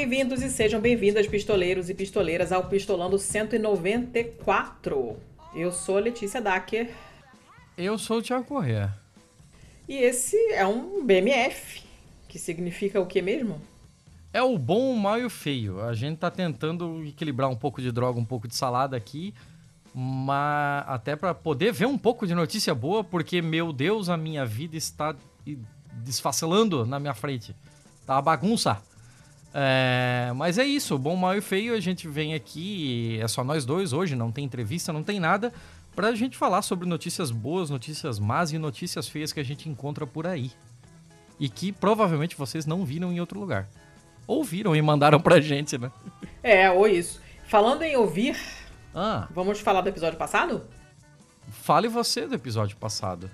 Bem-vindos e sejam bem-vindas, pistoleiros e pistoleiras, ao Pistolando 194. Eu sou a Letícia Dacker. Eu sou o Thiago Corrêa. E esse é um BMF, que significa o que mesmo? É o bom, o mal e o feio. A gente tá tentando equilibrar um pouco de droga, um pouco de salada aqui, mas até para poder ver um pouco de notícia boa, porque meu Deus, a minha vida está desfacelando na minha frente. Tá uma bagunça. É, mas é isso, bom, mal e feio, a gente vem aqui, é só nós dois hoje, não tem entrevista, não tem nada, pra gente falar sobre notícias boas, notícias más e notícias feias que a gente encontra por aí. E que provavelmente vocês não viram em outro lugar. Ouviram e mandaram pra gente, né? É, ou isso. Falando em ouvir, Ah, vamos falar do episódio passado? fale você do episódio passado.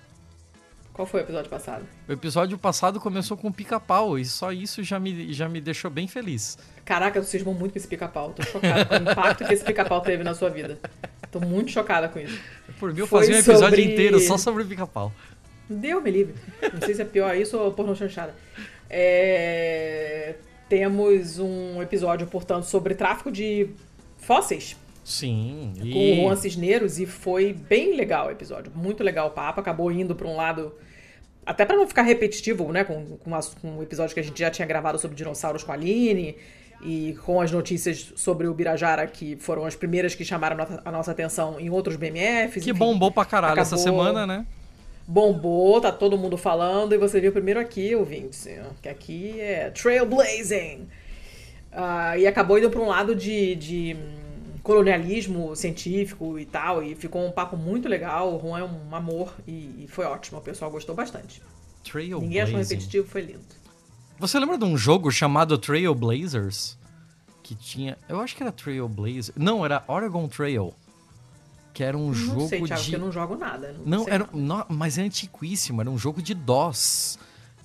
Qual foi o episódio passado? O episódio passado começou com pica-pau e só isso já me, já me deixou bem feliz. Caraca, vocês vão muito com esse pica-pau. Tô chocada com o impacto que esse pica-pau teve na sua vida. Tô muito chocada com isso. Por mim, eu Foi fazia um episódio sobre- inteiro só sobre pica-pau. Deu, me livre. Não sei se é pior isso ou pornô chanchada. É... Temos um episódio, portanto, sobre tráfico de fósseis Sim, com o. Juan Cisneros e foi bem legal o episódio. Muito legal o papo. Acabou indo pra um lado. Até pra não ficar repetitivo, né? Com, com, as- com o episódio que a gente já tinha gravado sobre dinossauros com a Aline e com as notícias sobre o Birajara, que foram as primeiras que chamaram a nossa- atenção em outros BMFs. Que enfim. bombou pra caralho essa acabou- semana, né? bombou, tá todo mundo falando, e você viu primeiro aqui, ouvinte, que aqui é Trailblazing. Ah, e acabou indo para um lado de, de colonialismo científico e tal, e ficou um papo muito legal. O Juan é um amor e, e foi ótimo, o pessoal gostou bastante. Ninguém achou repetitivo, foi lindo. Você lembra de um jogo chamado Trailblazers? Que tinha... Eu acho que era Trailblazers. Não, era Oregon Trail. Que era um não jogo sei, Thiago, de... porque eu não jogo nada. Não, sei era, no- mas é antiquíssimo, era um jogo de DOS.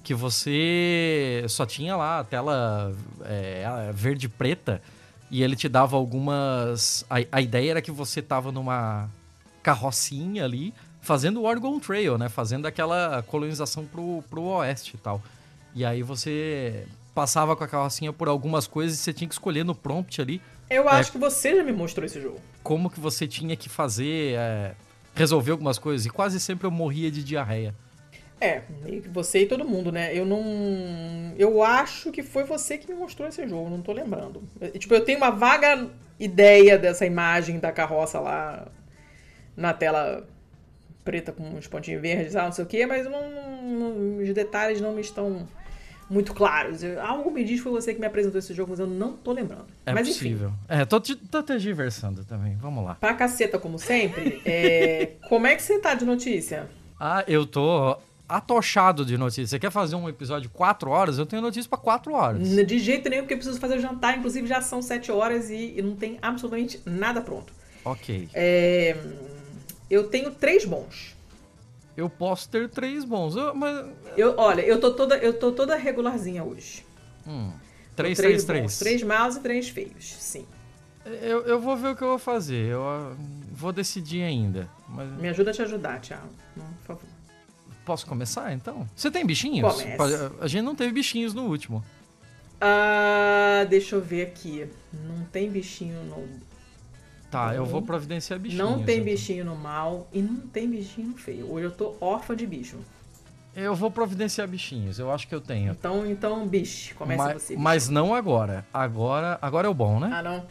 Que você só tinha lá a tela é, verde e preta e ele te dava algumas. A, a ideia era que você tava numa carrocinha ali fazendo o Oregon Trail, né? Fazendo aquela colonização pro, pro oeste e tal. E aí você passava com a carrocinha por algumas coisas e você tinha que escolher no prompt ali Eu acho que você já me mostrou esse jogo. como que você tinha que fazer, é, resolver algumas coisas. E quase sempre eu morria de diarreia. É, você e todo mundo, né? Eu não. Eu acho que foi você que me mostrou esse jogo, não tô lembrando. Tipo, eu tenho uma vaga ideia dessa imagem da carroça lá na tela preta com uns pontinhos verdes, ah, não sei o quê, mas não, não- os detalhes não me estão muito claros. Eu- algo me diz que foi você que me apresentou esse jogo, mas eu não tô lembrando. É mas possível. É, tô, te- tô tergiversando também. Vamos lá. enfim, pra caceta, como sempre, é, como é que você tá de notícia? Ah, eu tô atochado de notícias. Você quer fazer um episódio de 4 horas? Eu tenho notícia pra 4 horas. De jeito nenhum, porque eu preciso fazer o jantar. Inclusive, já são sete horas e, e não tem absolutamente nada pronto. Ok. É, eu tenho três bons. Eu posso ter três bons. Eu- mas. Eu, olha, eu tô toda, eu tô toda regularzinha hoje. Hum, Tô 3, três 3, bons. 3. Três maus e três feios, sim. Eu, eu vou ver o que eu vou fazer. Eu ah, vou decidir ainda. Mas Me ajuda a te ajudar, Thiago. Por favor. Posso começar então? Você tem bichinhos? Comece. A gente não teve bichinhos no último. Ah, deixa eu ver aqui. Não tem bichinho no. Tá, eu vou providenciar bichinhos. não tem então. bichinho no mal e não tem bichinho feio. Hoje eu tô órfã de bicho. Eu vou providenciar bichinhos. Eu acho que eu tenho. Então, então, bicho. Começa mas, você. bicho. mas não agora. Agora, agora é o bom, né? Ah, não.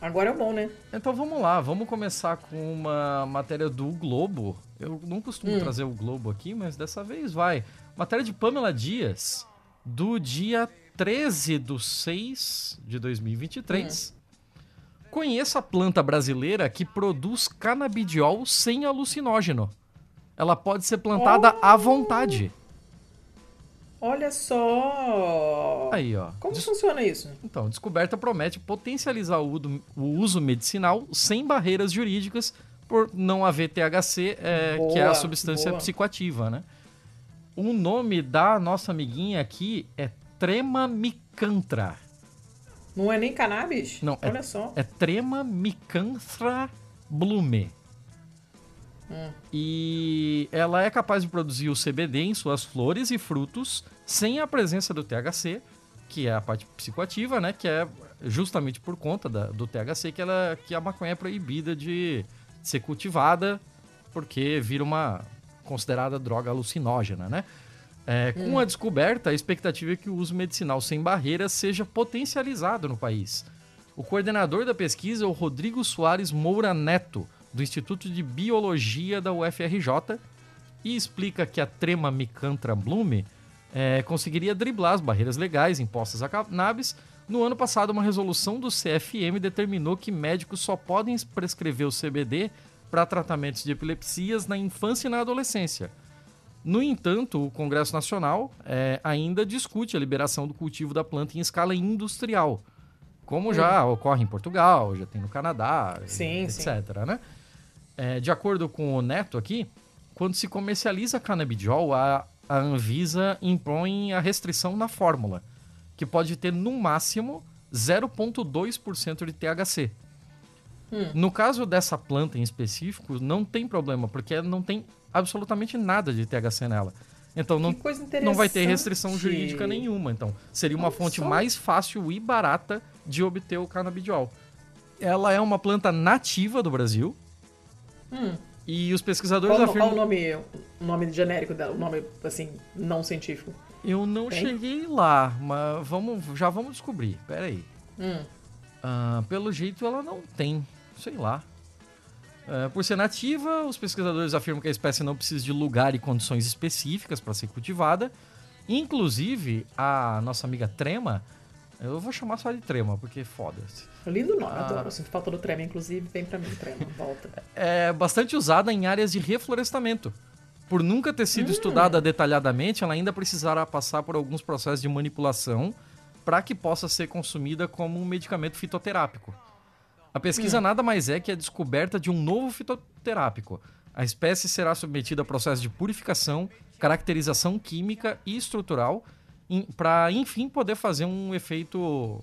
Agora é bom, né? Então vamos lá, vamos começar com uma matéria do Globo. Eu não costumo Hum. trazer o Globo aqui, mas dessa vez vai. Matéria de Pamela Dias, do dia 13 de 6 de 2023. Conheça a planta brasileira que produz canabidiol sem alucinógeno. Ela pode ser plantada à vontade. Olha só. Aí, ó. Como Des- funciona isso? Então, descoberta promete potencializar o uso medicinal sem barreiras jurídicas por não haver THC, é, que é a substância boa. psicoativa, né? O nome da nossa amiguinha aqui é Tremamicantra. Não é nem cannabis? Não, é- Olha só. É Tremamicanthra blume. Hum. E ela é capaz de produzir o CBD em suas flores e frutos sem a presença do THC, que é a parte psicoativa, né? Que é justamente por conta da, do THC que, ela, que a maconha é proibida de ser cultivada, porque vira uma considerada droga alucinógena, né? É, com a descoberta, a expectativa é que o uso medicinal sem barreiras seja potencializado no país. O coordenador da pesquisa é o Rodrigo Soares Moura Neto, do Instituto de Biologia da UFRJ, e explica que a trema Micantra Blume é, conseguiria driblar as barreiras legais impostas à cannabis. No ano passado, uma resolução do CFM determinou que médicos só podem prescrever o CBD para tratamentos de epilepsias na infância e na adolescência. No entanto, o Congresso Nacional é, ainda discute a liberação do cultivo da planta em escala industrial, como já Hum. ocorre em Portugal, já tem no Canadá, Sim, etc. sim. Né? É, de acordo com o Neto aqui, quando se comercializa canabidiol, a, a Anvisa impõe a restrição na fórmula, que pode ter no máximo 0,2% de THC. No caso dessa planta em específico, não tem problema, porque não tem absolutamente nada de THC nela. Então não, não vai ter restrição jurídica nenhuma. Então seria uma Olha fonte só. mais fácil e barata de obter o canabidiol. Ela é uma planta nativa do Brasil. Hum. E os pesquisadores Qual, afirmam. qual o nome, o nome genérico dela? O nome, assim, não científico? Eu não Tem? cheguei lá, mas vamos, já vamos descobrir. Pera aí. Hum. Ah, pelo jeito ela não tem, sei lá. Ah, por ser nativa, os pesquisadores afirmam que a espécie não precisa de lugar e condições específicas para ser cultivada. Inclusive, a nossa amiga Trema, eu vou chamar só de Trema, porque foda-se. Lindo nome, Ah. adoro. Sinto falta do trema, inclusive, vem pra mim, trema, volta. É bastante usada em áreas de reflorestamento. Por nunca ter Hum. sido estudada detalhadamente, ela ainda precisará passar por alguns processos de manipulação para que possa ser consumida como um medicamento fitoterápico. A pesquisa Hum. nada mais é que a descoberta de um novo fitoterápico. A espécie será submetida a processo de purificação, caracterização química e estrutural para, enfim, poder fazer um efeito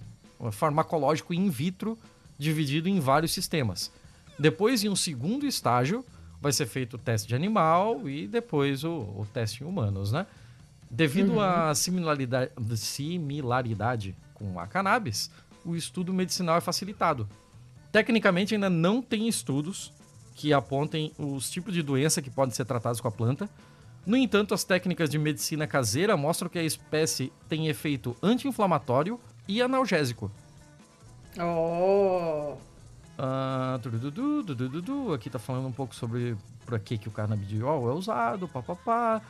farmacológico in vitro dividido em vários sistemas. Depois, em um segundo estágio, vai ser feito o teste de animal e depois o, o teste em humanos, né? Devido à similaridade, similaridade com a cannabis, o estudo medicinal é facilitado. Tecnicamente, ainda não tem estudos que apontem os tipos de doença que podem ser tratados com a planta. No entanto, as técnicas de medicina caseira mostram que a espécie tem efeito anti-inflamatório e analgésico. Oh! Tudududu. Aqui tá falando um pouco sobre para que, que o canabidiol é usado, papapá.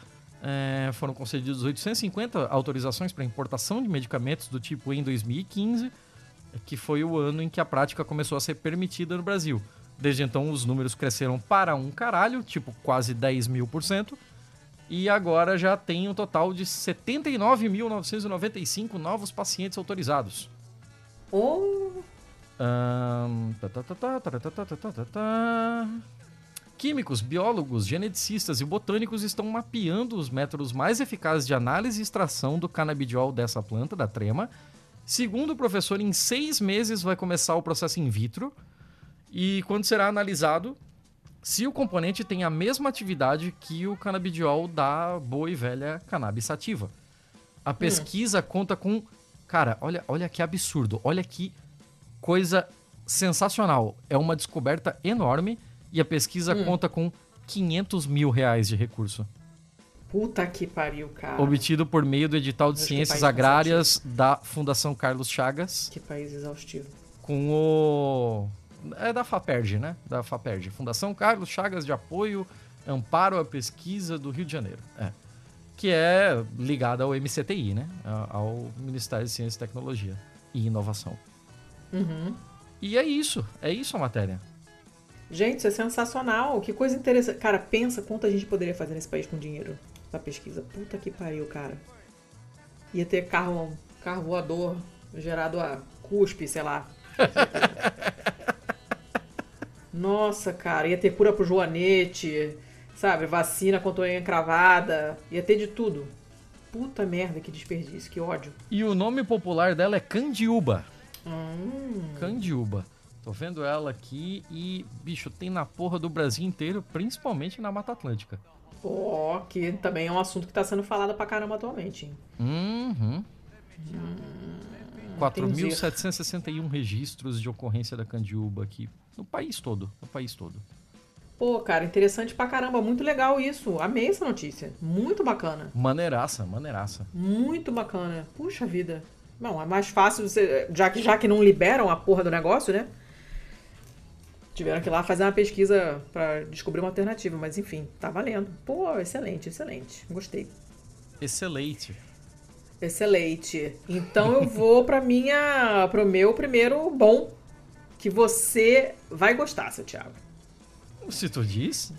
É, foram concedidas 850 autorizações para importação de medicamentos do tipo em 2015, que foi o ano em que a prática começou a ser permitida no Brasil. Desde então, os números cresceram para um caralho, tipo quase 10 mil por cento. E agora já tem um total de 79.995 novos pacientes autorizados. Oh! Químicos, biólogos, geneticistas e botânicos estão mapeando os métodos mais eficazes de análise e extração do canabidiol dessa planta, da trema. Segundo o professor, em seis meses vai começar o processo in vitro. E quando será analisado, se o componente tem a mesma atividade que o canabidiol da boa e velha cannabis sativa. A pesquisa hum. conta com. Cara, olha, olha que absurdo, olha que coisa sensacional. É uma descoberta enorme e a pesquisa conta com 500 mil reais de recurso. Puta que pariu, cara. Obtido por meio do edital de que ciências agrárias da Fundação Carlos Chagas Que país exaustivo. com o... É da FAPERJ, né? Da FAPERJ. Fundação Carlos Chagas de Apoio, Amparo à Pesquisa do Rio de Janeiro. É. Que é ligada ao MCTI, né? Ao Ministério de Ciência e Tecnologia e Inovação. Uhum. E é isso. É isso a matéria. Gente, isso é sensacional. Que coisa interessante. Cara, pensa quanto a gente poderia fazer nesse país com dinheiro da pesquisa. Puta que pariu, cara. Ia ter carro, carro voador gerado a cuspe, sei lá. Nossa, cara, ia ter cura pro joanete, sabe? Vacina contra a encravada. Ia ter de tudo. Puta merda, que desperdício, que ódio. E o nome popular dela é Candiúba. Hum, Candiúba. Tô vendo ela aqui e, bicho, tem na porra do Brasil inteiro, principalmente na Mata Atlântica. ó, que também é um assunto que tá sendo falado pra caramba atualmente, hein? Uhum. 4.761 registros de ocorrência da candiúba aqui no país todo, no país todo. Pô, cara, interessante pra caramba, muito legal isso. Amei essa notícia. Muito bacana. Maneiraça, maneiraça. Muito bacana. Puxa vida. Bom, é mais fácil você. Já que, já que não liberam a porra do negócio, né? Tiveram que ir lá fazer uma pesquisa para descobrir uma alternativa, mas enfim, tá valendo. Pô, excelente, excelente. Gostei. Excelente. Excelente. Então eu vou para minha, pro meu primeiro bom que você vai gostar, seu Thiago. Se tu diz?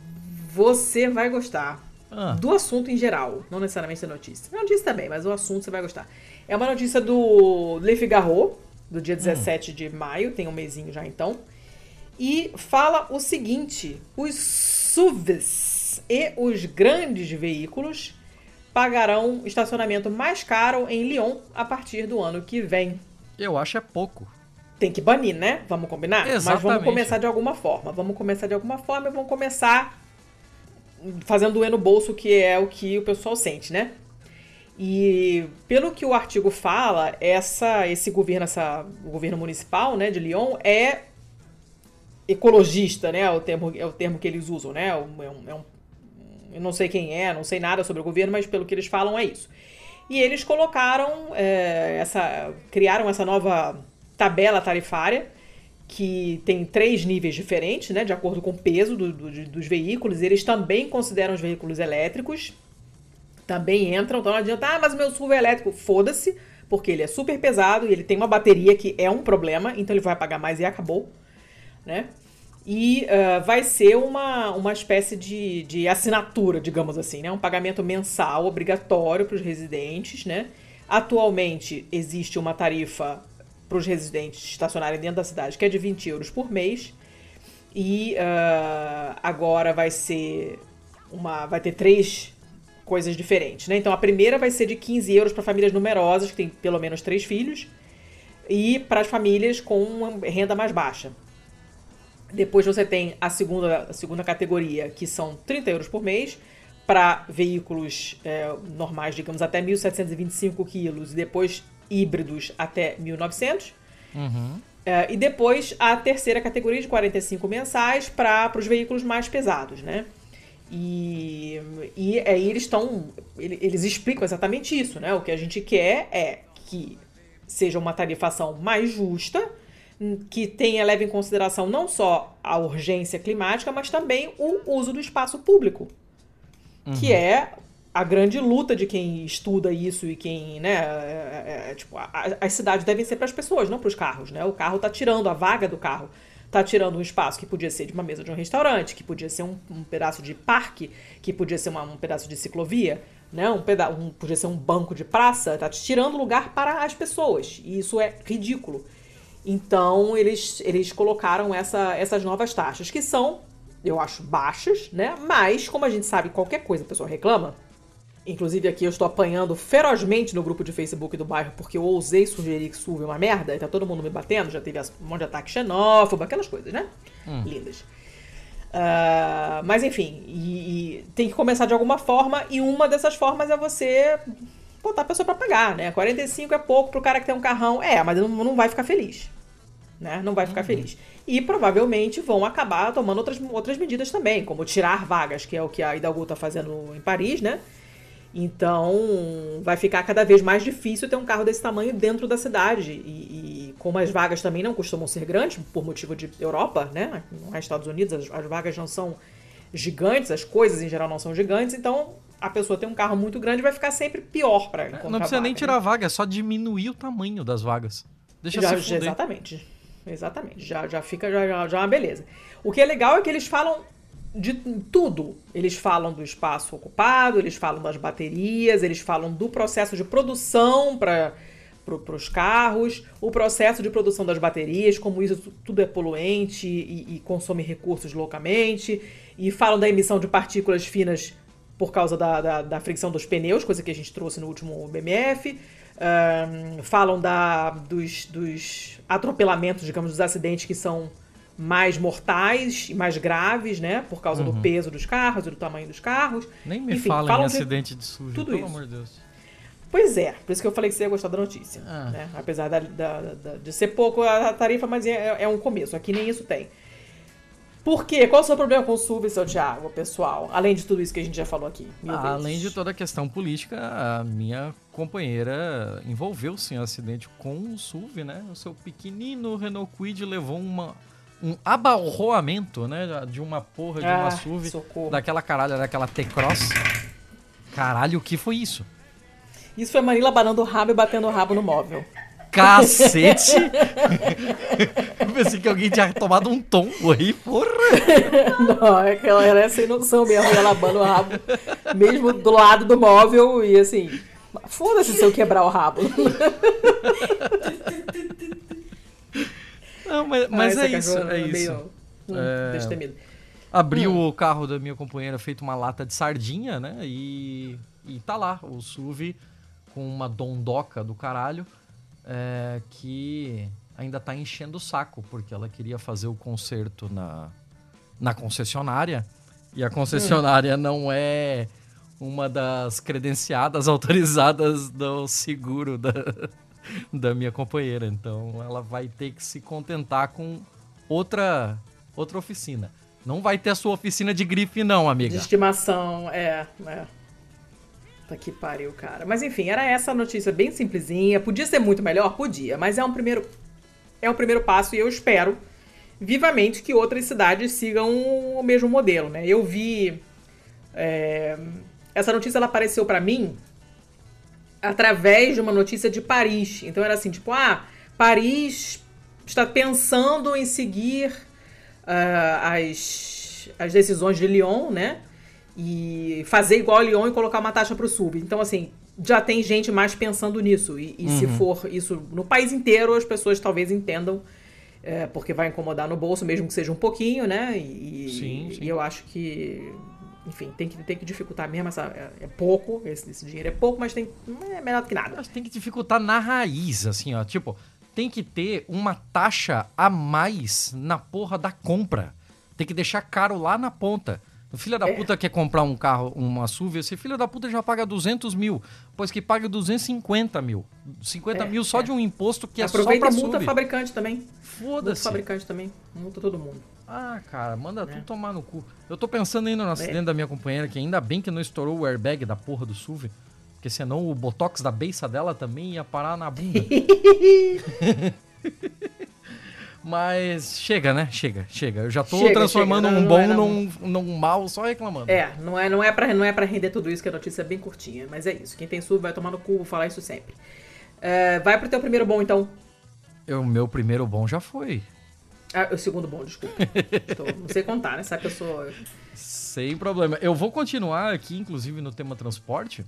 Você vai gostar. Ah. Do assunto em geral, não necessariamente da notícia. A notícia também, mas o assunto você vai gostar. É uma notícia do Le Figaro, do dia 17 hum. de maio, tem um mesinho já então. E fala o seguinte: os SUVs e os grandes veículos pagarão estacionamento mais caro em Lyon a partir do ano que vem. Eu acho é pouco. Tem que banir, né? Vamos combinar? Exatamente. Mas vamos começar de alguma forma. Vamos começar de alguma forma e vamos começar fazendo doer no bolso, que é o que o pessoal sente, né? E pelo que o artigo fala, essa, esse governo, essa, o governo municipal né, de Lyon é ecologista, né? É o termo, é o termo que eles usam, né? É um, é um, eu não sei quem é, não sei nada sobre o governo, mas pelo que eles falam é isso. E eles colocaram é, essa. criaram essa nova tabela tarifária que tem três níveis diferentes, né, de acordo com o peso do, do, dos veículos. Eles também consideram os veículos elétricos, também entram. Então não adianta, ah, mas meu SUV é elétrico. Foda-se, porque ele é super pesado e ele tem uma bateria que é um problema, então ele vai pagar mais e acabou, né? E uh, vai ser uma, uma espécie de, de assinatura, digamos assim, né? Um pagamento mensal obrigatório para os residentes, né? Atualmente existe uma tarifa para os residentes estacionarem dentro da cidade, que é de 20 euros por mês. E uh, agora vai ser uma. vai ter três coisas diferentes, né? Então a primeira vai ser de 15 euros para famílias numerosas, que tem pelo menos três filhos, e para as famílias com uma renda mais baixa. Depois você tem a segunda, a segunda categoria, que são 30 euros por mês, para veículos é, normais, digamos, até 1.725 quilos, e depois híbridos até 1.900. Uhum. É, e depois a terceira categoria de 45 mensais para os veículos mais pesados, né? E, e aí eles estão. Eles explicam exatamente isso, né? O que a gente quer é que seja uma tarifação mais justa, que tenha leve em consideração não só a urgência climática, mas também o uso do espaço público, uhum. que é a grande luta de quem estuda isso e quem, né, é, é, é tipo, a, as cidades devem ser para as pessoas, não para os carros, né? O carro está tirando a vaga do carro, está tirando um espaço que podia ser de uma mesa de um restaurante, que podia ser um, um pedaço de parque, que podia ser uma, um pedaço de ciclovia, né? Um, peda um podia ser um banco de praça, está tirando lugar para as pessoas. E isso é ridículo. Então eles, eles colocaram essa, essas novas taxas que são, eu acho, baixas, né? Mas como a gente sabe qualquer coisa a pessoa reclama Inclusive aqui eu estou apanhando ferozmente no grupo de Facebook do bairro porque eu ousei sugerir que SUV é uma merda e tá todo mundo me batendo, já teve um monte de ataque xenófobo, aquelas coisas, né? Hum. Lindas. Uh, mas enfim, e, e tem que começar de alguma forma e uma dessas formas é você botar a pessoa para pagar, né? 45 é pouco pro cara que tem um carrão. É, mas não, não vai ficar feliz. Né? Não vai ficar uhum. feliz. E provavelmente vão acabar tomando outras, outras medidas também, como tirar vagas, que é o que a Hidalgo está fazendo em Paris, né? Então, vai ficar cada vez mais difícil ter um carro desse tamanho dentro da cidade. E, e como as vagas também não costumam ser grandes, por motivo de Europa, né? Não é Estados Unidos, as, as vagas não são gigantes, as coisas em geral não são gigantes, então a pessoa tem um carro muito grande vai ficar sempre pior para encontrar Não precisa vaga, nem tirar né? vaga, é só diminuir o tamanho das vagas. Deixa já, se Exatamente. Exatamente. Já, já fica já, já, já uma beleza. O que é legal é que eles falam de tudo. Eles falam do espaço ocupado, eles falam das baterias, eles falam do processo de produção para para os carros, o processo de produção das baterias, como isso tudo é poluente e, e, consome recursos loucamente, e falam da emissão de partículas finas por causa da, da, da fricção dos pneus, coisa que a gente trouxe no último BMF. Um, falam da, dos, dos atropelamentos, digamos, dos acidentes que são mais mortais e mais graves, né? Por causa uhum. do peso dos carros e do tamanho dos carros. Nem me Enfim, fala em acidente de sujo, tudo pelo isso. amor de Deus. Pois é, por isso que eu falei que você ia gostar da notícia. Ah. né? Apesar da- da- da- de ser pouco a tarifa, mas é, é um começo. Aqui nem isso tem. Por quê? Qual é o seu problema com o SUV, seu Thiago, pessoal? Além de tudo isso que a gente já falou aqui. vezes. Além de toda a questão política, a minha companheira envolveu-se em um acidente com o SUV, né? O seu pequenino Renault Kwid levou uma, um abalroamento, né? De uma porra de uma Ah, SUV. socorro. Daquela caralho, daquela T-Cross. Caralho, o que foi isso? Isso foi a Manila abanando o rabo e batendo o rabo no móvel. Cacete! Eu pensei que alguém tinha tomado um tombo aí, porra! Não, é que ela era sem noção mesmo, ela abana o rabo, mesmo do lado do móvel, e assim, foda-se se eu quebrar o rabo. Não, mas, mas Ah, é isso, é isso. Meio, hum, É. Abriu Hum. o carro da minha companheira feito uma lata de sardinha, né? E, e tá lá, o SUV com uma dondoca do caralho, é, que ainda tá enchendo o saco, porque ela queria fazer o conserto na, na concessionária, e a concessionária não é uma das credenciadas autorizadas do seguro da, da minha companheira. Então ela vai ter que se contentar com outra, outra oficina. Não vai ter a sua oficina de grife, não, De amiga. estimação, é, é. Tá que pariu, cara. Mas enfim, era essa notícia bem simplesinha. Podia ser muito melhor? Podia, mas é um primeiro é um primeiro passo e eu espero vivamente que outras cidades sigam o mesmo modelo, né? Eu vi é, essa notícia ela apareceu pra mim através de uma notícia de Paris. Então era assim, tipo, ah, Paris está pensando em seguir ah, as, as decisões de Lyon, né? E fazer igual a Lyon e colocar uma taxa para o sub. Então, assim, já tem gente mais pensando nisso. E, e se for isso no país inteiro, as pessoas talvez entendam, é, porque vai incomodar no bolso, mesmo que seja um pouquinho, né? E, Sim, sim. e eu acho que, enfim, tem que, tem que dificultar mesmo. Essa, é, é pouco, esse, esse dinheiro é pouco, mas tem, é melhor do que nada. Mas tem que dificultar na raiz, assim, ó. Tipo, tem que ter uma taxa a mais na porra da compra. Tem que deixar caro lá na ponta. O filho da É. puta quer comprar um carro, uma SUV, esse filho da puta já paga 200 mil, pois que paga 250 mil. 50 É, mil só é. de um imposto que é só Aproveita pra e multa SUV. fabricante também. Multa Foda-se. fabricante também. Multa todo mundo. Ah, cara, manda É. tudo tomar no cu. Eu tô pensando ainda no acidente da minha companheira, que ainda bem que não estourou o airbag da porra do SUV. Porque senão o botox da beiça dela também ia parar na bunda. Mas chega, né? Chega, chega. Eu já tô Chega, transformando chega. um Não, bom não é, não. num, num mal só reclamando. É, não é, não é para não é para render tudo isso que a notícia é bem curtinha, mas é isso. Quem tem sub vai tomar no cu, vou falar isso sempre. É, vai pro teu primeiro bom então. O meu primeiro bom já foi. Ah, o segundo bom, desculpa. Tô- não sei contar, né? Sabe que eu sou Sem problema. Eu vou continuar aqui, inclusive, no tema transporte,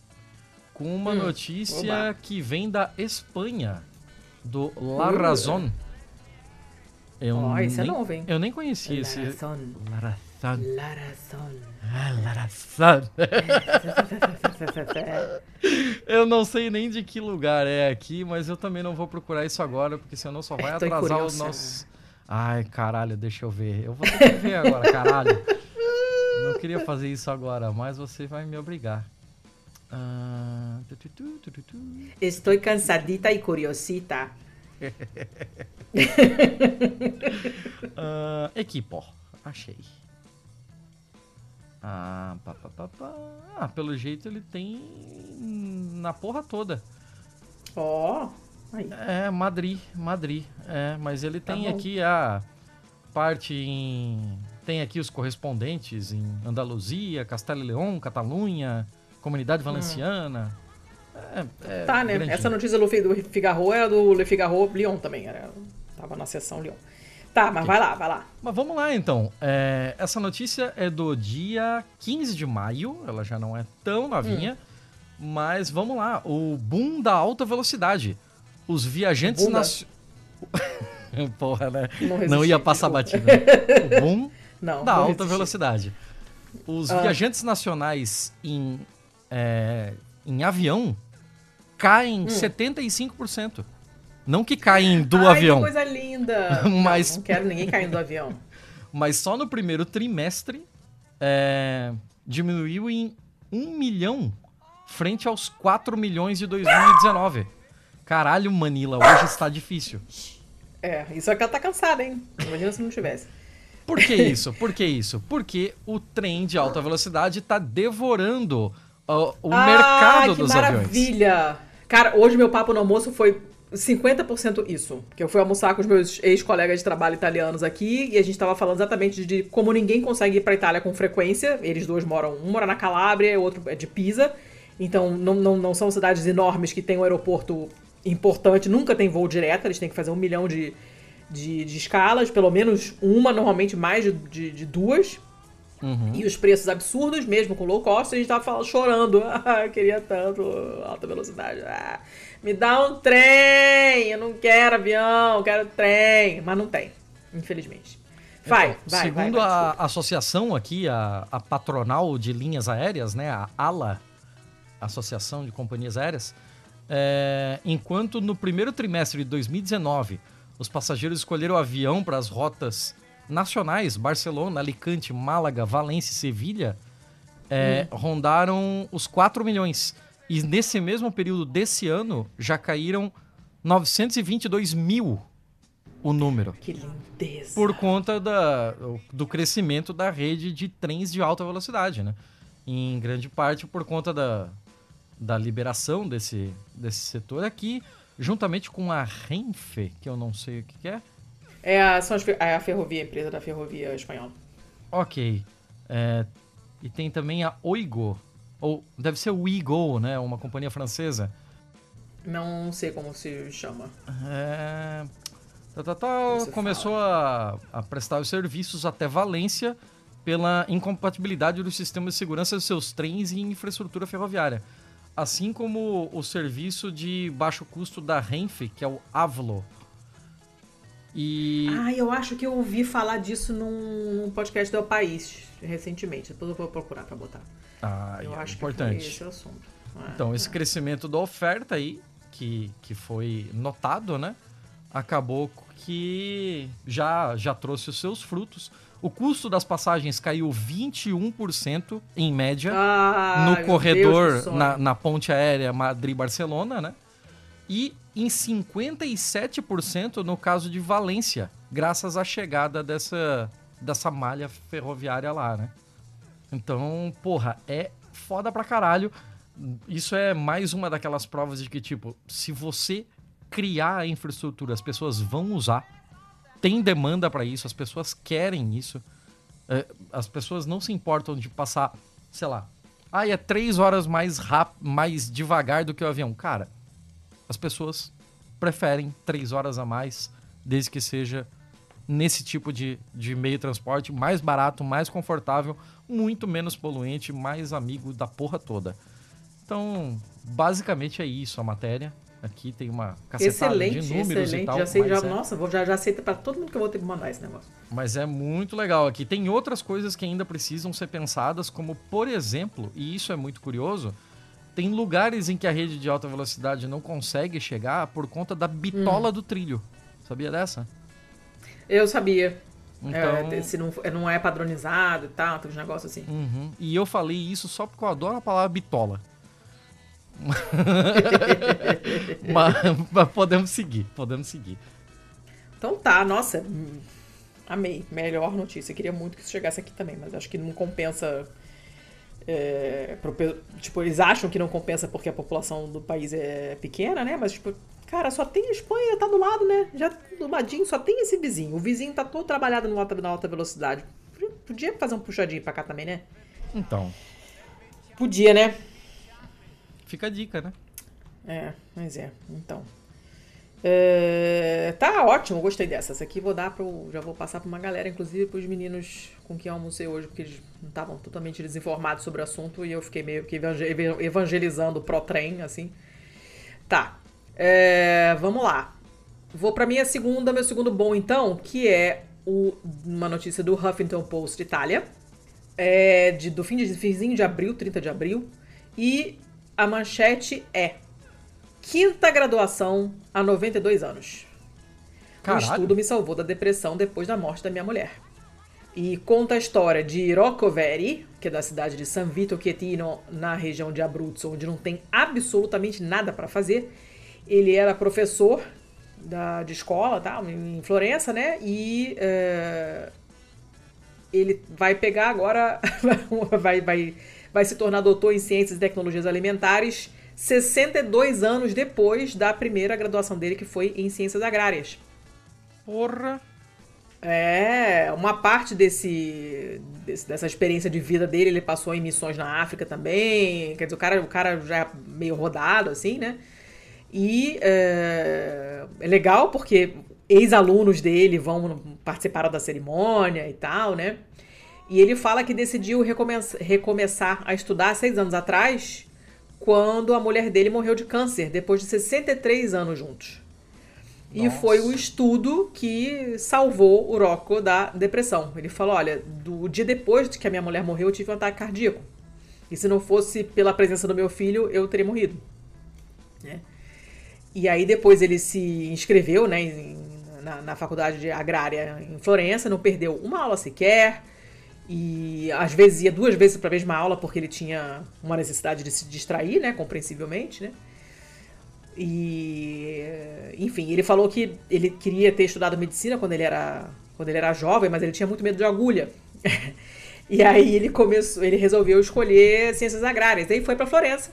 com uma Hum, notícia oba. que vem da Espanha, do La Razón. Eu Ó, esse é nem- novo, hein? Eu nem conhecia esse. Larazón. La Razón. Larazón. Ah. Eu não sei nem de que lugar é aqui, mas eu também não vou procurar isso agora, porque senão só vai atrasar o curiosa. nosso. Ai, caralho, deixa eu ver. Eu vou ter que ver agora, caralho. Não queria fazer isso agora, mas você vai me obrigar. Ah. Estou cansadita e curiosita. Ah, equipo, achei. Ah, pá, pá, pá, pá. ah, pelo jeito ele tem na porra toda. Ó, aí. É, Madrid, Madrid. É, mas ele Tá tem bom. aqui a parte em. Tem aqui os correspondentes em Andaluzia, Castelo e León, Catalunha, Comunidade Valenciana. É, é Tá, né? grandinho. Essa notícia do do Figaro é do Le Figaro Lyon também. Era, tava na seção Lyon. Tá, mas vai lá, vai lá. Mas vamos lá então. É, essa notícia é do dia 15 de maio, ela já não é tão novinha, Hum. mas vamos lá. O boom da alta velocidade. Os viajantes Bunda? naci- Porra, né? Não Não, ia passar batida. O boom Não, da não alta resisti. velocidade. Os Ah. viajantes nacionais em, é, em avião caem 75%. Não que caem do Hum. Ai, avião. Que coisa linda. Mas- Não, não quero ninguém caindo do avião. Mas só no primeiro trimestre é, diminuiu em 1 milhão frente aos 4 milhões de 2019. Caralho, Manila, hoje está difícil. É, isso é que ela tá cansada, hein? Imagina se não tivesse. Por que isso? Por que isso? Porque o trem de alta velocidade está devorando uh, o ah, mercado dos maravilha. aviões. maravilha! Cara, hoje meu papo no almoço foi 50% isso. Que eu fui almoçar com os meus ex-colegas de trabalho italianos aqui e a gente estava falando exatamente de como ninguém consegue ir para Itália com frequência. Eles dois moram, um mora na Calábria e o outro é de Pisa. Então não, não, não são cidades enormes que têm um aeroporto importante, nunca tem voo direto, eles têm que fazer um milhão de, de, de escalas, pelo menos uma, normalmente mais de, de, de duas. Uhum. E os preços absurdos, mesmo com low cost, a gente tava falando, chorando. Ah, queria tanto alta velocidade. Ah, me dá um trem! Eu não quero avião, eu quero trem. Mas não tem, infelizmente. Vai, então, vai, Segundo vai, vai, a associação aqui, a, a patronal de linhas aéreas, né, a ALA, Associação de Companhias Aéreas, é, enquanto no primeiro trimestre de 2019 os passageiros escolheram o avião para as rotas nacionais, Barcelona, Alicante, Málaga, Valência e Sevilha, é, hum. rondaram os 4 milhões. E nesse mesmo período desse ano já caíram 922 mil o número. Que lindeza! Por conta da, do crescimento da rede de trens de alta velocidade, né? Em grande parte por conta da, da liberação desse, desse setor aqui, juntamente com a Renfe, que eu não sei o que, que é. É a, são as, é a ferrovia, a empresa da ferrovia espanhola. Ok. É, e tem também a Oigo, ou deve ser o Ouigo, né? Uma companhia francesa. Não sei como se chama. É... Tá, tá, tá, começou a, a, prestar os serviços até Valência pela incompatibilidade dos sistemas de segurança dos seus trens e infraestrutura ferroviária assim como o serviço de baixo custo da Renfe, que é o Avlo. E... Ah, eu acho que eu ouvi falar disso num podcast do País recentemente. Depois eu vou procurar para botar. Ah, eu é acho importante. que foi esse assunto. Ah, então, esse é. crescimento da oferta aí, que, que foi notado, né? Acabou que já, já trouxe os seus frutos. O custo das passagens caiu 21% em média ah, no corredor, na, na ponte aérea Madrid-Barcelona, né? E em 57% no caso de Valência, graças à chegada dessa, dessa malha ferroviária lá, né? Então, porra, é foda pra caralho. Isso é mais uma daquelas provas de que, tipo, se você criar a infraestrutura, as pessoas vão usar tem demanda para isso, as pessoas querem isso. É, as pessoas não se importam de passar, sei lá, ah, é três horas mais rápido, mais devagar do que o avião. Cara, as pessoas preferem três horas a mais, desde que seja nesse tipo de, de meio de transporte mais barato, mais confortável, muito menos poluente, mais amigo da porra toda. Então, basicamente é isso a matéria. Aqui tem uma cacetada excelente, de números excelente. e tal. Já sei, já, é... Nossa, vou, já, já aceita para todo mundo que eu vou ter que mandar esse negócio. Mas é muito legal aqui. Tem outras coisas que ainda precisam ser pensadas, como, por exemplo, e isso é muito curioso, tem lugares em que a rede de alta velocidade não consegue chegar por conta da bitola hum. do trilho. Sabia dessa? Eu sabia. Então... É, se não, não é padronizado e tal, tem uns negócios assim. Uhum. E eu falei isso só porque eu adoro a palavra bitola. mas, mas, podemos seguir, podemos seguir. Então tá, nossa, amei. Melhor notícia. Queria muito que isso chegasse aqui também, mas acho que não compensa. É, pro, tipo, eles acham que não compensa porque a população do país é pequena, né? Mas, tipo, cara, só tem a Espanha, tá do lado, né? Já do ladinho só tem esse vizinho. O vizinho tá todo trabalhado no alta, na alta velocidade. Podia fazer um puxadinho pra cá também, né? Então. Podia, né? Fica a dica, né? É, mas é. Então. É, tá ótimo, gostei dessa. Essa aqui vou dar pro. Já vou passar pra uma galera, inclusive pros meninos com quem eu almocei hoje, porque eles não estavam totalmente desinformados sobre o assunto e eu fiquei meio que evangelizando pro trem, assim. Tá. É, vamos lá. Vou pra minha segunda, meu segundo bom, então, que é o, uma notícia do Huffington Post Itália. É de, do fim de, finzinho de abril, 30 de abril. E a manchete é Quinta graduação a 92 anos. Caralho. O estudo me salvou da depressão depois da morte da minha mulher. e conta a história de Rocco Veri, que é da cidade de San Vito Chietino, na região de Abruzzo, onde não tem absolutamente nada para fazer. Ele era professor da, de escola, tá, em Florença, né? E uh, ele vai pegar agora, vai, vai, vai se tornar doutor em ciências e tecnologias alimentares 62 anos depois da primeira graduação dele, que foi em ciências agrárias. Porra! É, uma parte desse, desse, dessa experiência de vida dele, ele passou em missões na África também. Quer dizer, o cara, o cara já é meio rodado, assim, né? E é, é legal porque ex-alunos dele vão participar da cerimônia e tal, né? E ele fala que decidiu recomeçar a estudar seis anos atrás, quando a mulher dele morreu de câncer, depois de 63 anos juntos. Nossa. E foi o estudo que salvou o Rocco da depressão. Ele falou: olha, do dia depois que a minha mulher morreu, eu tive um ataque cardíaco. E se não fosse pela presença do meu filho, eu teria morrido. Né? E aí depois ele se inscreveu né, em, na, na faculdade de agrária em Florença, não perdeu uma aula sequer. E às vezes ia duas vezes para a mesma aula porque ele tinha uma necessidade de se distrair, né, compreensivelmente, né? E, enfim, ele falou que ele queria ter estudado medicina quando ele era, quando ele era jovem, mas ele tinha muito medo de agulha. e aí ele começou, ele resolveu escolher ciências agrárias. Aí foi para Florença.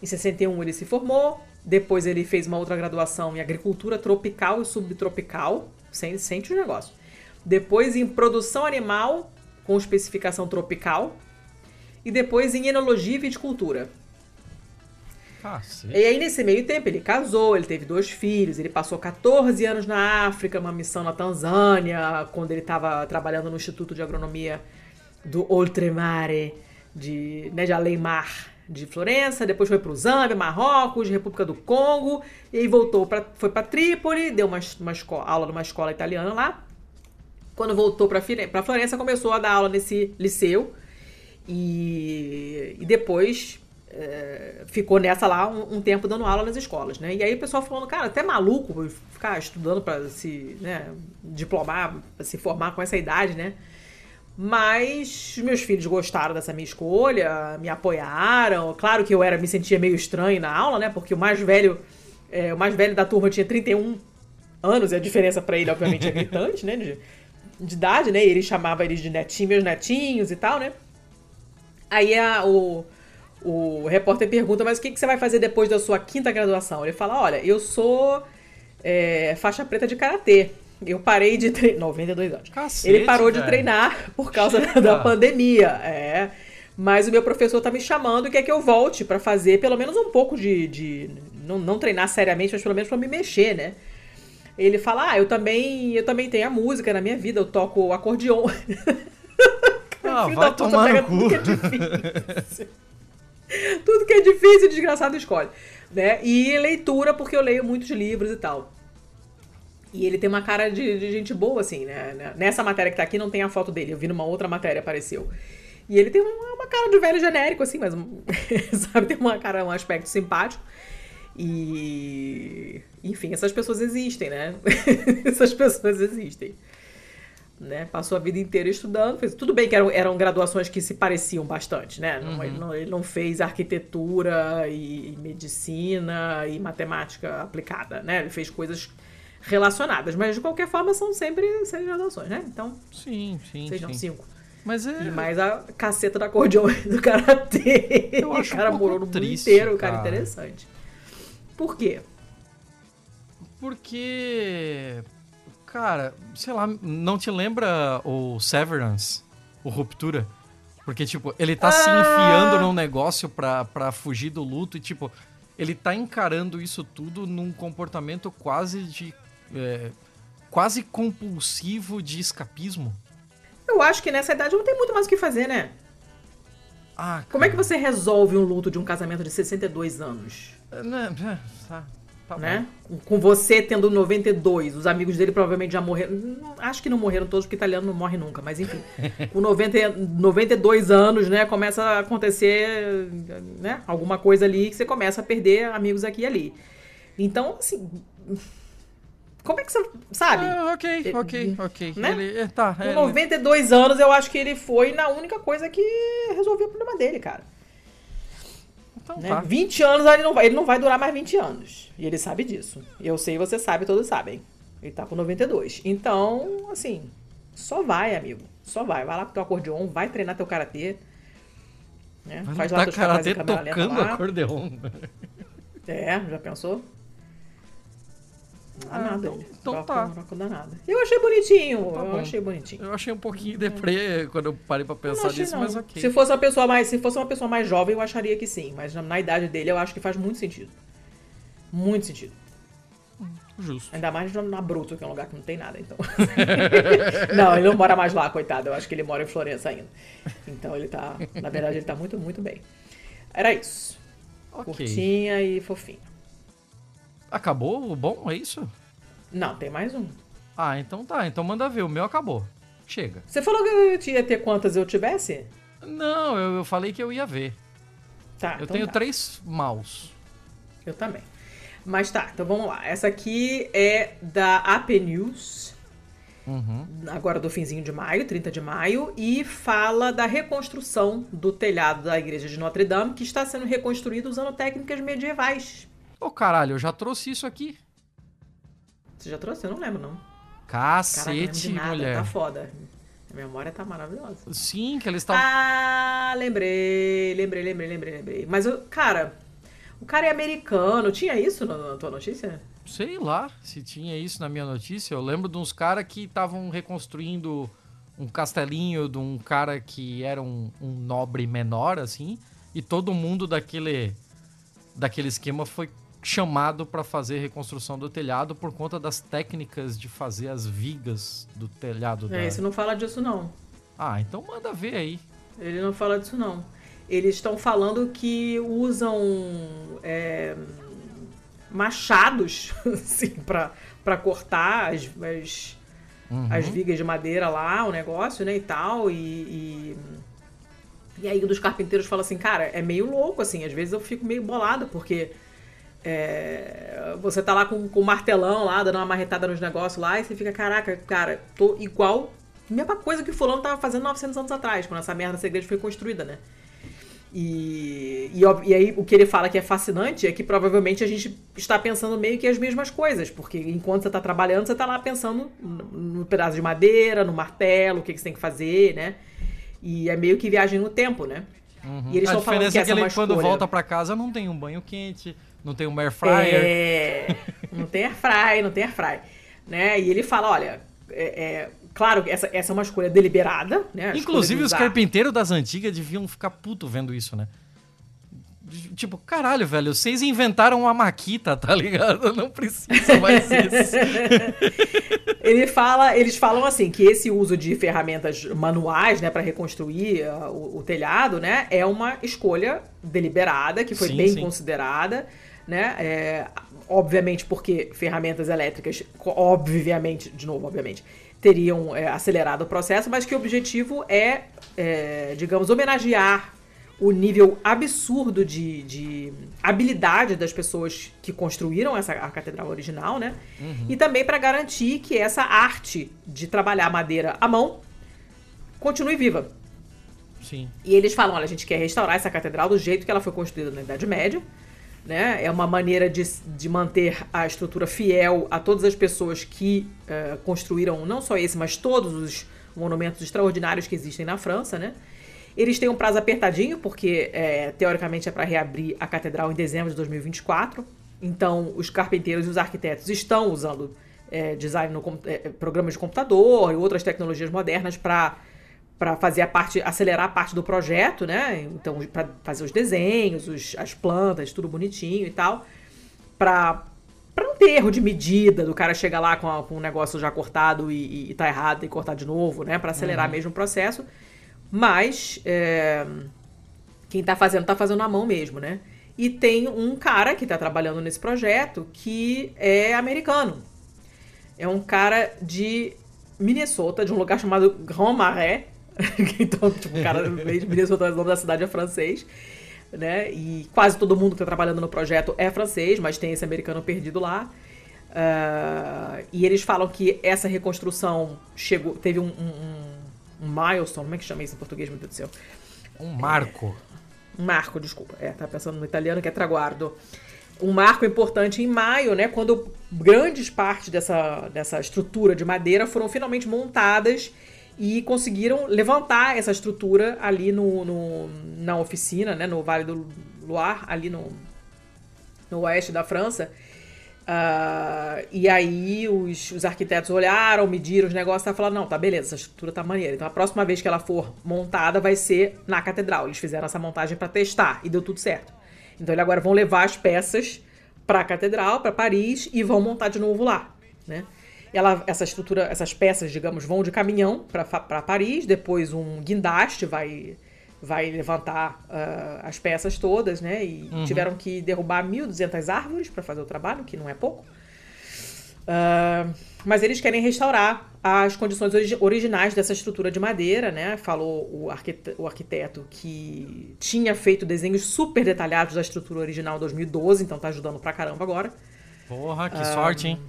Em 61 ele se formou. Depois ele fez uma outra graduação em agricultura tropical e subtropical. Sente o negócio. Depois em produção animal com especificação tropical. E depois em enologia e viticultura. Cacete. E aí, nesse meio tempo, ele casou, ele teve dois filhos, ele passou 14 anos na África, uma missão na Tanzânia, quando ele estava trabalhando no Instituto de Agronomia do Oltremare, de, né, de Além Mar, de Florença, depois foi para o Zâmbia, Marrocos, República do Congo, e aí voltou para foi para Trípoli, deu uma, uma escola, aula numa escola italiana lá. Quando voltou para Florença, começou a dar aula nesse liceu, e, e depois é, ficou nessa lá um, um, tempo dando aula nas escolas, né? E aí o pessoal falando, cara, até maluco ficar estudando para se né, diplomar, pra se formar com essa idade, né? Mas meus filhos gostaram dessa minha escolha, me apoiaram. Claro que eu era me sentia meio estranho na aula, né? Porque o mais velho, é, o mais velho da turma tinha 31 anos, e a diferença para ele, obviamente, é gritante, né? De, de idade, né? E ele chamava eles de netinhos, meus netinhos e tal, né? Aí a, o o repórter pergunta, mas o que, que você vai fazer depois da sua quinta graduação? Ele fala, olha, eu sou é, faixa preta de karatê. Eu parei de treinar. 92 anos. Cacete, Ele parou velho. de treinar por causa Chega. da pandemia. É. Mas o meu professor tá me chamando e quer que eu volte para fazer pelo menos um pouco de. de não, não treinar seriamente, mas pelo menos para me mexer, né? Ele fala: Ah, eu também, eu também tenho a música na minha vida, eu toco acordeon. Ah, vai tomar no cu. Tudo que é difícil, o desgraçado escolhe. Né? E leitura, porque eu leio muitos livros e tal. E ele tem uma cara de, de, gente boa, assim, né? Nessa matéria que tá aqui não tem a foto dele. Eu vi numa outra matéria, apareceu. E ele tem uma, uma cara de velho genérico, assim, mas, sabe, tem uma cara, um aspecto simpático. E. Enfim, essas pessoas existem, né? essas pessoas existem né? Passou a vida inteira estudando. Fez... Tudo bem que eram, eram graduações que se pareciam bastante, né? Não, uhum. ele, não, ele, não, fez arquitetura e, e, medicina e matemática aplicada, né? Ele fez coisas relacionadas, mas de qualquer forma são sempre seis graduações, né? Então. Sim, sim. Seis, sim. cinco. Mas é... E mais a caceta da acordeon do karatê. Eu acho o cara um morou no triste, mundo inteiro, o cara cara interessante. Por quê? Porque Cara, sei lá, não te lembra o Severance? O Ruptura? Porque, tipo, ele tá ah! se enfiando num negócio pra, pra fugir do luto e, tipo, ele tá encarando isso tudo num comportamento quase de. É, quase compulsivo de escapismo. Eu acho que nessa idade não tem muito mais o que fazer, né? Ah, Como é que você resolve um luto de um casamento de 62 anos? É, é, tá. Tá né? Com você tendo 92, os amigos dele provavelmente já morreram. Acho que não morreram todos, porque italiano não morre nunca, mas enfim. com 90, 92 anos, né, começa a acontecer né, alguma coisa ali que você começa a perder amigos aqui e ali. Então, assim. Como é que você. Sabe? Ah, ok, ok, ok. Né? Ele, é, tá, Com ele- 92 anos, eu acho que ele foi na única coisa que resolveu o problema dele, cara. Então Né? tá. 20 anos ele não, vai, ele não vai durar mais 20 anos. E ele sabe disso. Eu sei, você sabe, todos sabem. Ele tá com 92. Então, assim, só vai, amigo. Só vai. Vai lá com teu acordeon, vai treinar teu karatê. Né? Faz lutar teus capazes karatê tocando lá. acordeon. É, já pensou? Ah, então- então tá. danado. Eu achei bonitinho. Tá eu achei bonitinho. Eu achei um pouquinho deprê quando eu parei pra pensar nisso, mas ok. Se fosse uma pessoa mais, se fosse uma pessoa mais jovem, eu acharia que sim, mas na, na idade dele eu acho que faz muito sentido. Muito sentido. Justo. Ainda mais na- Bruto, que é um lugar que não tem nada, então. não, ele não mora mais lá, coitado. Eu acho que ele mora em Florença ainda. Então ele tá, na verdade, ele tá muito, muito bem. Era isso. Ok. Curtinha e fofinha. Acabou o bom, é isso? Não, tem mais um. Ah, então tá. Então manda ver. O meu acabou. Chega. Você falou que eu ia ter quantas eu tivesse? Não, eu, eu falei que eu ia ver. Tá, eu então tenho tá. três maus. Eu também. Mas tá, então vamos lá. Essa aqui é da AP News, Uhum. agora do finzinho de maio, 30 de maio, e fala da reconstrução do telhado da igreja de Notre Dame, que está sendo reconstruído usando técnicas medievais. Ô caralho, eu já trouxe isso aqui. Você já trouxe? Eu não lembro, não. Caraca, não Cacete, de nada, mulher. tá foda. A memória tá maravilhosa. Sim, que eles estavam. Ah, lembrei, lembrei, lembrei, lembrei, lembrei. Mas, eu, cara, o cara é americano. Tinha isso na, na tua notícia? Sei lá se tinha isso na minha notícia. Eu lembro de uns caras que estavam reconstruindo um castelinho de um cara que era um, um nobre menor, assim. E todo mundo daquele, daquele esquema foi chamado para fazer reconstrução do telhado por conta das técnicas de fazer as vigas do telhado da... É, esse não fala disso, não. Ah, então manda ver aí. Ele não fala disso, não. Eles estão falando que usam é, machados, assim, pra, pra cortar as, as, Uhum. as vigas de madeira lá, o negócio, né, e tal, e... e... E aí um dos carpinteiros fala assim, cara, é meio louco, assim, às vezes eu fico meio bolado, porque é, você tá lá com, com o martelão lá, dando uma marretada nos negócios lá, e você fica, caraca, cara, tô igual, mesma coisa que o fulano tava fazendo 900 anos atrás, quando essa merda igreja foi construída, né? E, e, e aí o que ele fala que é fascinante é que provavelmente a gente está pensando meio que as mesmas coisas, porque enquanto você está trabalhando, você está lá pensando no, pedaço de madeira, no martelo, o que, que você tem que fazer, né? E é meio que viagem no tempo, né? E eles a estão falando que é que é ele, quando escolha. volta pra casa, não tem um banho quente, não tem um air fryer. É, não tem air fry, não tem air fry, né? E ele fala, olha, é, é, claro que essa, essa é uma escolha deliberada, né? Inclusive, os carpinteiros das antigas deviam ficar puto vendo isso, né? Tipo, caralho, velho, vocês inventaram uma maquita, tá ligado? Não precisa mais isso. Ele fala, eles falam assim que esse uso de ferramentas manuais, né, para reconstruir uh, o, o telhado, né, é uma escolha deliberada que foi Sim, bem sim. considerada, né? é, obviamente porque ferramentas elétricas, obviamente, de novo, obviamente, teriam é, acelerado o processo, mas que o objetivo é, é, digamos, homenagear o nível absurdo de, de habilidade das pessoas que construíram essa a catedral original, né? E também para garantir que essa arte de trabalhar madeira à mão continue viva. Sim. E eles falam, olha, a gente quer restaurar essa catedral do jeito que ela foi construída na Idade Média, né? É uma maneira de, de manter a estrutura fiel a todas as pessoas que eh, construíram não só esse, mas todos os monumentos extraordinários que existem na França, né? Eles têm um prazo apertadinho, porque eh, teoricamente é para reabrir a catedral em dezembro de 2024. Então, os carpinteiros e os arquitetos estão usando eh, design no eh, programas de computador e outras tecnologias modernas para para fazer a parte, acelerar a parte do projeto, né? Então, para fazer os desenhos, os- as plantas, tudo bonitinho e tal, para para não ter erro de medida do cara chegar lá com, a- com um negócio já cortado e, e, e tá errado e cortar de novo, né? Para acelerar mesmo o processo. Mas é, quem tá fazendo, tá fazendo na mão mesmo, né? E tem um cara que tá trabalhando nesse projeto que é americano. É um cara de Minnesota, de um lugar chamado Grand Marais. então, tipo, o cara Minnesota, o nome da cidade é francês. Né? E quase todo mundo que tá trabalhando no projeto é francês, mas tem esse americano perdido lá. Uh, e eles falam que essa reconstrução chegou, teve um, um, um, milestone, como é que chama isso em português, meu Deus do céu? Um marco. É, um marco, desculpa. É, tá pensando no italiano que é traguardo. Um marco importante em maio, né? Quando grandes partes dessa, dessa estrutura de madeira foram finalmente montadas e conseguiram levantar essa estrutura ali no, no na oficina, né? No Vale do Loire, ali no, no oeste da França. Uh, e aí os, os, arquitetos olharam, mediram os negócios e falaram, não, tá beleza, essa estrutura tá maneira. Então a próxima vez que ela for montada vai ser na catedral. Eles fizeram essa montagem para testar e deu tudo certo. Então eles agora vão levar as peças para a catedral, para Paris e vão montar de novo lá, né? Ela, essa estrutura, essas peças, digamos, vão de caminhão para Paris, depois um guindaste vai vai levantar uh, as peças todas, né? E uhum. tiveram que derrubar 1.200 árvores para fazer o trabalho, que não é pouco. Uh, mas eles querem restaurar as condições origi originais dessa estrutura de madeira, né? Falou o, arquite o arquiteto que tinha feito desenhos super detalhados da estrutura original em 2012, então tá ajudando pra caramba agora. Porra, que uh, sorte, hein?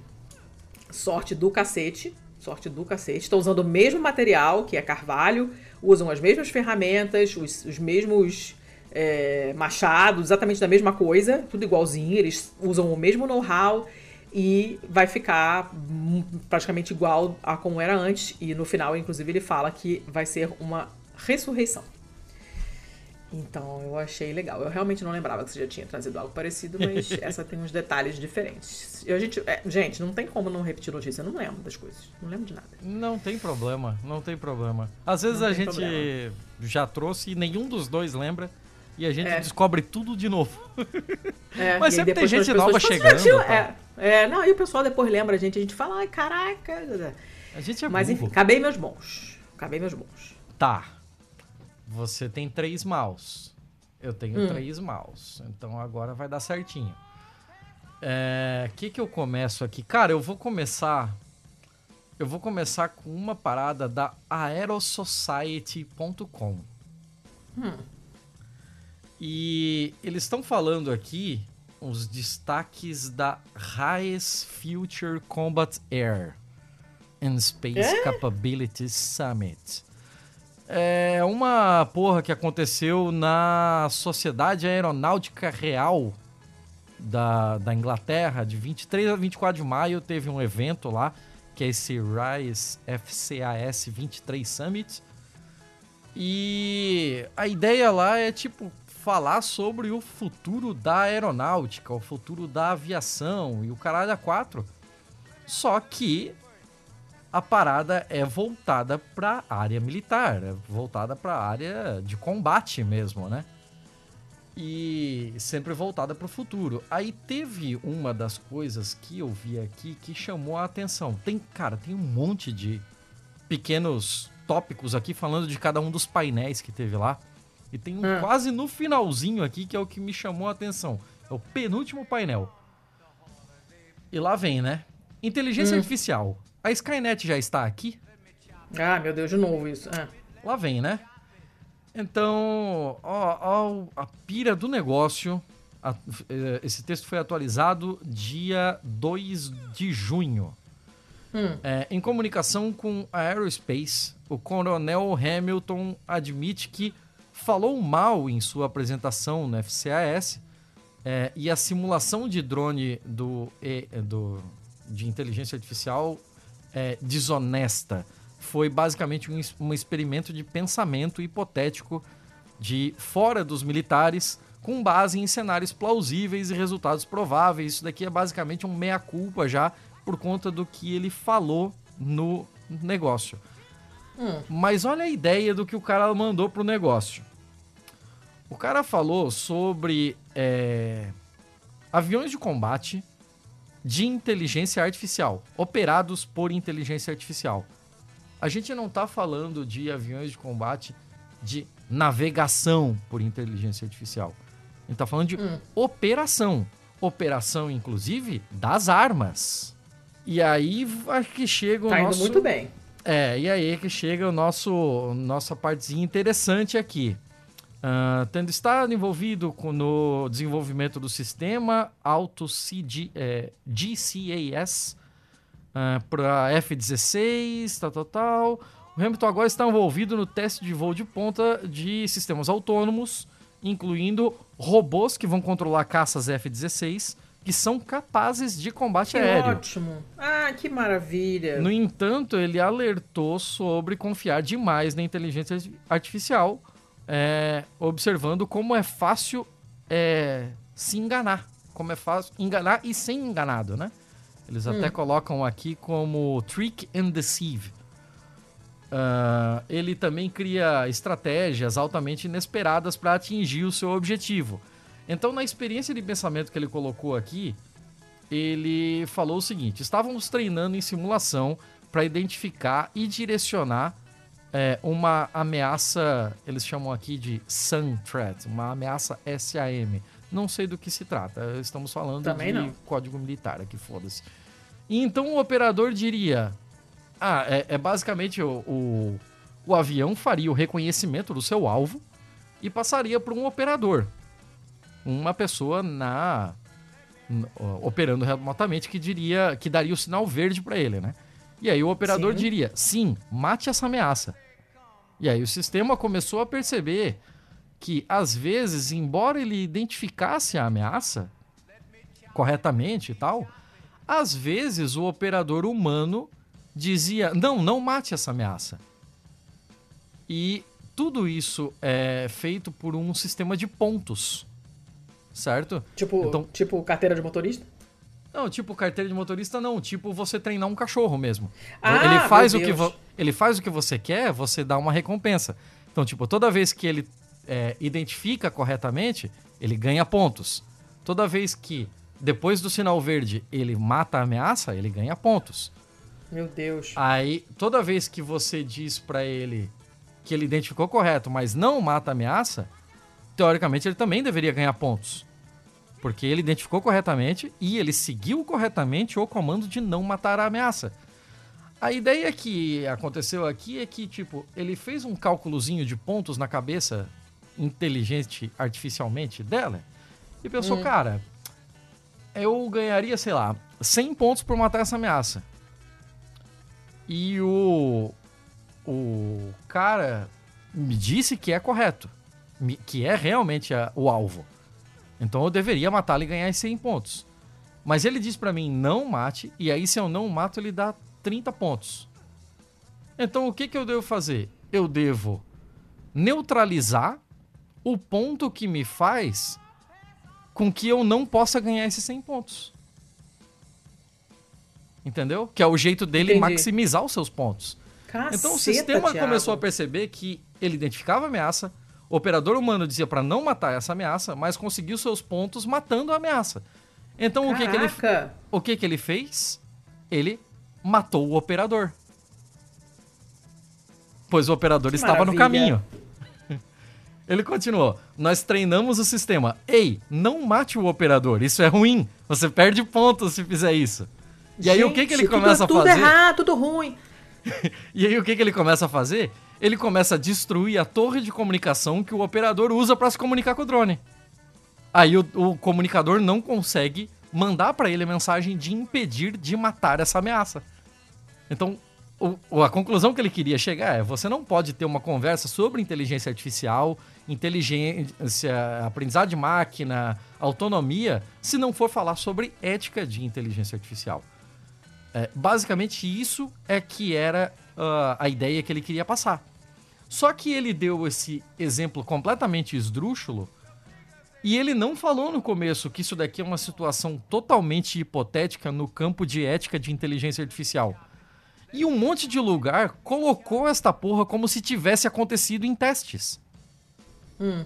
Sorte do cacete. Sorte do cacete. Estão usando o mesmo material, que é carvalho, usam as mesmas ferramentas, os, os mesmos é, machados, exatamente da mesma coisa, tudo igualzinho, eles usam o mesmo know-how e vai ficar praticamente igual a como era antes. E no final, inclusive, ele fala que vai ser uma ressurreição. Então eu achei legal. Eu realmente não lembrava que você já tinha trazido algo parecido, mas essa tem uns detalhes diferentes. E a gente, é, gente, não tem como não repetir notícia. Eu não lembro das coisas. Não lembro de nada. Não tem problema, não tem problema. Às vezes não a gente problema. já trouxe e nenhum dos dois lembra. E a gente é. descobre tudo de novo. É, mas sempre tem gente nova chegando. Tinha, é, é, não, e o pessoal depois lembra a gente, a gente fala, ai, caraca. A gente é Mas enfim, acabei meus bons. Acabei meus bons. Tá. Você tem três mouse. Eu tenho hum. três mouse. Então agora vai dar certinho. O é, que, que eu começo aqui? Cara, eu vou começar. Eu vou começar com uma parada da aerosociety.com. Hum. E eles estão falando aqui os destaques da Highest Future Combat Air and Space é? Capabilities Summit. É uma porra que aconteceu na Sociedade Aeronáutica Real da, da Inglaterra, de 23 a 24 de maio, teve um evento lá, que é esse RISE FCAS 23 Summit. E a ideia lá é tipo falar sobre o futuro da aeronáutica, o futuro da aviação e o caralho a quatro. Só que a parada é voltada para área militar, é voltada para área de combate mesmo, né? E sempre voltada para o futuro. Aí teve uma das coisas que eu vi aqui que chamou a atenção. Tem, cara, tem um monte de pequenos tópicos aqui falando de cada um dos painéis que teve lá. E tem um hum. quase no finalzinho aqui que é o que me chamou a atenção. É o penúltimo painel. E lá vem, né? Inteligência hum. artificial. A Skynet já está aqui? Ah, meu Deus, de novo isso. Ah. Lá vem, né? Então, ó, ó, a pira do negócio. A, eh, esse texto foi atualizado dia 2 de junho. Hum. É, em comunicação com a Aerospace, o coronel Hamilton admite que falou mal em sua apresentação no FCAS é, e a simulação de drone do, do, de inteligência artificial é, desonesta. Foi basicamente um, um experimento de pensamento hipotético de fora dos militares com base em cenários plausíveis e resultados prováveis. Isso daqui é basicamente um meia-culpa já por conta do que ele falou no negócio. Hum. Mas olha a ideia do que o cara mandou pro negócio. O cara falou sobre é, aviões de combate de inteligência artificial, operados por inteligência artificial. A gente não está falando de aviões de combate de navegação por inteligência artificial. A gente está falando de hum. operação. Operação, inclusive, das armas. E aí que chega o tá nosso... indo muito bem. É, e aí é que chega o nosso nossa partezinha interessante aqui. Uh, tendo estado envolvido com, no desenvolvimento do sistema Auto CG, é, GCAS uh, para F-16, tal, tal, tal. O Hamilton agora está envolvido no teste de voo de ponta de sistemas autônomos, incluindo robôs que vão controlar caças F-16, que são capazes de combate que aéreo. Ótimo. Ah, que maravilha. No entanto, ele alertou sobre confiar demais na inteligência artificial é, observando como é fácil é, se enganar. Como é fácil enganar e ser enganado, né? Eles hum. até colocam aqui como trick and deceive. Uh, ele também cria estratégias altamente inesperadas para atingir o seu objetivo. Então, na experiência de pensamento que ele colocou aqui, ele falou o seguinte: estávamos treinando em simulação para identificar e direcionar é, uma ameaça, eles chamam aqui de SAM threat, uma ameaça SAM. Não sei do que se trata, estamos falando Também de não. código militar aqui, foda-se. E então o operador diria: Ah, é, é basicamente o, o, o avião faria o reconhecimento do seu alvo e passaria para um operador. Uma pessoa na operando remotamente que diria que daria o sinal verde para ele, né? E aí o operador sim. diria: sim, mate essa ameaça. E aí o sistema começou a perceber que, às vezes, embora ele identificasse a ameaça corretamente e tal, às vezes o operador humano dizia: não, não mate essa ameaça. E tudo isso é feito por um sistema de pontos. Certo? Tipo, então, tipo carteira de motorista? Não, tipo carteira de motorista não, tipo você treinar um cachorro mesmo. Ah, ele faz o que ele faz o que você quer, você dá uma recompensa. Então, tipo, toda vez que ele é, identifica corretamente, ele ganha pontos. Toda vez que depois do sinal verde ele mata a ameaça, ele ganha pontos. Meu Deus. Aí, toda vez que você diz para ele que ele identificou correto, mas não mata a ameaça, teoricamente ele também deveria ganhar pontos. Porque ele identificou corretamente e ele seguiu corretamente o comando de não matar a ameaça. A ideia que aconteceu aqui é que, tipo, ele fez um cálculozinho de pontos na cabeça inteligente artificialmente dela e pensou, hum. cara, eu ganharia, sei lá, 100 pontos por matar essa ameaça. E o o cara me disse que é correto, que é realmente a, o alvo. Então eu deveria matá-lo e ganhar esses 100 pontos. Mas ele diz para mim, não mate, e aí se eu não mato, ele dá 30 pontos. Então o que, que eu devo fazer? Eu devo neutralizar o ponto que me faz com que eu não possa ganhar esses 100 pontos. Entendeu? Que é o jeito dele Entendi. maximizar os seus pontos. Caceta, então o sistema Thiago. começou a perceber que ele identificava a ameaça, o operador humano dizia para não matar essa ameaça, mas conseguiu seus pontos matando a ameaça. Então o que, que ele o que que ele fez? Ele matou o operador. Pois o operador que estava maravilha. no caminho. Ele continuou: Nós treinamos o sistema. Ei, não mate o operador, isso é ruim. Você perde pontos se fizer isso. E aí o que, que ele começa tudo, a fazer? Tudo errado, tudo ruim. e aí o que, que ele começa a fazer? Ele começa a destruir a torre de comunicação que o operador usa para se comunicar com o drone. Aí o, o comunicador não consegue mandar para ele a mensagem de impedir de matar essa ameaça. Então, o, a conclusão que ele queria chegar é: você não pode ter uma conversa sobre inteligência artificial, inteligência, aprendizado de máquina, autonomia, se não for falar sobre ética de inteligência artificial. É, basicamente, isso é que era uh, a ideia que ele queria passar. Só que ele deu esse exemplo completamente esdrúxulo e ele não falou no começo que isso daqui é uma situação totalmente hipotética no campo de ética de inteligência artificial. E um monte de lugar colocou esta porra como se tivesse acontecido em testes. Hum.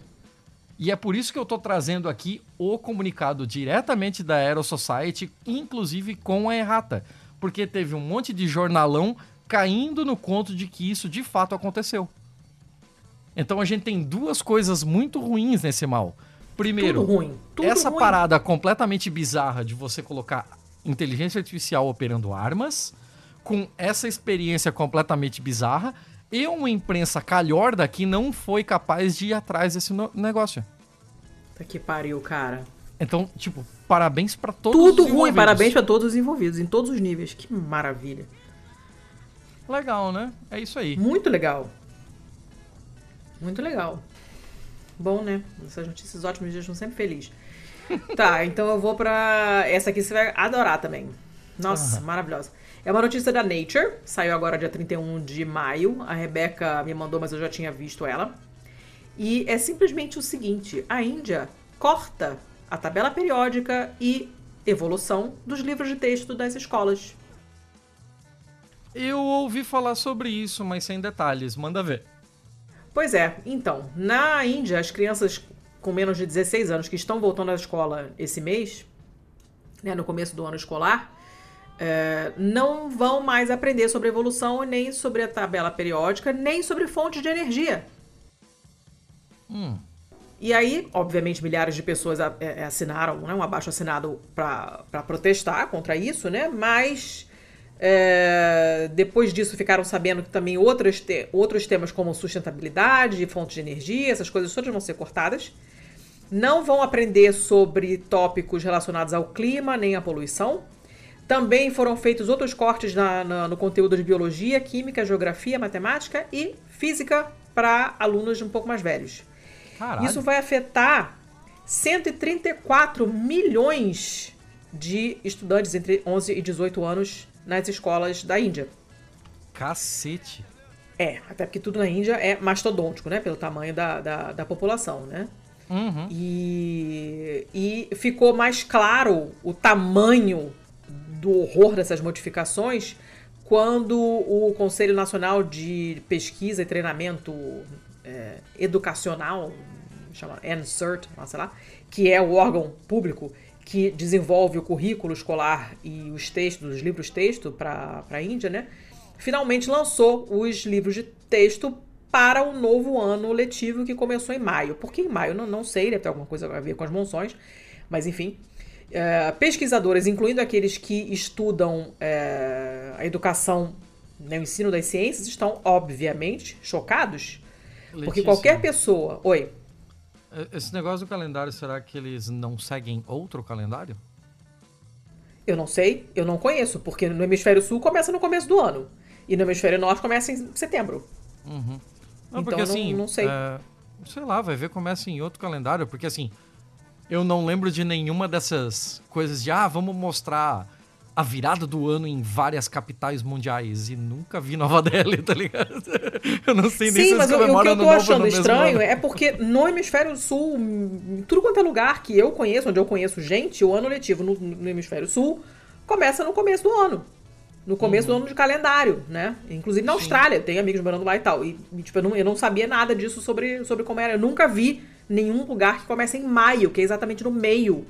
E é por isso que eu tô trazendo aqui o comunicado diretamente da Aero Society, inclusive com a errata. Porque teve um monte de jornalão caindo no conto de que isso de fato aconteceu. Então a gente tem duas coisas muito ruins nesse mal. Primeiro, tudo ruim, tudo essa ruim. parada completamente bizarra de você colocar inteligência artificial operando armas, com essa experiência completamente bizarra, E uma imprensa calhorda que não foi capaz de ir atrás desse negócio. Tá que pariu, cara. Então, tipo, parabéns para todos Tudo os ruim, parabéns para todos os envolvidos, em todos os níveis. Que maravilha. Legal, né? É isso aí. Muito legal. Muito legal. Bom, né? Essas notícias ótimas deixam sempre feliz. tá, então eu vou pra. Essa aqui você vai adorar também. Nossa, uhum. maravilhosa. É uma notícia da Nature, saiu agora dia 31 de maio. A Rebeca me mandou, mas eu já tinha visto ela. E é simplesmente o seguinte: a Índia corta a tabela periódica e evolução dos livros de texto das escolas. Eu ouvi falar sobre isso, mas sem detalhes. Manda ver. Pois é, então, na Índia, as crianças com menos de 16 anos que estão voltando à escola esse mês, né, no começo do ano escolar, é, não vão mais aprender sobre evolução, nem sobre a tabela periódica, nem sobre fontes de energia. Hum. E aí, obviamente, milhares de pessoas é, assinaram né, um abaixo assinado para protestar contra isso, né? Mas é, depois disso ficaram sabendo que também outros, te outros temas como sustentabilidade, fontes de energia, essas coisas todas vão ser cortadas. Não vão aprender sobre tópicos relacionados ao clima nem à poluição. Também foram feitos outros cortes na, na, no conteúdo de biologia, química, geografia, matemática e física para alunos um pouco mais velhos. Caralho. Isso vai afetar 134 milhões de estudantes entre 11 e 18 anos nas escolas da Índia. Cacete. É, até porque tudo na Índia é mastodôntico, né? Pelo tamanho da, da, da população, né? Uhum. E, e ficou mais claro o tamanho do horror dessas modificações quando o Conselho Nacional de Pesquisa e Treinamento é, Educacional, chama NSERT, sei lá, que é o órgão público que desenvolve o currículo escolar e os textos, os livros texto para a Índia, né? Finalmente lançou os livros de texto para o novo ano letivo que começou em maio. Por que em maio? Não, não sei, deve ter alguma coisa a ver com as monções, mas enfim. É, pesquisadores, incluindo aqueles que estudam é, a educação, né, o ensino das ciências, estão obviamente chocados. Letícia. Porque qualquer pessoa. Oi. Esse negócio do calendário, será que eles não seguem outro calendário? Eu não sei, eu não conheço, porque no hemisfério sul começa no começo do ano. E no hemisfério norte começa em setembro. Uhum. Não, então porque, assim, não, não sei. É, sei lá, vai ver começa em outro calendário, porque assim, eu não lembro de nenhuma dessas coisas de, ah, vamos mostrar a virada do ano em várias capitais mundiais e nunca vi Nova Delhi, tá ligado? Eu não sei nem Sim, se mas o, o que eu tô achando estranho é porque no hemisfério sul, tudo quanto é lugar que eu conheço, onde eu conheço gente, o ano letivo no, no hemisfério sul começa no começo do ano. No começo uhum. do ano de calendário, né? Inclusive na Sim. Austrália, tem amigos morando lá e tal. E, tipo, eu não, eu não sabia nada disso sobre, sobre como era. Eu nunca vi nenhum lugar que começa em maio, que é exatamente no meio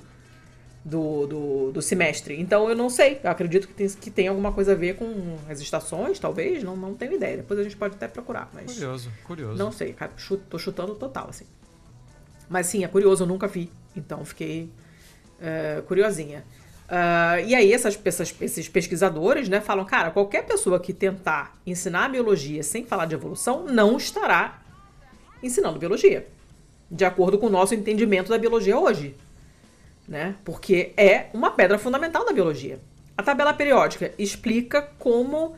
do, do, do, semestre. Então eu não sei. Eu acredito que tem, que tem alguma coisa a ver com as estações, talvez. Não, não tenho ideia. Depois a gente pode até procurar. Mas curioso, curioso. Não sei. Tô chutando total, assim. Mas sim, é curioso, eu nunca vi. Então fiquei uh, curiosinha. Uh, e aí essas, essas, esses pesquisadores né, falam, cara, qualquer pessoa que tentar ensinar biologia sem falar de evolução não estará ensinando biologia. De acordo com o nosso entendimento da biologia hoje né? Porque é uma pedra fundamental da biologia. A tabela periódica explica como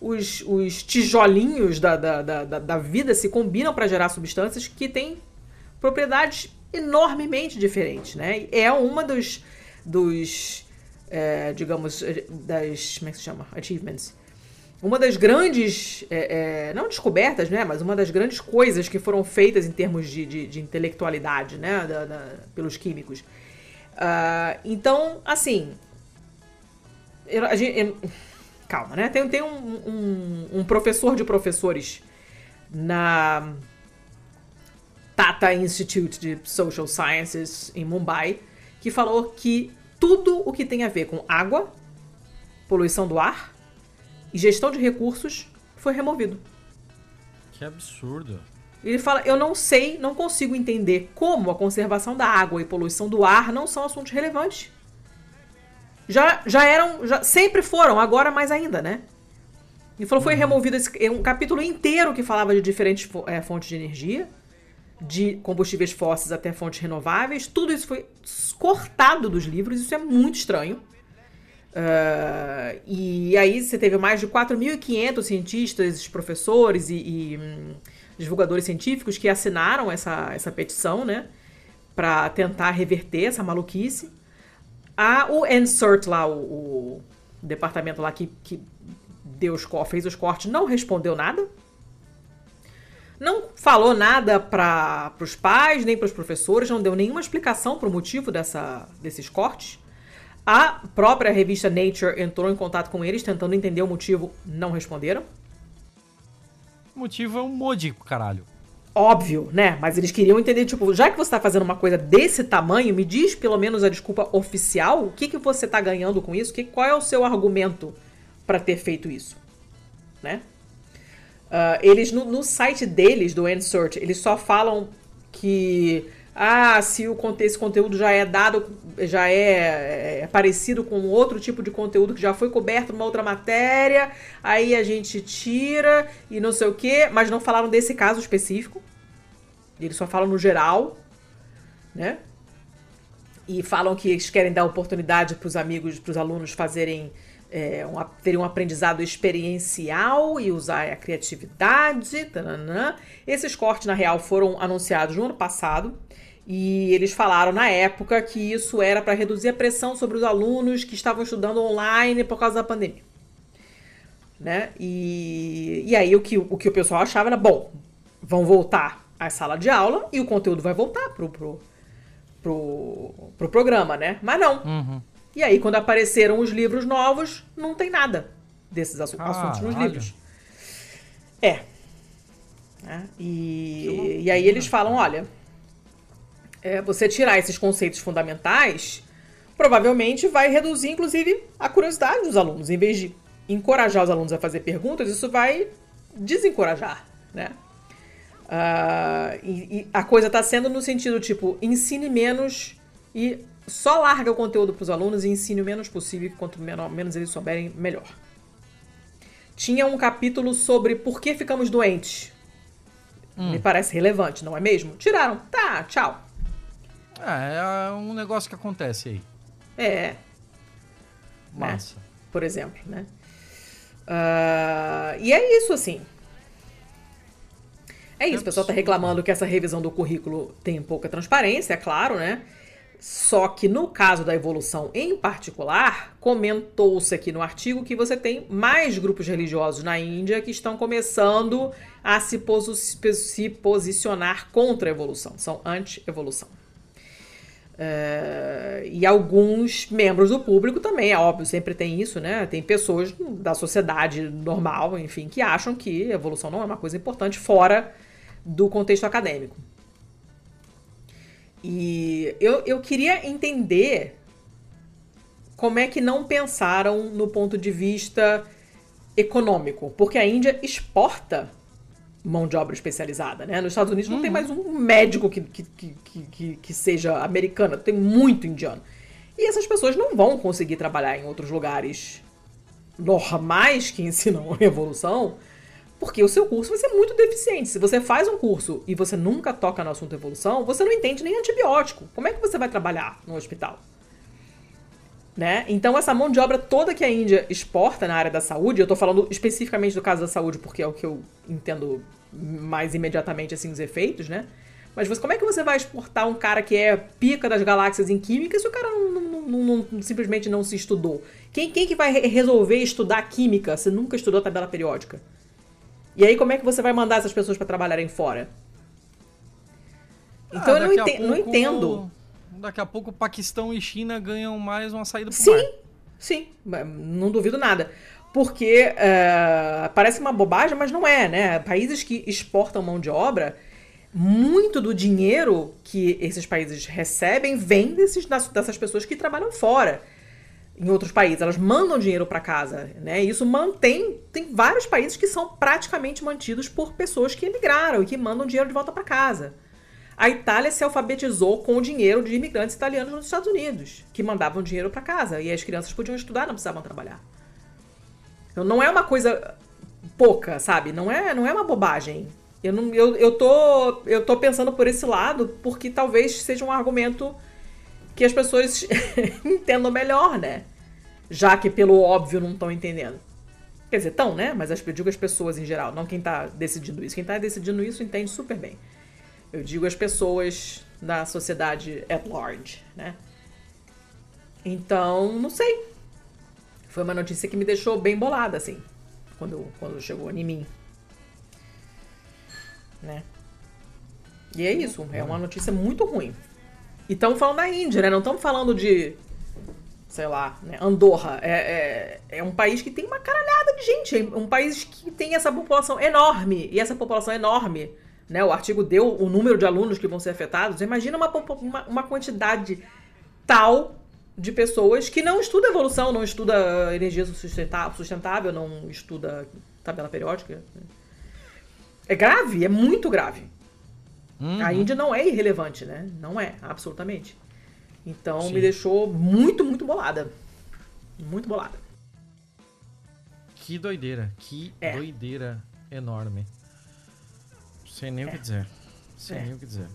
os, os tijolinhos da, da, da, da vida se combinam para gerar substâncias que têm propriedades enormemente diferentes, né? É uma dos, dos é, digamos, das, como é que se chama? Achievements. Uma das grandes, é, é, não descobertas, né? Mas uma das grandes coisas que foram feitas em termos de, de, de intelectualidade, né? Da, da, pelos químicos Uh, então, assim. Eu, gente, eu, calma, né? Tem, tem um, um, um, professor de professores na Tata Institute de Social Sciences em Mumbai que falou que tudo o que tem a ver com água, poluição do ar e gestão de recursos foi removido. Que absurdo. Ele fala: Eu não sei, não consigo entender como a conservação da água e poluição do ar não são assuntos relevantes. Já, já eram, já sempre foram, agora mais ainda, né? E falou foi removido esse, é um capítulo inteiro que falava de diferentes é, fontes de energia, de combustíveis fósseis até fontes renováveis. Tudo isso foi cortado dos livros, isso é muito estranho. Uh, e aí você teve mais de 4.500 cientistas, professores e, e hum, divulgadores científicos que assinaram essa, essa petição, né? Para tentar reverter essa maluquice. A, o NSERT lá, o, o departamento lá que, que deu os, fez os cortes, não respondeu nada. Não falou nada para os pais, nem para os professores, não deu nenhuma explicação para o motivo dessa, desses cortes. A própria revista Nature entrou em contato com eles, tentando entender o motivo, não responderam. Motivo é um módico, caralho. Óbvio, né? Mas eles queriam entender, tipo, já que você tá fazendo uma coisa desse tamanho, me diz pelo menos a desculpa oficial, o que, que você tá ganhando com isso, que, qual é o seu argumento para ter feito isso, né? Uh, eles, no, no, site deles, do Ensort, eles só falam que ah, se o, esse conteúdo já é dado, já é, é, parecido com outro tipo de conteúdo que já foi coberto numa outra matéria, aí a gente tira e não sei o quê, mas não falaram desse caso específico. Eles só falam no geral, né? E falam que eles querem dar oportunidade para os amigos, para os alunos fazerem é, um, ter um aprendizado experiencial e usar a criatividade. Tananã. Esses cortes, na real, foram anunciados no ano passado. E eles falaram na época que isso era para reduzir a pressão sobre os alunos que estavam estudando online por causa da pandemia. Né? E, e aí o que, o que o pessoal achava era, bom, vão voltar à sala de aula e o conteúdo vai voltar pro, pro, pro, pro programa, né? Mas não. Uhum. E aí, quando apareceram os livros novos, não tem nada desses assu ah, assuntos nos olha. livros. É. é. E, e aí eles falam, olha, é, você tirar esses conceitos fundamentais, provavelmente vai reduzir, inclusive, a curiosidade dos alunos. Em vez de encorajar os alunos a fazer perguntas, isso vai desencorajar, né? Uh, e, e, a coisa está sendo no sentido, tipo, ensine menos e só larga o conteúdo para os alunos e ensine o menos possível, quanto menor, menos eles souberem, melhor. Tinha um capítulo sobre por que ficamos doentes. Hum. Me parece relevante, não é mesmo? Tiraram. Tá, tchau. É, é um negócio que acontece aí. É. Massa. Né? Por exemplo, né? Uh, e é isso, assim. É isso, o pessoal tá reclamando que essa revisão do currículo tem pouca transparência, é claro, né? Só que no caso da evolução em particular, comentou-se aqui no artigo que você tem mais grupos religiosos na Índia que estão começando a se, se posicionar contra a evolução, são anti-evolução. Uh, e alguns membros do público também, é óbvio, sempre tem isso, né? Tem pessoas da sociedade normal, enfim, que acham que evolução não é uma coisa importante fora do contexto acadêmico. E eu, eu queria entender como é que não pensaram no ponto de vista econômico, porque a Índia exporta mão de obra especializada, né? Nos Estados Unidos não tem uhum. mais um médico que, que, que, que, que seja americano, tem muito indiano. E essas pessoas não vão conseguir trabalhar em outros lugares normais que ensinam evolução, porque o seu curso vai ser muito deficiente. Se você faz um curso e você nunca toca no assunto evolução, você não entende nem antibiótico. Como é que você vai trabalhar no hospital? Né? Então, essa mão de obra toda que a Índia exporta na área da saúde, eu estou falando especificamente do caso da saúde, porque é o que eu entendo mais imediatamente assim os efeitos, né? Mas você, como é que você vai exportar um cara que é pica das galáxias em química se o cara não, não, não, simplesmente não se estudou? Quem, quem que vai resolver estudar química se nunca estudou a tabela periódica? E aí, como é que você vai mandar essas pessoas para trabalharem fora? Então, ah, eu não, ente pouco... não entendo daqui a pouco Paquistão e China ganham mais uma saída pro sim, mar. Sim, não duvido nada. Porque uh, parece uma bobagem, mas não é, né? Países que exportam mão de obra, muito do dinheiro que esses países recebem vem desses, dessas pessoas que trabalham fora em outros países. Elas mandam dinheiro para casa, né? Isso mantém. Tem vários países que são praticamente mantidos por pessoas que emigraram e que mandam dinheiro de volta para casa. A Itália se alfabetizou com o dinheiro de imigrantes italianos nos Estados Unidos, que mandavam dinheiro para casa e as crianças podiam estudar, não precisavam trabalhar. Então não é uma coisa pouca, sabe? Não é, não é uma bobagem. Eu, não, eu, eu, tô, eu tô pensando por esse lado porque talvez seja um argumento que as pessoas entendam melhor, né? Já que pelo óbvio não estão entendendo. Quer dizer, estão, né? Mas eu digo as pessoas em geral, não quem tá decidindo isso. Quem tá decidindo isso entende super bem. Eu digo as pessoas da sociedade at large, né? Então, não sei. Foi uma notícia que me deixou bem bolada, assim, quando, quando chegou em mim. Né? E é isso, é uma notícia muito ruim. E estamos falando da Índia, né? Não estamos falando de, sei lá, né? Andorra. É, é, é, um país que tem uma caralhada de gente. É um país que tem essa população enorme. E essa população enorme, né? O artigo deu o número de alunos que vão ser afetados. Imagina uma, uma, uma quantidade tal de pessoas que não estuda evolução, não estuda energia sustentável, não estuda tabela periódica. É grave, é muito grave. Uhum. A Índia não é irrelevante, né? Não é, absolutamente. Então Sim. me deixou muito, muito bolada. Muito bolada. Que doideira, que é. doideira enorme. Sem nem é. o que dizer. Sem é. nem o que dizer.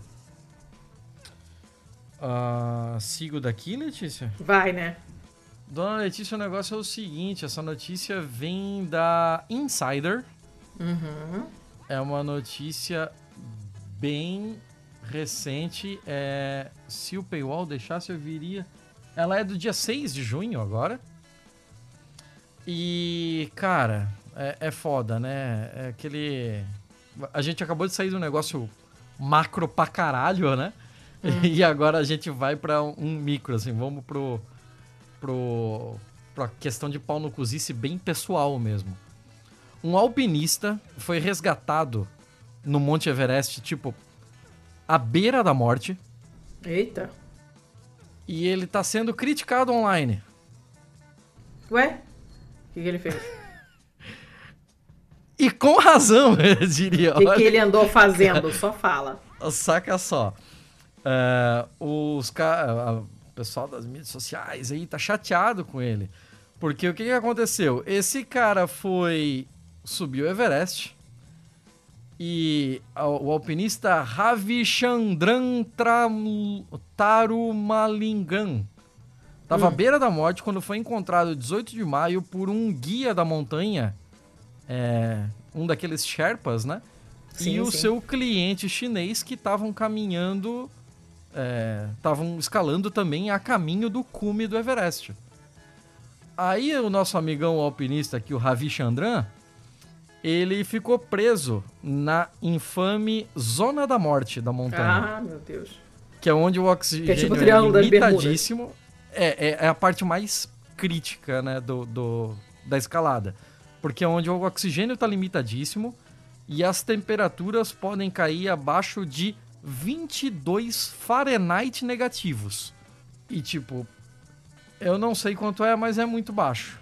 Uh, sigo daqui, Letícia? Vai, né? Dona Letícia, o negócio é o seguinte: essa notícia vem da Insider. Uhum. É uma notícia bem recente. É, se o paywall deixasse, eu viria. Ela é do dia 6 de junho agora. E, cara, é, é foda, né? É aquele. A gente acabou de sair do negócio macro pra caralho, né? Hum. E agora a gente vai para um micro, assim, vamos pro. pro. pra questão de pau no cozice bem pessoal mesmo. Um alpinista foi resgatado no Monte Everest, tipo, à beira da morte. Eita. E ele tá sendo criticado online. Ué? O que, que ele fez? e com razão, eu diria. O que, que ele andou fazendo? Só fala. Saca só. Uh, os o pessoal das mídias sociais aí tá chateado com ele. Porque o que, que aconteceu? Esse cara foi. subiu o Everest. E o alpinista Ravichandran Tarumalingam estava hum. à beira da morte quando foi encontrado 18 de maio por um guia da montanha, é, um daqueles Sherpas, né? Sim, e o seu cliente chinês que estavam caminhando estavam é, escalando também a caminho do cume do Everest. Aí o nosso amigão alpinista aqui, o Ravi Chandran, ele ficou preso na infame Zona da Morte da montanha. Ah, meu Deus. Que é onde o oxigênio que é, tipo é limitadíssimo. É, é, é, a parte mais crítica né, do, do, da escalada. Porque é onde o oxigênio está limitadíssimo e as temperaturas podem cair abaixo de 22 Fahrenheit negativos. E tipo, eu não sei quanto é, mas é muito baixo.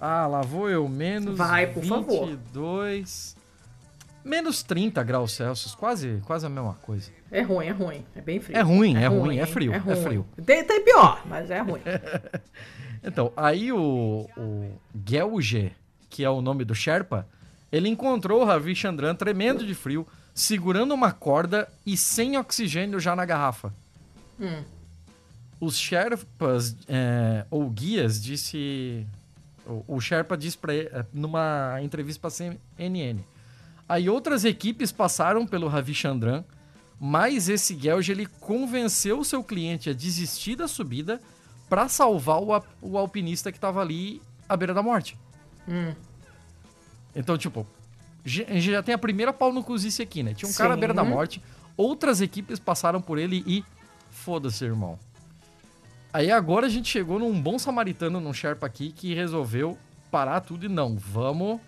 Ah, lá vou eu, menos Vai, por 22... Favor. Menos 30 graus Celsius, quase, quase a mesma coisa. É ruim, é ruim. É bem frio. É ruim, é, é ruim, ruim, é frio. É, ruim. é frio. Tem, tem pior, mas é ruim. então, aí o, o Gelge, que é o nome do Sherpa, ele encontrou o Ravi Chandran tremendo de frio, segurando uma corda e sem oxigênio já na garrafa. Hum. Os Sherpas, é, ou guias, disse. O, o Sherpa disse ele, é, numa entrevista para CNN. Aí outras equipes passaram pelo Ravi Chandran, mas esse Gelge ele convenceu o seu cliente a desistir da subida para salvar o, o, alpinista que estava ali à beira da morte. Hum. Então, tipo, já tem a primeira pau no cozice aqui, né? Tinha um Sim. cara à beira da morte, outras equipes passaram por ele e foda-se, irmão. Aí agora a gente chegou num bom samaritano, num Sherpa aqui, que resolveu parar tudo e não, vamos,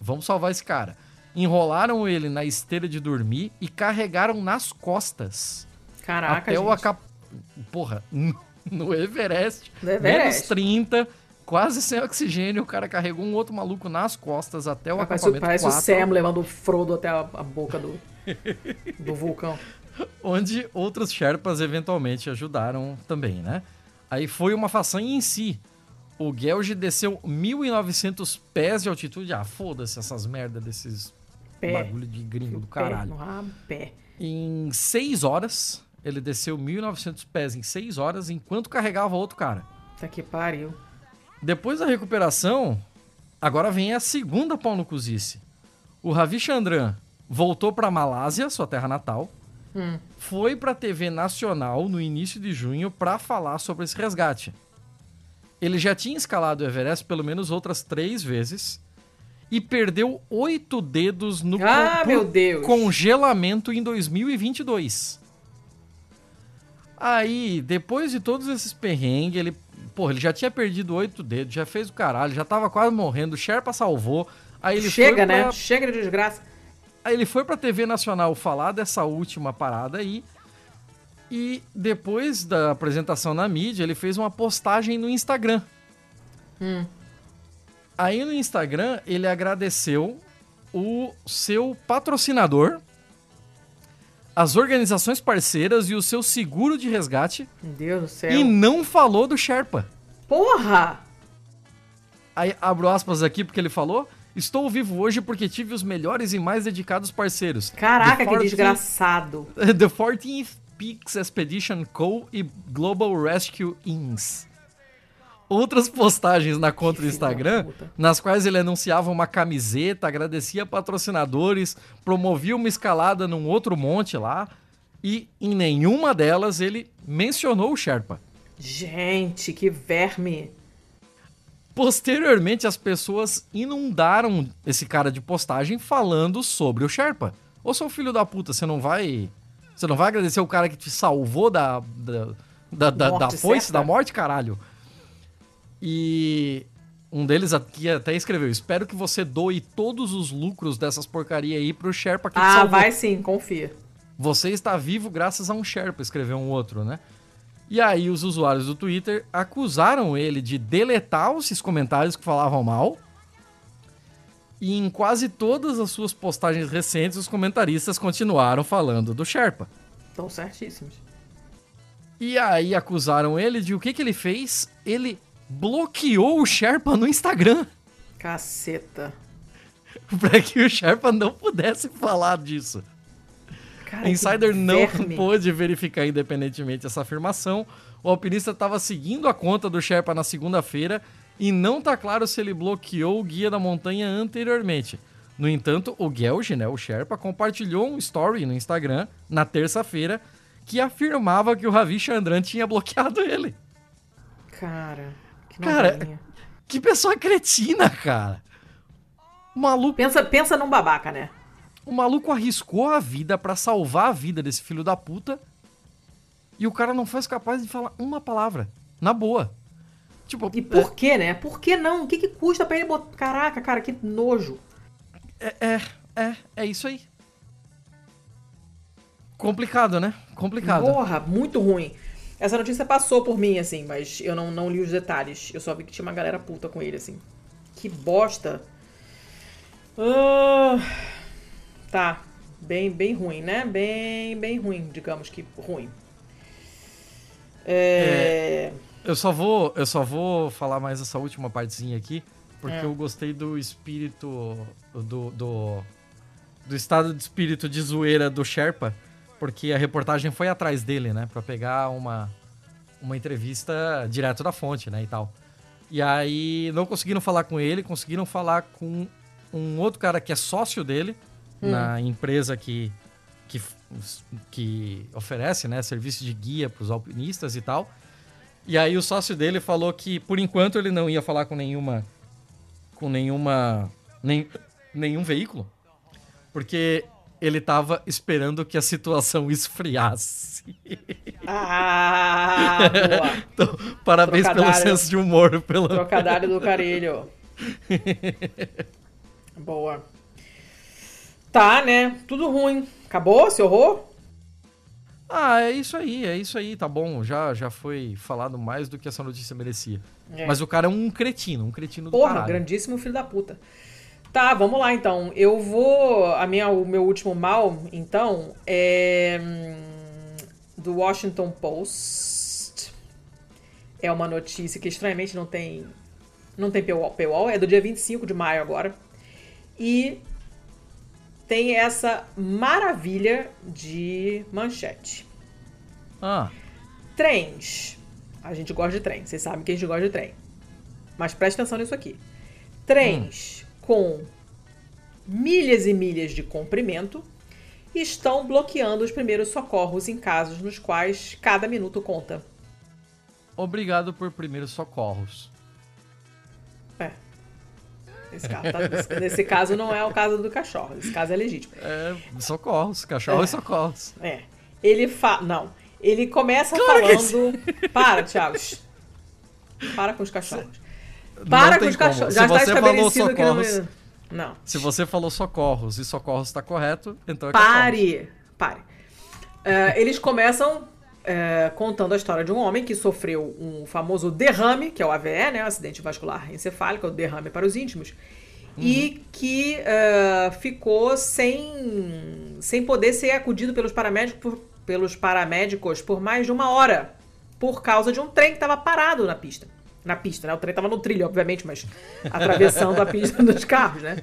vamos salvar esse cara. Enrolaram ele na esteira de dormir e carregaram nas costas. Caraca, até gente. o acap... Porra, no Everest, no Everest. Menos 30, quase sem oxigênio, o cara carregou um outro maluco nas costas até o Rapaz, acampamento Parece 4. o Sam levando o Frodo até a, a boca do, do vulcão. Onde outros Sherpas eventualmente ajudaram também, né? Aí foi uma façanha em si. o Gelge desceu 1.900 pés de altitude. Ah, foda-se essas merda desses Pé. bagulho de gringo do caralho. Pé, rabo, pé. Em 6 horas, ele desceu 1.900 pés em 6 horas, enquanto carregava outro cara. Tá que pariu. Depois da recuperação, agora vem a segunda pau no cozice. O Ravi Chandran voltou pra Malásia, sua terra natal, Hum. foi pra TV nacional no início de junho pra falar sobre esse resgate. Ele já tinha escalado o Everest pelo menos outras três vezes e perdeu oito dedos no Ah, Deus. congelamento em 2022. Aí, depois de todos esses perrengues, ele, porra, ele já tinha perdido oito dedos, já fez o caralho, já tava quase morrendo, o Sherpa salvou. Aí ele Chega, né? pra- Chega de desgraça. Ele foi pra TV Nacional falar dessa última parada aí. E depois da apresentação na mídia, ele fez uma postagem no Instagram. Hum. Aí no Instagram, ele agradeceu o seu patrocinador, as organizações parceiras e o seu seguro de resgate. Meu Deus do céu. E não falou do Sherpa. Porra! Aí abro aspas aqui porque ele falou: Estou vivo hoje porque tive os melhores e mais dedicados parceiros. Caraca, The que 14 desgraçado. The 14th Peaks Expedition Co. e Global Rescue Inns. Outras postagens na conta do Instagram, nas quais ele anunciava uma camiseta, agradecia patrocinadores, promovia uma escalada num outro monte lá, e em nenhuma delas ele mencionou o Sherpa. Gente, que verme. Posteriormente, as pessoas inundaram esse cara de postagem falando sobre o Sherpa. Ô seu filho da puta, você não vai. Você não vai agradecer o cara que te salvou da. da, da, da, da Morte foice, certa? da morte, caralho? E um deles aqui até escreveu: Espero que você doe todos os lucros dessas porcaria aí pro Sherpa que te Ah, salvou. vai sim, confia. Você está vivo graças a um Sherpa, escreveu um outro, né? E aí os usuários do Twitter acusaram ele de deletar esses comentários que falavam mal. E em quase todas as suas postagens recentes, os comentaristas continuaram falando do Sherpa. Estão certíssimos. E aí acusaram ele de o que, que ele fez? Ele bloqueou o Sherpa no Instagram. Caceta. para que o Sherpa não pudesse falar disso. Cara, A Insider não pôde verificar independentemente essa afirmação. O alpinista estava seguindo a conta do Sherpa na segunda-feira e não tá claro se ele bloqueou o guia da montanha anteriormente. No entanto, o Gelge, né, o Sherpa, compartilhou um story no Instagram na terça-feira que afirmava que o Ravi Chandran tinha bloqueado ele. Cara, que Cara, novelinha. Que pessoa cretina, cara. Maluco, Pensa, pensa num babaca, né? O maluco arriscou a vida pra salvar a vida desse filho da puta e o cara não foi capaz de falar uma palavra. Na boa. Tipo, E por que, né? Por que não? O que, que custa pra ele botar. Caraca, cara, que nojo. é, é, é, é isso aí. Complicado, né? Complicado. Porra, muito ruim. Essa notícia passou por mim, assim, mas eu não, não li os detalhes. Eu só vi que tinha uma galera puta com ele, assim. Que bosta. Ah, tá. Bem, bem ruim, né? Bem, bem ruim, digamos que ruim. É... Eu só vou, eu só vou falar mais essa última partezinha aqui, porque É. eu gostei do espírito do, do do estado de espírito de zoeira do Sherpa, porque a reportagem foi atrás dele, né, Pra pegar uma uma entrevista direto da fonte, né, e tal. E aí não conseguiram falar com ele, conseguiram falar com um outro cara que é sócio dele na empresa que que, que oferece, né, serviço de guia para os alpinistas e tal. E aí o sócio dele falou que por enquanto ele não ia falar com nenhuma com nenhuma nem, nenhum veículo, porque ele tava esperando que a situação esfriasse. Ah, boa. Então, parabéns pelo Trocadilho. senso de humor, pelo Trocadilho do carilho. Boa. Tá, né? Tudo ruim. Acabou esse horror? Ah, é isso aí, é isso aí, tá bom. Já já foi falado mais do que essa notícia merecia. É. Mas o cara é um cretino, um cretino do Porra, caralho. grandíssimo filho da puta. Tá, vamos lá então. Eu vou. A minha, o meu último mal, então, é. hum, Do Washington Post. É uma notícia que estranhamente não tem Não tem paywall, paywall, é do dia 25 de maio agora. E tem essa maravilha de manchete. Ah. Trens. A gente gosta de trem, vocês sabem que a gente gosta de trem. Mas preste atenção nisso aqui. Trens hum. com milhas e milhas de comprimento estão bloqueando os primeiros socorros em casos nos quais cada minuto conta. Obrigado por primeiros socorros. É. Caso, tá, nesse caso não é o caso do cachorro. Esse caso é legítimo. É, socorros. Cachorro é. e socorros. É. Ele fala. Não. Ele começa claro falando. Para, Thiago. Para com os cachorros. Para com os cachorros. Já está estabelecido que não. É- não. Se você falou socorros e socorros está correto, então é Pare! Cachorros. Pare. Uh, eles começam uh, contando a história de um homem que sofreu um famoso derrame, que é o AVE, né? acidente vascular encefálico, o derrame para os íntimos, uhum. e que uh, ficou sem, sem poder ser acudido pelos paramédicos por, pelos paramédicos por mais de uma hora, por causa de um trem que estava parado na pista na pista, né? O trem tava no trilho, obviamente, mas atravessando a pista dos carros, né?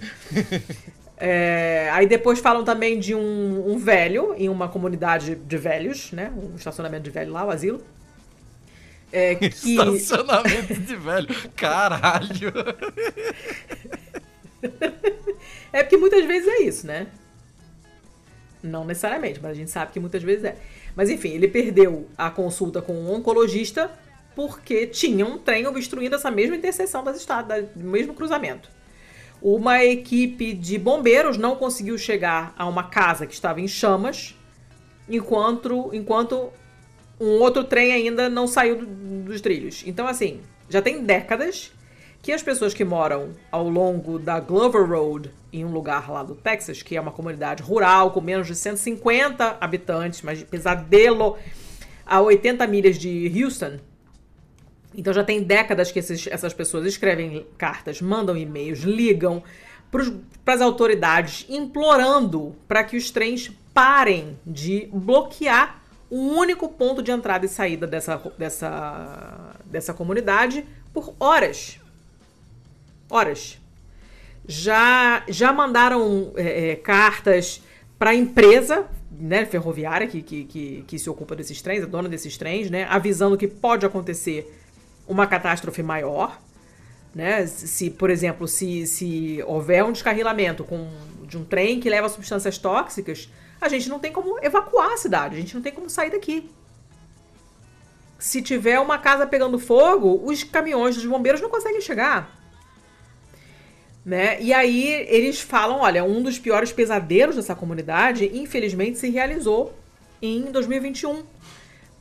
É, aí depois falam também de um, um, velho em uma comunidade de velhos, né? Um estacionamento de velho lá, o asilo. É, que... Estacionamento de velho, caralho! é porque muitas vezes é isso, né? Não necessariamente, mas a gente sabe que muitas vezes é. Mas enfim, ele perdeu a consulta com um oncologista porque tinha um trem obstruindo essa mesma interseção das estradas, do mesmo cruzamento. Uma equipe de bombeiros não conseguiu chegar a uma casa que estava em chamas, enquanto, enquanto um outro trem ainda não saiu do, dos trilhos. Então, assim, já tem décadas que as pessoas que moram ao longo da Glover Road, em um lugar lá do Texas, que é uma comunidade rural com menos de 150 habitantes, mas pesadelo, a 80 milhas de Houston, então já tem décadas que esses, essas pessoas escrevem cartas, mandam e-mails, ligam para as autoridades implorando para que os trens parem de bloquear o único ponto de entrada e saída dessa, dessa, dessa comunidade por horas. Horas. Já, já mandaram é, é, cartas para a empresa né, ferroviária que, que, que, que se ocupa desses trens, a dona desses trens, né, avisando que pode acontecer uma catástrofe maior, né? Se, por exemplo, se, se houver um descarrilamento com, de um trem que leva substâncias tóxicas, a gente não tem como evacuar a cidade, a gente não tem como sair daqui. Se tiver uma casa pegando fogo, os caminhões dos bombeiros não conseguem chegar. Né? E aí eles falam, olha, um dos piores pesadelos dessa comunidade, infelizmente, se realizou em 2021,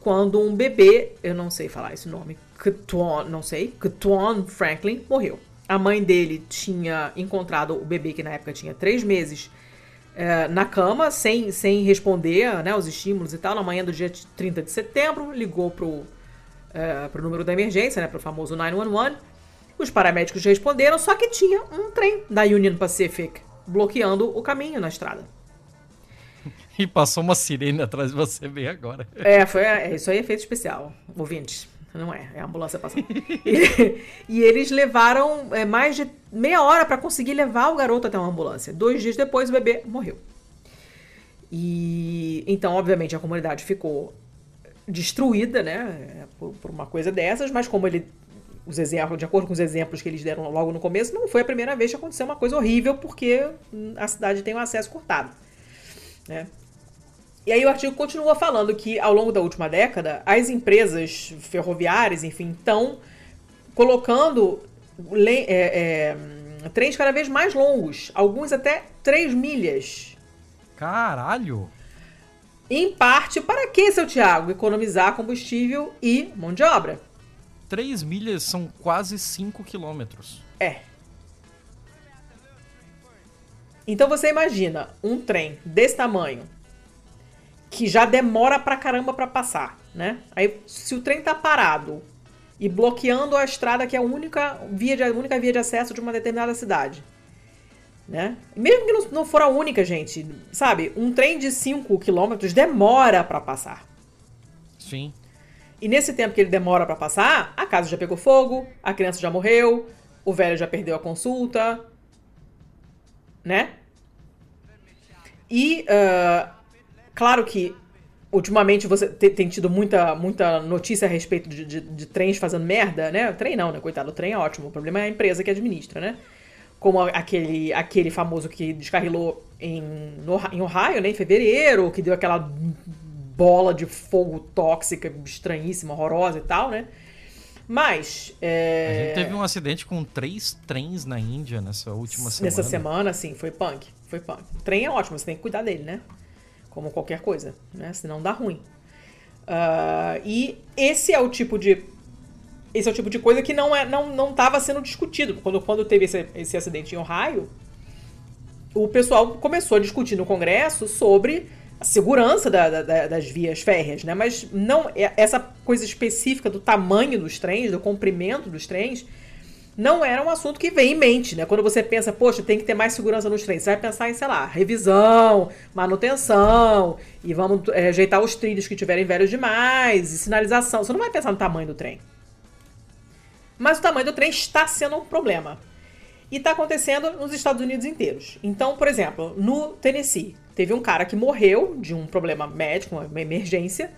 quando um bebê, eu não sei falar esse nome, Ketuan, não sei, Ketuan Franklin morreu. A mãe dele tinha encontrado o bebê que na época tinha três meses é, na cama, sem, sem responder né, aos estímulos e tal. Na manhã do dia 30 de setembro, ligou pro, é, pro número da emergência, né, pro famoso 911. Os paramédicos responderam, só que tinha um trem da Union Pacific bloqueando o caminho na estrada. E passou uma sirene atrás de você bem agora. É, foi, é, isso aí é efeito especial, ouvintes. Não é, é a ambulância passando. e, e, eles levaram é, mais de meia hora para conseguir levar o garoto até uma ambulância. Dois dias depois, o bebê morreu. E então, obviamente, a comunidade ficou destruída, né, por, por uma coisa dessas, mas como ele os exemplos, de acordo com os exemplos que eles deram logo no começo, não foi a primeira vez que aconteceu uma coisa horrível, porque a cidade tem o um acesso cortado. Né? E aí o artigo continua falando que ao longo da última década, as empresas ferroviárias, enfim, estão colocando é, é, trens cada vez mais longos, alguns até 3 milhas. Caralho! Em parte, para que, seu Tiago? Economizar combustível e mão de obra. 3 milhas são quase 5 quilômetros. É. Então você imagina um trem desse tamanho, que já demora pra caramba pra passar, né? Aí, se o trem tá parado e bloqueando a estrada que é a única via de, a única via de acesso de uma determinada cidade, né? Mesmo que não, não for a única, gente, sabe? Um trem de 5 km demora para passar. Sim. E nesse tempo que ele demora para passar, a casa já pegou fogo, a criança já morreu, o velho já perdeu a consulta, né? E, uh, claro que ultimamente você tem tido muita, muita notícia a respeito de, de, de, trens fazendo merda, né? Trem não, né? Coitado, o trem é ótimo. O problema é a empresa que administra, né? Como aquele, aquele famoso que descarrilou em, no, em Ohio, né? Em fevereiro, que deu aquela bola de fogo tóxica, estranhíssima, horrorosa e tal, né? Mas. É... A gente teve um acidente com três trens na Índia nessa última semana. Nessa semana, sim, foi punk. Foi punk. O trem é ótimo, você tem que cuidar dele, né? Como qualquer coisa, né? Senão dá ruim. Uh, e esse é o tipo de. Esse é o tipo de coisa que não é, não, não estava sendo discutido. Quando, quando teve esse, esse acidente em Ohio, o pessoal começou a discutir no Congresso sobre a segurança da, da, das vias férreas, né? Mas não é, essa coisa específica do tamanho dos trens, do comprimento dos trens, não era um assunto que vem em mente, né? Quando você pensa, poxa, tem que ter mais segurança nos trens, você vai pensar em, sei lá, revisão, manutenção, e vamos é, ajeitar os trilhos que tiverem velhos demais, e sinalização. Você não vai pensar no tamanho do trem. Mas o tamanho do trem está sendo um problema. E está acontecendo nos Estados Unidos inteiros. Então, por exemplo, no Tennessee, teve um cara que morreu de um problema médico, uma emergência,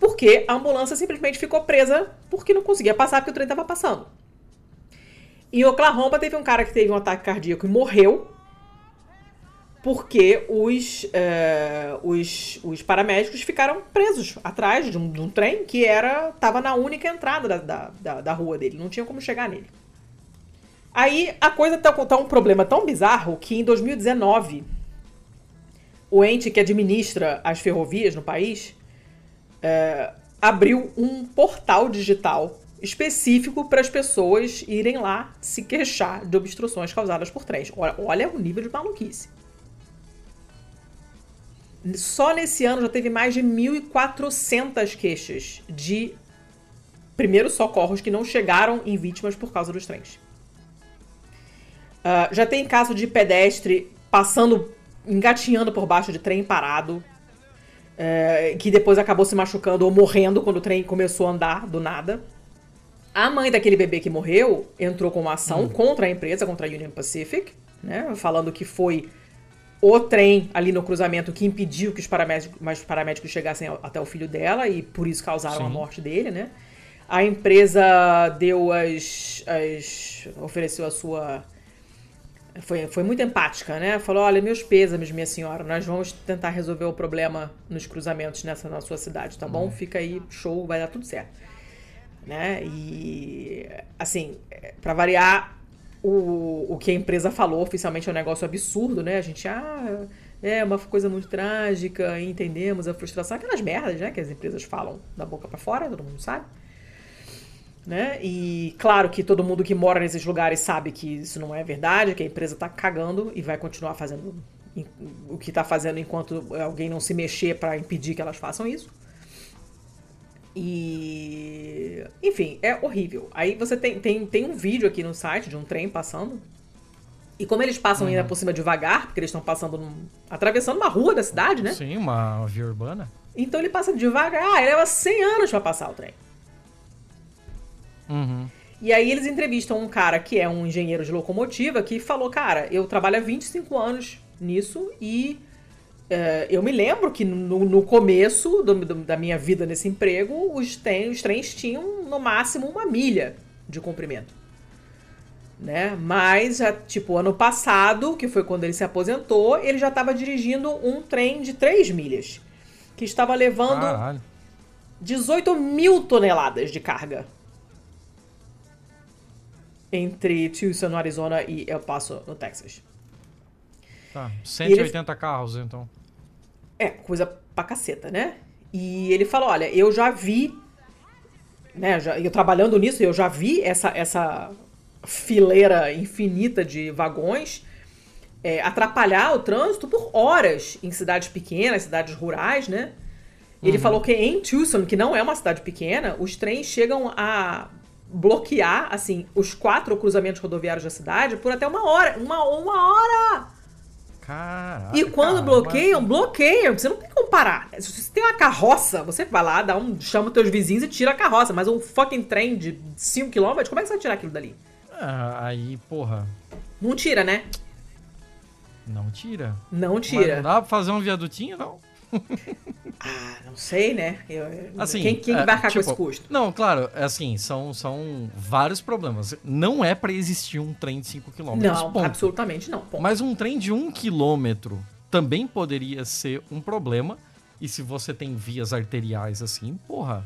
porque a ambulância simplesmente ficou presa porque não conseguia passar porque o trem estava passando. Em Oklahoma teve um cara que teve um ataque cardíaco e morreu porque os, uh, os, os paramédicos ficaram presos atrás de um, de um trem que era estava na única entrada da, da, da, da rua dele, não tinha como chegar nele. Aí a coisa tá, tá um problema tão bizarro que em 2019 o ente que administra as ferrovias no país é, abriu um portal digital específico para as pessoas irem lá se queixar de obstruções causadas por trens. Olha, olha o nível de maluquice. Só nesse ano já teve mais de 1.400 queixas de primeiros socorros que não chegaram em vítimas por causa dos trens. Uh, já tem caso de pedestre passando, engatinhando por baixo de trem parado, uh, que depois acabou se machucando ou morrendo quando o trem começou a andar do nada. A mãe daquele bebê que morreu entrou com uma ação hum. contra a empresa, contra a Union Pacific, né, falando que foi o trem ali no cruzamento que impediu que os paramédicos, os paramédicos chegassem até o filho dela e por isso causaram Sim. a morte dele, né? A empresa deu as, as ofereceu a sua foi, foi muito empática, né? Falou: olha, meus pêsames, minha senhora, nós vamos tentar resolver o problema nos cruzamentos nessa na sua cidade, tá bom? Uhum. Fica aí, show, vai dar tudo certo. Né? E, assim, para variar, o, o que a empresa falou oficialmente é um negócio absurdo, né? A gente, ah, é uma coisa muito trágica, entendemos a frustração, aquelas merdas, né? Que as empresas falam da boca para fora, todo mundo sabe né? E claro que todo mundo que mora nesses lugares sabe que isso não é verdade, que a empresa está cagando e vai continuar fazendo o que está fazendo enquanto alguém não se mexer para impedir que elas façam isso. E. Enfim, é horrível. Aí você tem, tem, tem um vídeo aqui no site de um trem passando. E como eles passam uhum. ainda por cima devagar, porque eles estão passando num, atravessando uma rua da cidade, né? Sim, uma via urbana. Então ele passa devagar. Ah, ele leva 100 anos para passar o trem. Uhum. E aí eles entrevistam um cara que é um engenheiro de locomotiva que falou, cara, eu trabalho há 25 anos nisso e eu me lembro que no, no começo do, do, da minha vida nesse emprego, os, tem, os trens tinham no máximo uma milha de comprimento. Né? Mas, já, tipo, ano passado, que foi quando ele se aposentou, ele já estava dirigindo um trem de 3 milhas, que estava levando Caralho. 18 mil toneladas de carga entre Tucson, no Arizona e El Paso, no Texas. Tá, 180 ele... carros, então. É, coisa pra caceta, né? E ele falou, olha, eu já vi, né, já, eu trabalhando nisso, eu já vi essa, essa fileira infinita de vagões é, atrapalhar o trânsito por horas em cidades pequenas, cidades rurais, né? Ele uhum. falou que em Tucson, que não é uma cidade pequena, os trens chegam a bloquear, assim, os quatro cruzamentos rodoviários da cidade por até uma hora. Uma, uma hora! Caraca, e quando bloqueiam, bloqueiam. Você não tem como parar. Se você tem uma carroça, você vai lá, dá um, chama os teus vizinhos e tira a carroça. Mas um fucking trem de 5km, como é que você vai tirar aquilo dali? Ah, aí, porra. Não tira, né? Não tira. Não Mas tira. não dá pra fazer um viadutinho, não? Ah, não sei, né? Eu- Assim, quem quem é, vai arcar tipo, com esse custo? Não, claro, é assim, são, são vários problemas. Não é pra existir um trem de 5 km. Não, ponto. absolutamente não. Ponto. Mas um trem de 1 km também poderia ser um problema. E se você tem vias arteriais assim, porra,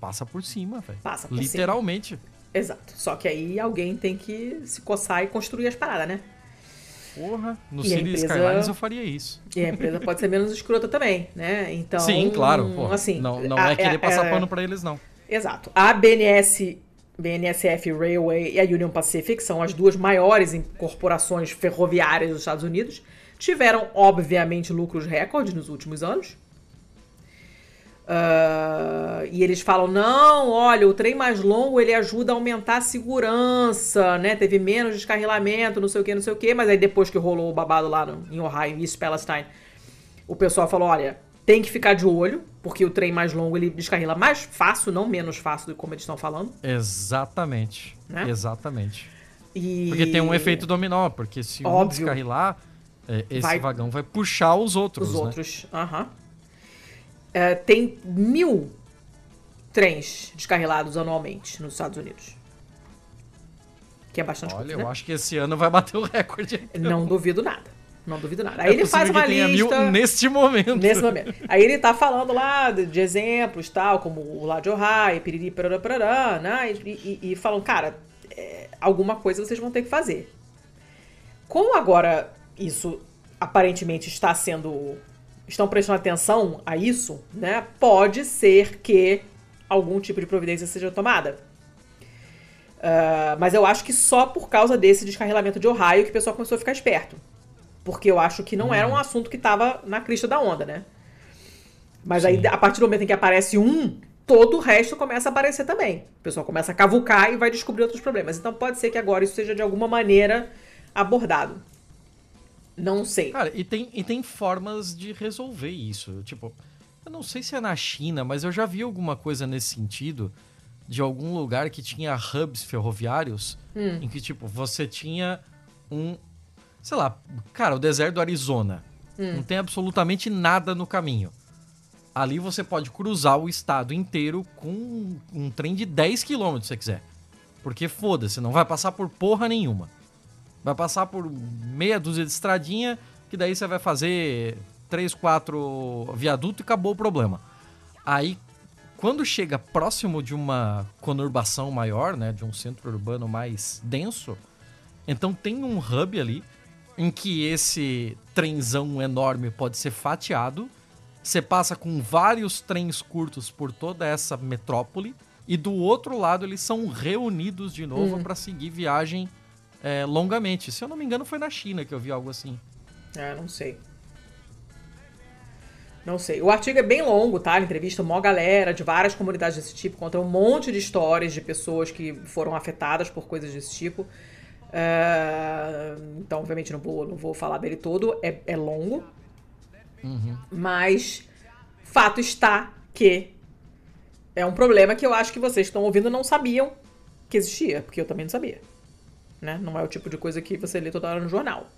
passa por cima, velho. Passa por cima. Literalmente. Exato. Só que aí alguém tem que se coçar e construir as paradas, né? Porra, no E a City empresa- Skylines eu faria isso. E a empresa pode ser menos escrota também, né? Então. Sim, claro, porra. Assim, não não a- é querer a- passar é- pano pra eles, não. Exato. A BNS, BNSF Railway e a Union Pacific são as duas maiores corporações ferroviárias dos Estados Unidos. Tiveram, obviamente, lucros recordes nos últimos anos. Ah, e eles falam, não, olha, o trem mais longo ele ajuda a aumentar a segurança, né? Teve menos descarrilamento, não sei o que, não sei o que. Mas aí depois que rolou o babado lá no, em Ohio, em East Palestine, o pessoal falou, olha, tem que ficar de olho, porque o trem mais longo ele descarrila mais fácil, não menos fácil do que como eles estão falando. Exatamente. Né? Exatamente. E... Porque tem um efeito dominó, porque se um Óbvio. descarrilar, é, esse Vai- vagão vai puxar os outros, Os né? outros, aham. É, tem mil trens descarrilados anualmente nos Estados Unidos. Que é bastante Olha, coisa, eu né? acho que esse ano vai bater o recorde. Não duvido nada. Não duvido nada. Aí É ele faz uma tenha mil lista. neste momento. Nesse momento. Aí ele tá falando lá de, exemplos, tal, como o lá de Ohio, piriri, parará, parará, né? E, e, e falam, cara, é, alguma coisa vocês vão ter que fazer. Como agora isso aparentemente está sendo. Estão prestando atenção a isso, né? Pode ser que algum tipo de providência seja tomada. Ah, mas eu acho que só por causa desse descarrilamento de Ohio que o pessoal começou a ficar esperto. Porque eu acho que não era um assunto que estava na crista da onda, né? Mas aí, Sim. a partir do momento em que aparece um, todo o resto começa a aparecer também. O pessoal começa a cavucar e vai descobrir outros problemas. Então pode ser que agora isso seja de alguma maneira abordado. Não sei. Cara, e tem, e tem formas de resolver isso. Tipo, eu não sei se é na China, mas eu já vi alguma coisa nesse sentido de algum lugar que tinha hubs ferroviários Hum. em que, tipo, você tinha um. Sei lá, cara, o deserto do Arizona. Hum. Não tem absolutamente nada no caminho. Ali você pode cruzar o estado inteiro com um trem de 10 km se você quiser. Porque foda-se, não vai passar por porra nenhuma. Vai passar por meia dúzia de estradinha, que daí você vai fazer três, quatro viadutos e acabou o problema. Aí, quando chega próximo de uma conurbação maior, né, de um centro urbano mais denso, então tem um hub ali em que esse trenzão enorme pode ser fatiado. Você passa com vários trens curtos por toda essa metrópole e do outro lado eles são reunidos de novo para seguir viagem é, longamente. Se eu não me engano, foi na China que eu vi algo assim. É, não sei. Não sei. O artigo é bem longo, tá? Ele entrevista uma galera de várias comunidades desse tipo, conta um monte de histórias de pessoas que foram afetadas por coisas desse tipo. É, Então, obviamente, não vou, não vou falar dele todo, é, é longo. Mas fato está que é um problema que eu acho que vocês que estão ouvindo não sabiam que existia, porque eu também não sabia. Né? Não é o tipo de coisa que você lê toda hora no jornal.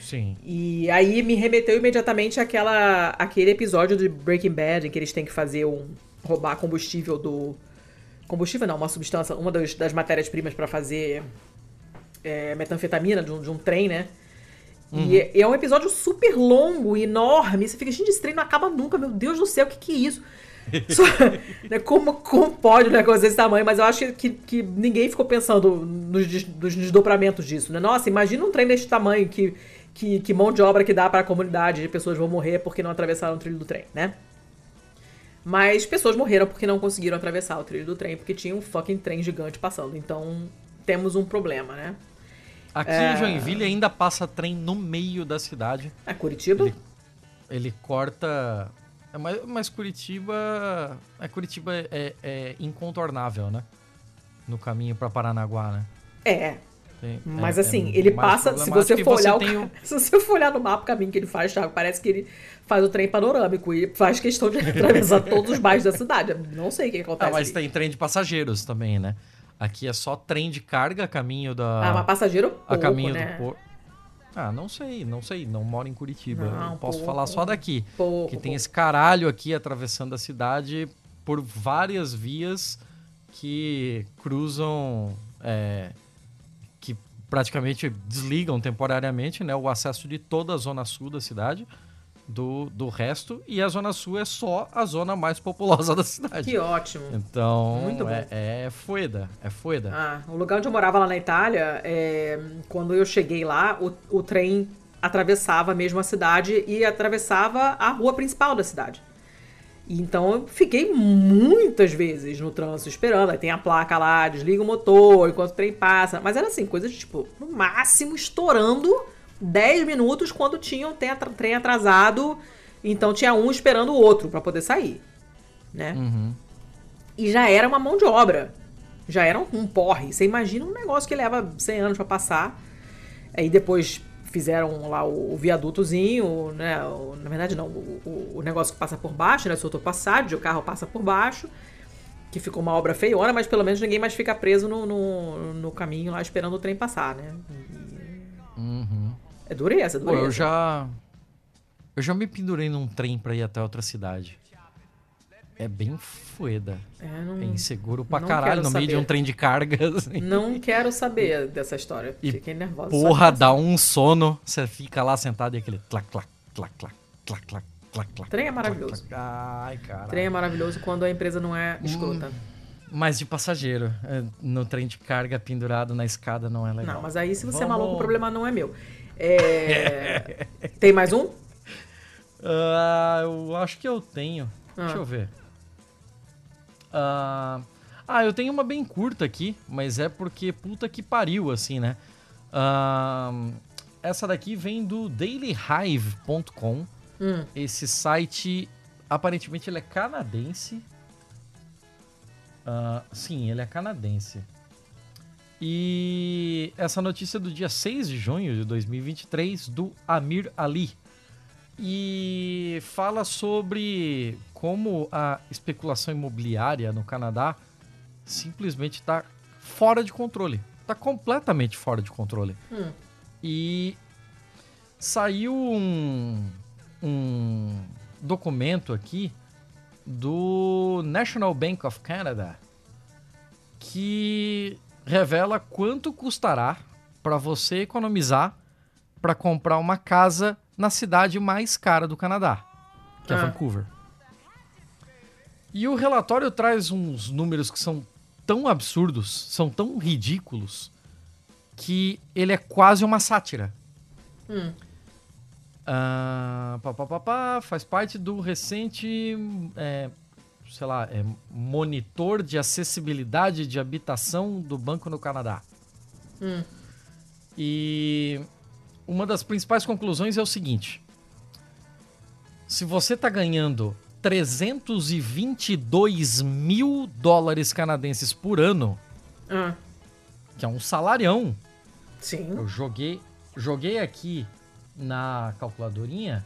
Sim. E aí me remeteu imediatamente àquela, àquele episódio de Breaking Bad em que eles têm que fazer um. roubar combustível do. Combustível não, uma substância, uma das, das matérias-primas para fazer é, metanfetamina de um, de um trem, né? E é, é um episódio super longo, enorme. Você fica, gente, esse trem não acaba nunca, meu Deus do céu, o que, que é isso? Só- né, como, como pode um negócio desse tamanho? Mas eu acho que, que ninguém ficou pensando nos, nos desdobramentos disso, né? Nossa, imagina um trem desse tamanho, que, que, que mão de obra que dá para a comunidade de pessoas vão morrer porque não atravessaram o trilho do trem, né? Mas pessoas morreram porque não conseguiram atravessar o trilho do trem, porque tinha um fucking trem gigante passando. Então, temos um problema, né? Aqui É. em Joinville ainda passa trem no meio da cidade. É Curitiba? Ele, ele corta. É, Mas, mas Curitiba. É, Curitiba é, é incontornável, né? No caminho pra Paranaguá, né? É, Tem- Mas é- assim, é ele mais passa. Se você for olhar o um- se você for olhar no mapa o caminho que ele faz, Thiago, parece que ele faz o trem panorâmico e faz questão de atravessar todos os bairros da cidade. Não sei o que acontece. Ah, mas ali. tem trem de passageiros também, né? Aqui é só trem de carga a caminho da. Ah, mas passageiro pouco, a caminho né? do porto. Ah, não sei, não sei. Não moro em Curitiba. Não, posso pouco. falar só daqui. Pouco, que tem pouco. esse caralho aqui atravessando a cidade por várias vias que cruzam. é, que praticamente desligam temporariamente né, o acesso de toda a zona sul da cidade do, do resto. E a zona sul é só a zona mais populosa da cidade. Que ótimo. Então, Muito bom. é, é fueda, é. Ah, o lugar onde eu morava lá na Itália, é, quando eu cheguei lá, o, o trem atravessava mesmo a cidade e atravessava a rua principal da cidade. Então eu fiquei muitas vezes no trânsito esperando. Aí tem a placa lá, desliga o motor enquanto o trem passa. Mas era assim, coisas tipo, no máximo estourando 10 minutos quando tinha o trem atra- trem atrasado. Então tinha um esperando o outro pra poder sair. Né? Uhum. E já era uma mão de obra. Já era um, um porre. Você imagina um negócio que leva 100 anos pra passar. Aí depois fizeram lá o, o viadutozinho, né? o- na verdade, não. O, negócio que passa por baixo, né? Soltou passagem, o carro passa por baixo. Que ficou uma obra feiona, mas pelo menos ninguém mais fica preso no, no, no caminho lá esperando o trem passar, né? Uhum. É dureza, é Pô, dureza. eu já. Eu já me pendurei num trem pra ir até outra cidade. É bem fueda. É, não, É inseguro pra caralho no meio de um trem de carga. assim. não quero saber dessa história. E Fiquei nervosa. Porra, dá um sono. Você fica lá sentado e aquele clac, clac, clac, clac, clac, clac, clac, clac. Trem é maravilhoso. clac. Ai, cara. Trem é maravilhoso quando a empresa não é escrota. Mas de passageiro. é, No trem de carga pendurado na escada não é legal. Não, mas aí se você é Vamos- maluco, o problema não é meu. É, Tem mais um? Ah, eu acho que eu tenho. Ah. Deixa eu ver. Ah, ah, eu tenho uma bem curta aqui, mas é porque puta que pariu, assim, né? Ah, essa daqui vem do dailyhive.com. Hum. Esse site, aparentemente, ele é canadense. Ah, sim, ele é canadense. E essa notícia é do dia 6 de junho de 2023, do Amir Ali. E fala sobre como a especulação imobiliária no Canadá simplesmente está fora de controle. Está completamente fora de controle. Hum. E saiu um, um documento aqui do National Bank of Canada que revela quanto custará para você economizar para comprar uma casa na cidade mais cara do Canadá, que é Ah. Vancouver. E o relatório traz uns números que são tão absurdos, são tão ridículos, que ele é quase uma sátira. Hum. Pá, pá, pá, pá, faz parte do recente, é, sei lá, é, monitor de acessibilidade de habitação do Banco no Canadá. Hum. E uma das principais conclusões é o seguinte: se você está ganhando 322 mil dólares canadenses por ano, Ah, que é um salarião, sim. eu joguei, joguei aqui na calculadorinha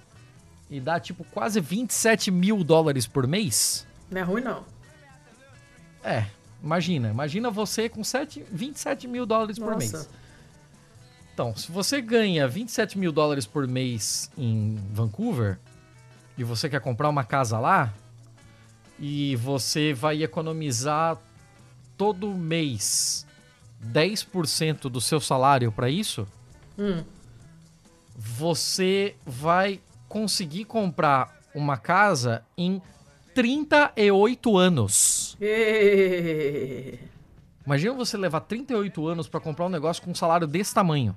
e dá tipo quase 27 mil dólares por mês. Não é ruim, não. É, imagina. Imagina você com 7, 27 mil dólares por mês. Nossa. Então, se você ganha 27 mil dólares por mês em Vancouver e você quer comprar uma casa lá e você vai economizar todo mês 10% do seu salário para isso, Hum. você vai conseguir comprar uma casa em 38 anos. Imagina você levar 38 anos pra comprar um negócio com um salário desse tamanho.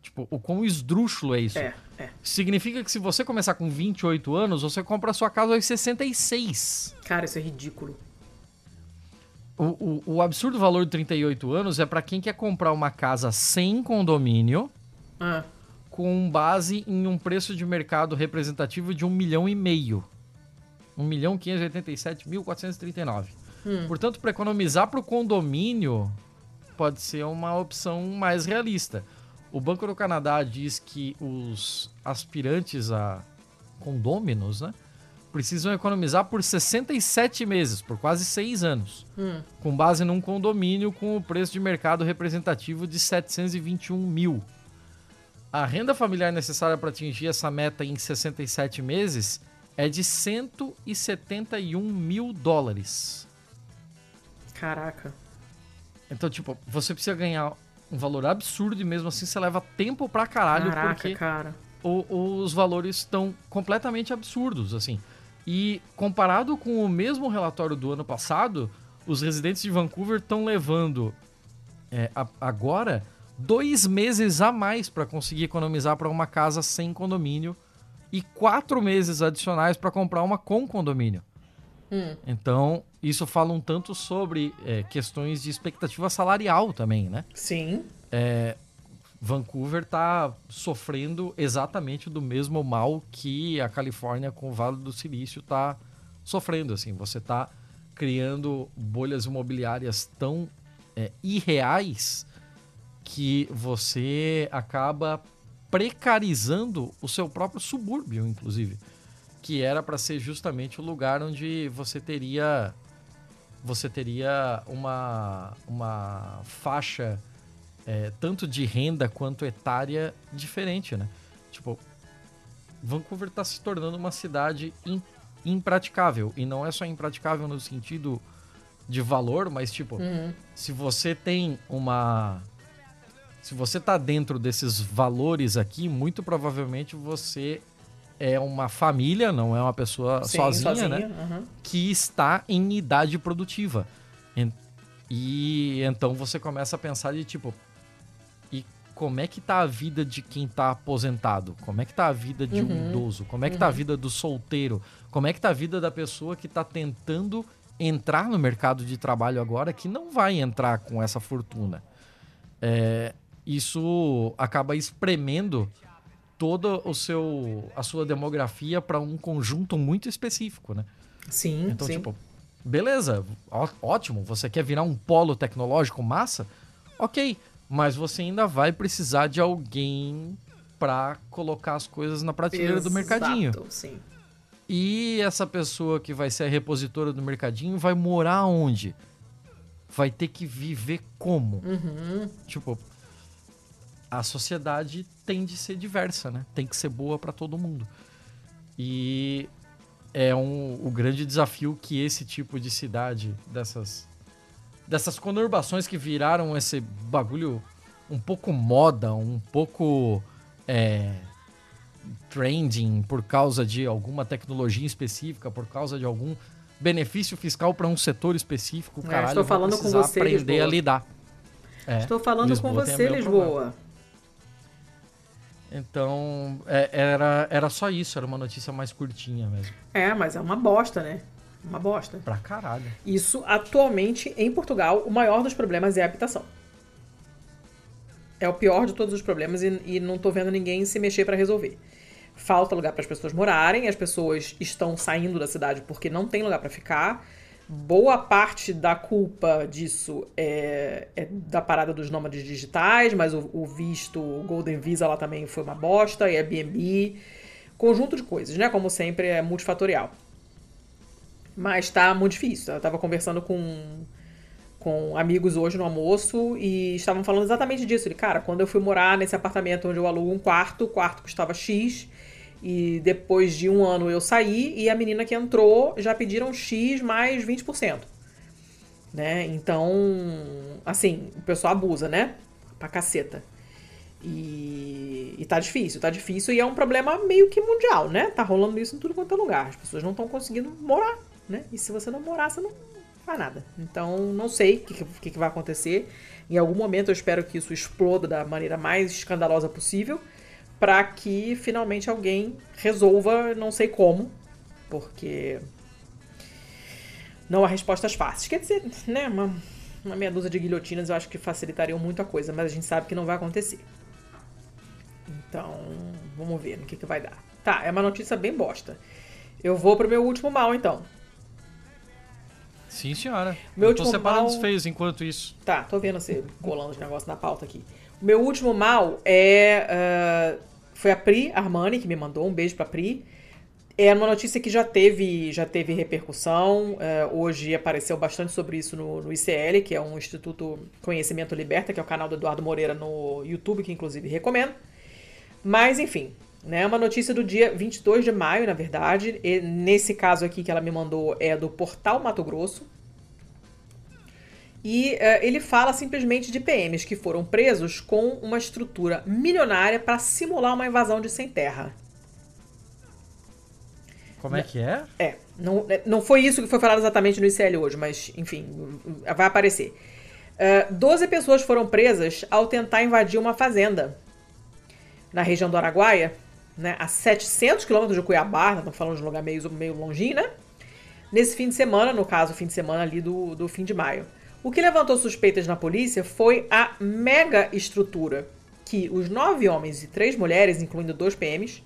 Tipo, o quão esdrúxulo é isso. É, é. Significa que se você começar com 28 anos, você compra a sua casa aos 66. Cara, isso é ridículo. O, o, o absurdo valor de 38 anos é pra quem quer comprar uma casa sem condomínio, Ah, com base em um preço de mercado representativo de 1 milhão e meio. 1 milhão 587 mil 439. Hum. Portanto, para economizar para o condomínio, pode ser uma opção mais realista. O Banco do Canadá diz que os aspirantes a condôminos, né, precisam economizar por 67 meses, por quase 6 anos, Hum. com base num condomínio com o preço de mercado representativo de 721 mil. A renda familiar necessária para atingir essa meta em 67 meses é de 171 mil dólares. Caraca. Então, tipo, você precisa ganhar um valor absurdo e mesmo assim você leva tempo pra caralho Caraca, porque cara. o- os valores estão completamente absurdos, assim. E comparado com o mesmo relatório do ano passado, os residentes de Vancouver estão levando é, a- agora dois meses a mais para conseguir economizar para uma casa sem condomínio e quatro meses adicionais para comprar uma com condomínio. Hum. Então, isso fala um tanto sobre é, questões de expectativa salarial também, né? Sim. Vancouver está sofrendo exatamente do mesmo mal que a Califórnia com o Vale do Silício está sofrendo. Assim, você está criando bolhas imobiliárias tão é, irreais que você acaba precarizando o seu próprio subúrbio, inclusive, que era para ser justamente o lugar onde você teria você teria uma, uma faixa é, tanto de renda quanto etária diferente, né? Tipo, Vancouver está se tornando uma cidade im- impraticável. E não é só impraticável no sentido de valor, mas tipo, Uhum. se você tem uma. Se você tá dentro desses valores aqui, muito provavelmente você é uma família, não é uma pessoa Sim, sozinha, né? Uhum. que está em idade produtiva. E então você começa a pensar de tipo, e como é que tá a vida de quem tá aposentado? Como é que tá a vida de um Uhum. idoso? Como é que tá a vida do solteiro? Como é que tá a vida da pessoa que tá tentando entrar no mercado de trabalho agora que não vai entrar com essa fortuna? É, isso acaba espremendo toda o seu a sua demografia para um conjunto muito específico, né? Sim, Então, sim. tipo, beleza, ó- ótimo, você quer virar um polo tecnológico massa? Ok, mas você ainda vai precisar de alguém pra colocar as coisas na prateleira do mercadinho. Exato, Sim. E essa pessoa que vai ser a repositora do mercadinho vai morar onde? Vai ter que viver como? Uhum. Tipo, a sociedade tem de ser diversa, né? Tem que ser boa pra todo mundo. E é um, o grande desafio que esse tipo de cidade, dessas, dessas conurbações que viraram esse bagulho um pouco moda, um pouco é, trending por causa de alguma tecnologia específica, por causa de algum benefício fiscal para um setor específico, É, caralho, estou falando com você, aprender Lisboa. a lidar. É. Estou falando Lisboa com você, Lisboa. Então, é- era, era só isso, era uma notícia mais curtinha mesmo. É, mas é uma bosta, né? Uma bosta. Pra caralho. Isso, atualmente, em Portugal, o maior dos problemas é a habitação. É o pior de todos os problemas e, e não tô vendo ninguém se mexer pra resolver. Falta lugar para as pessoas morarem, as pessoas estão saindo da cidade porque não tem lugar pra ficar. Boa parte da culpa disso é, é da parada dos nômades digitais, mas o, o visto, o Golden Visa lá também foi uma bosta, e Airbnb. Conjunto de coisas, né? Como sempre, é multifatorial. Mas tá muito difícil. Eu tava conversando com, com amigos hoje no almoço e estavam falando exatamente disso. Ele, cara, quando eu fui morar nesse apartamento onde eu alugo um quarto, o quarto custava X. E depois de um ano eu saí e a menina que entrou já pediram X mais 20%. Né? Então, assim, o pessoal abusa, né? Pra caceta. E, e tá difícil, tá difícil e é um problema meio que mundial, né? Tá rolando isso em tudo quanto é lugar. As pessoas não estão conseguindo morar, né? E se você não morar, você não faz nada. Então, não sei o que, que, que vai acontecer. Em algum momento eu espero que isso exploda da maneira mais escandalosa possível para que finalmente alguém resolva, não sei como, porque não há respostas fáceis. Quer dizer, né, uma, uma meia dúzia de guilhotinas eu acho que facilitariam muito a coisa, mas a gente sabe que não vai acontecer. Então, vamos ver no que, que vai dar. Tá, é uma notícia bem bosta. Eu vou pro meu último mal, então. Sim, senhora. Meu Eu tô separando mal- os feios enquanto isso. Tá, tô vendo você colando os negócios na pauta aqui. O meu último mal é. ah, foi a Pri Armani que me mandou. Um beijo pra Pri. É uma notícia que já teve, já teve repercussão. É, hoje apareceu bastante sobre isso no, no, ICL, que é um Instituto Conhecimento Liberta, que é o canal do Eduardo Moreira no YouTube, que inclusive recomendo. Mas, enfim, né, uma notícia do dia 22 de maio, na verdade. Nesse caso aqui que ela me mandou é do Portal Mato Grosso. E uh, ele fala simplesmente de PMs que foram presos com uma estrutura milionária para simular uma invasão de sem terra. Como é que é? É. Não, é, não foi isso que foi falado exatamente no ICL hoje, mas, enfim, vai aparecer. Uh, 12 pessoas foram presas ao tentar invadir uma fazenda na região do Araguaia, né, a 700 quilômetros de Cuiabá, estamos falando de um lugar meio, meio longinho, né? Nesse fim de semana, no caso, fim de semana ali do, do fim de maio. O que levantou suspeitas na polícia foi a mega estrutura que os nove homens e três mulheres, incluindo dois PMs,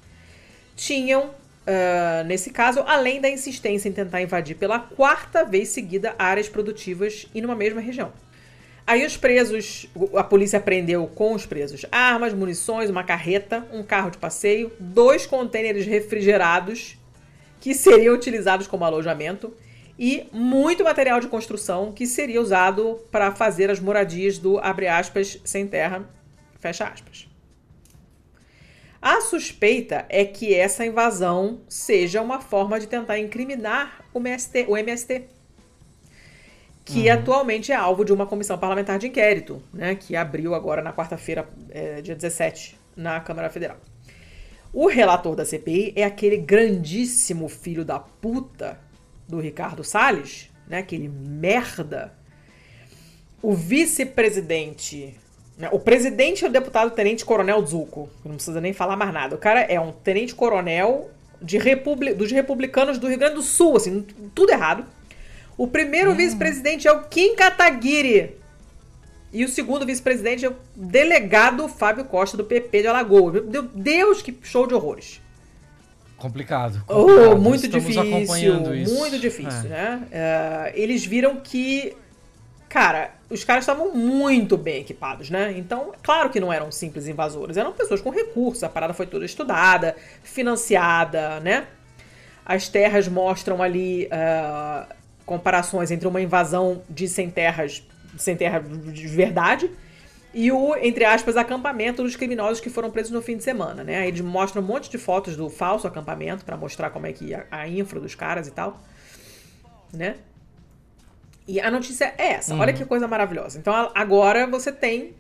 tinham Uh, nesse caso, além da insistência em tentar invadir pela quarta vez seguida áreas produtivas e numa mesma região. Aí os presos, a polícia prendeu com os presos armas, munições, uma carreta, um carro de passeio, dois contêineres refrigerados que seriam utilizados como alojamento e muito material de construção que seria usado para fazer as moradias do abre aspas sem terra, fecha aspas. A suspeita é que essa invasão seja uma forma de tentar incriminar o MST, o MST que uhum. atualmente é alvo de uma comissão parlamentar de inquérito, né, que abriu agora na quarta-feira, é, dia 17, na Câmara Federal. O relator da CPI é aquele grandíssimo filho da puta do Ricardo Salles, né, aquele merda. O vice-presidente né? O presidente é o deputado Tenente Coronel Zuco. Não precisa nem falar mais nada. O cara é um tenente coronel de republi dos republicanos do Rio Grande do Sul, assim, tudo errado. O primeiro hum. vice-presidente é o Kim Kataguiri. E o segundo vice-presidente é o delegado Fábio Costa, do PP de Alagoas. Meu Deus, que show de horrores. Complicado. complicado. Oh, muito Estamos difícil. Muito difícil, é. né? Uh, eles viram que cara, os caras estavam muito bem equipados, né? Então, claro que não eram simples invasores, eram pessoas com recursos, a parada foi toda estudada, financiada, né? As terras mostram ali uh, comparações entre uma invasão de sem terras, sem terra de verdade, e o, entre aspas, acampamento dos criminosos que foram presos no fim de semana, né? Aí eles mostram um monte de fotos do falso acampamento para mostrar como é que a, a infra dos caras e tal, né? E a notícia é essa. Uhum. Olha que coisa maravilhosa. Então agora você tem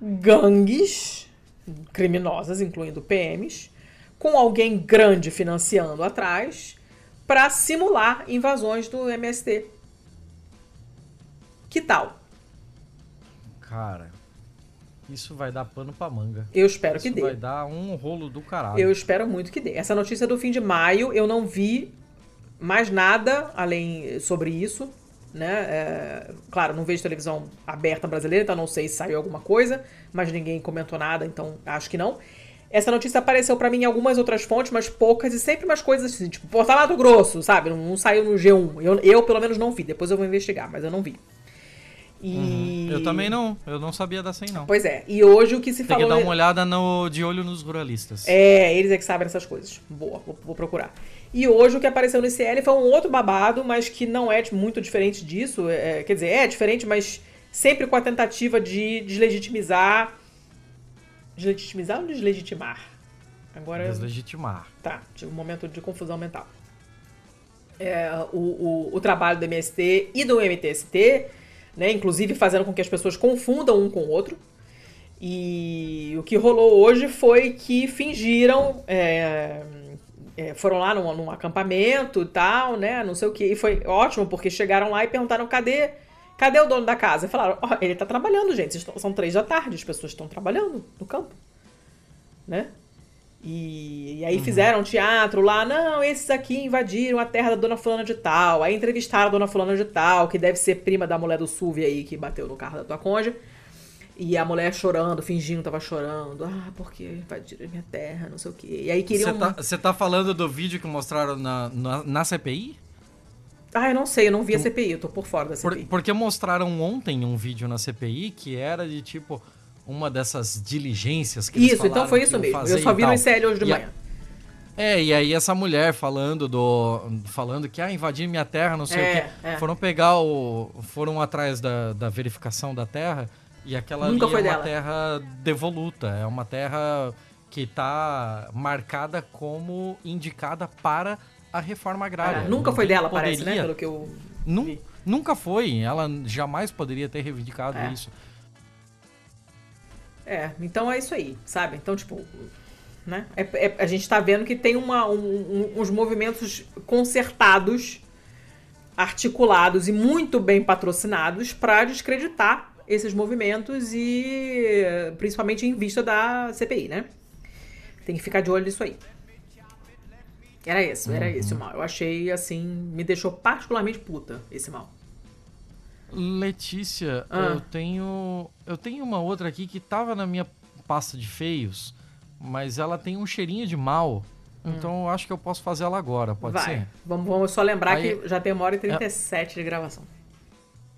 gangues criminosas, incluindo PMs, com alguém grande financiando atrás para simular invasões do MST. Que tal? Cara, isso vai dar pano pra manga. Eu espero isso que dê. Vai dar um rolo do caralho. Eu espero muito que dê. Essa notícia é do fim de maio, eu não vi mais nada além sobre isso, né? É, claro, não vejo televisão aberta brasileira, então não sei se saiu alguma coisa, mas ninguém comentou nada, então acho que não. Essa notícia apareceu para mim em algumas outras fontes, mas poucas, e sempre umas coisas assim, tipo, Portal Mato Grosso, sabe? Não, não, saiu no G1. Eu, eu, pelo menos, não vi. Depois eu vou investigar, mas eu não vi. E... Uhum. Eu também não, eu não sabia dessa aí não. Pois é, e hoje o que se Tem falou... Tem que dar uma olhada no, de olho nos ruralistas. É, eles é que sabem essas coisas. Boa, vou, vou procurar. E hoje o que apareceu no ICL foi um outro babado, mas que não é muito diferente disso. É, quer dizer, é diferente, mas sempre com a tentativa de deslegitimizar... Deslegitimizar ou deslegitimar? Agora... Deslegitimar. Tá, tive um momento de confusão mental. É, o, o, o trabalho do MST e do MTST né? Inclusive fazendo com que as pessoas confundam um com o outro. E o que rolou hoje foi que fingiram. É, é, foram lá num, num, acampamento e tal, né? Não sei o que. E foi ótimo, porque chegaram lá e perguntaram: cadê, cadê o dono da casa? E falaram: oh, ele tá trabalhando, gente. São três da tarde, as pessoas estão trabalhando no campo. Né? E, e aí uhum. fizeram teatro lá, não, esses aqui invadiram a terra da dona fulana de tal. Aí entrevistaram a dona fulana de tal, que deve ser prima da mulher do Suvi aí que bateu no carro da tua conja. E a mulher chorando, fingindo tava chorando. Ah, porque invadiram minha terra, não sei o quê. E aí queriam... Você tá, tá, falando do vídeo que mostraram na, na, na, CPI? Ah, eu não sei, eu não vi a CPI, eu tô por fora da CPI. Por, porque mostraram ontem um vídeo na CPI que era de tipo uma dessas diligências que Isso, então foi isso mesmo. Eu só vi no ICL hoje de e manhã. É, e aí essa mulher falando do. falando que ah, invadir minha terra, não sei É, o quê. é. Foram pegar o. foram atrás da, da verificação da terra e aquela Nunca ali foi é uma dela. terra devoluta. É uma terra que tá marcada como indicada para a reforma agrária. Ah, nunca foi dela, parece, né? poderia- Pelo que eu Nu-. Nunca foi. Ela jamais poderia ter reivindicado É. isso. É, então é isso aí, sabe? Então, tipo, né? É- é- a gente tá vendo que tem uma, um- um- uns movimentos concertados, articulados e muito bem patrocinados para descreditar esses movimentos e principalmente em vista da CPI, né? Tem que ficar de olho nisso aí. Era isso, era esse o mal. Eu achei assim, me deixou particularmente puta esse mal. Letícia, Ah. eu tenho. Eu tenho uma outra aqui que tava na minha pasta de feios, mas ela tem um cheirinho de mal. Então eu acho que eu posso fazer ela agora, pode Hum. Vai. ser? Vamos, vamos só lembrar Aí- que já tem uma hora e 37 de gravação.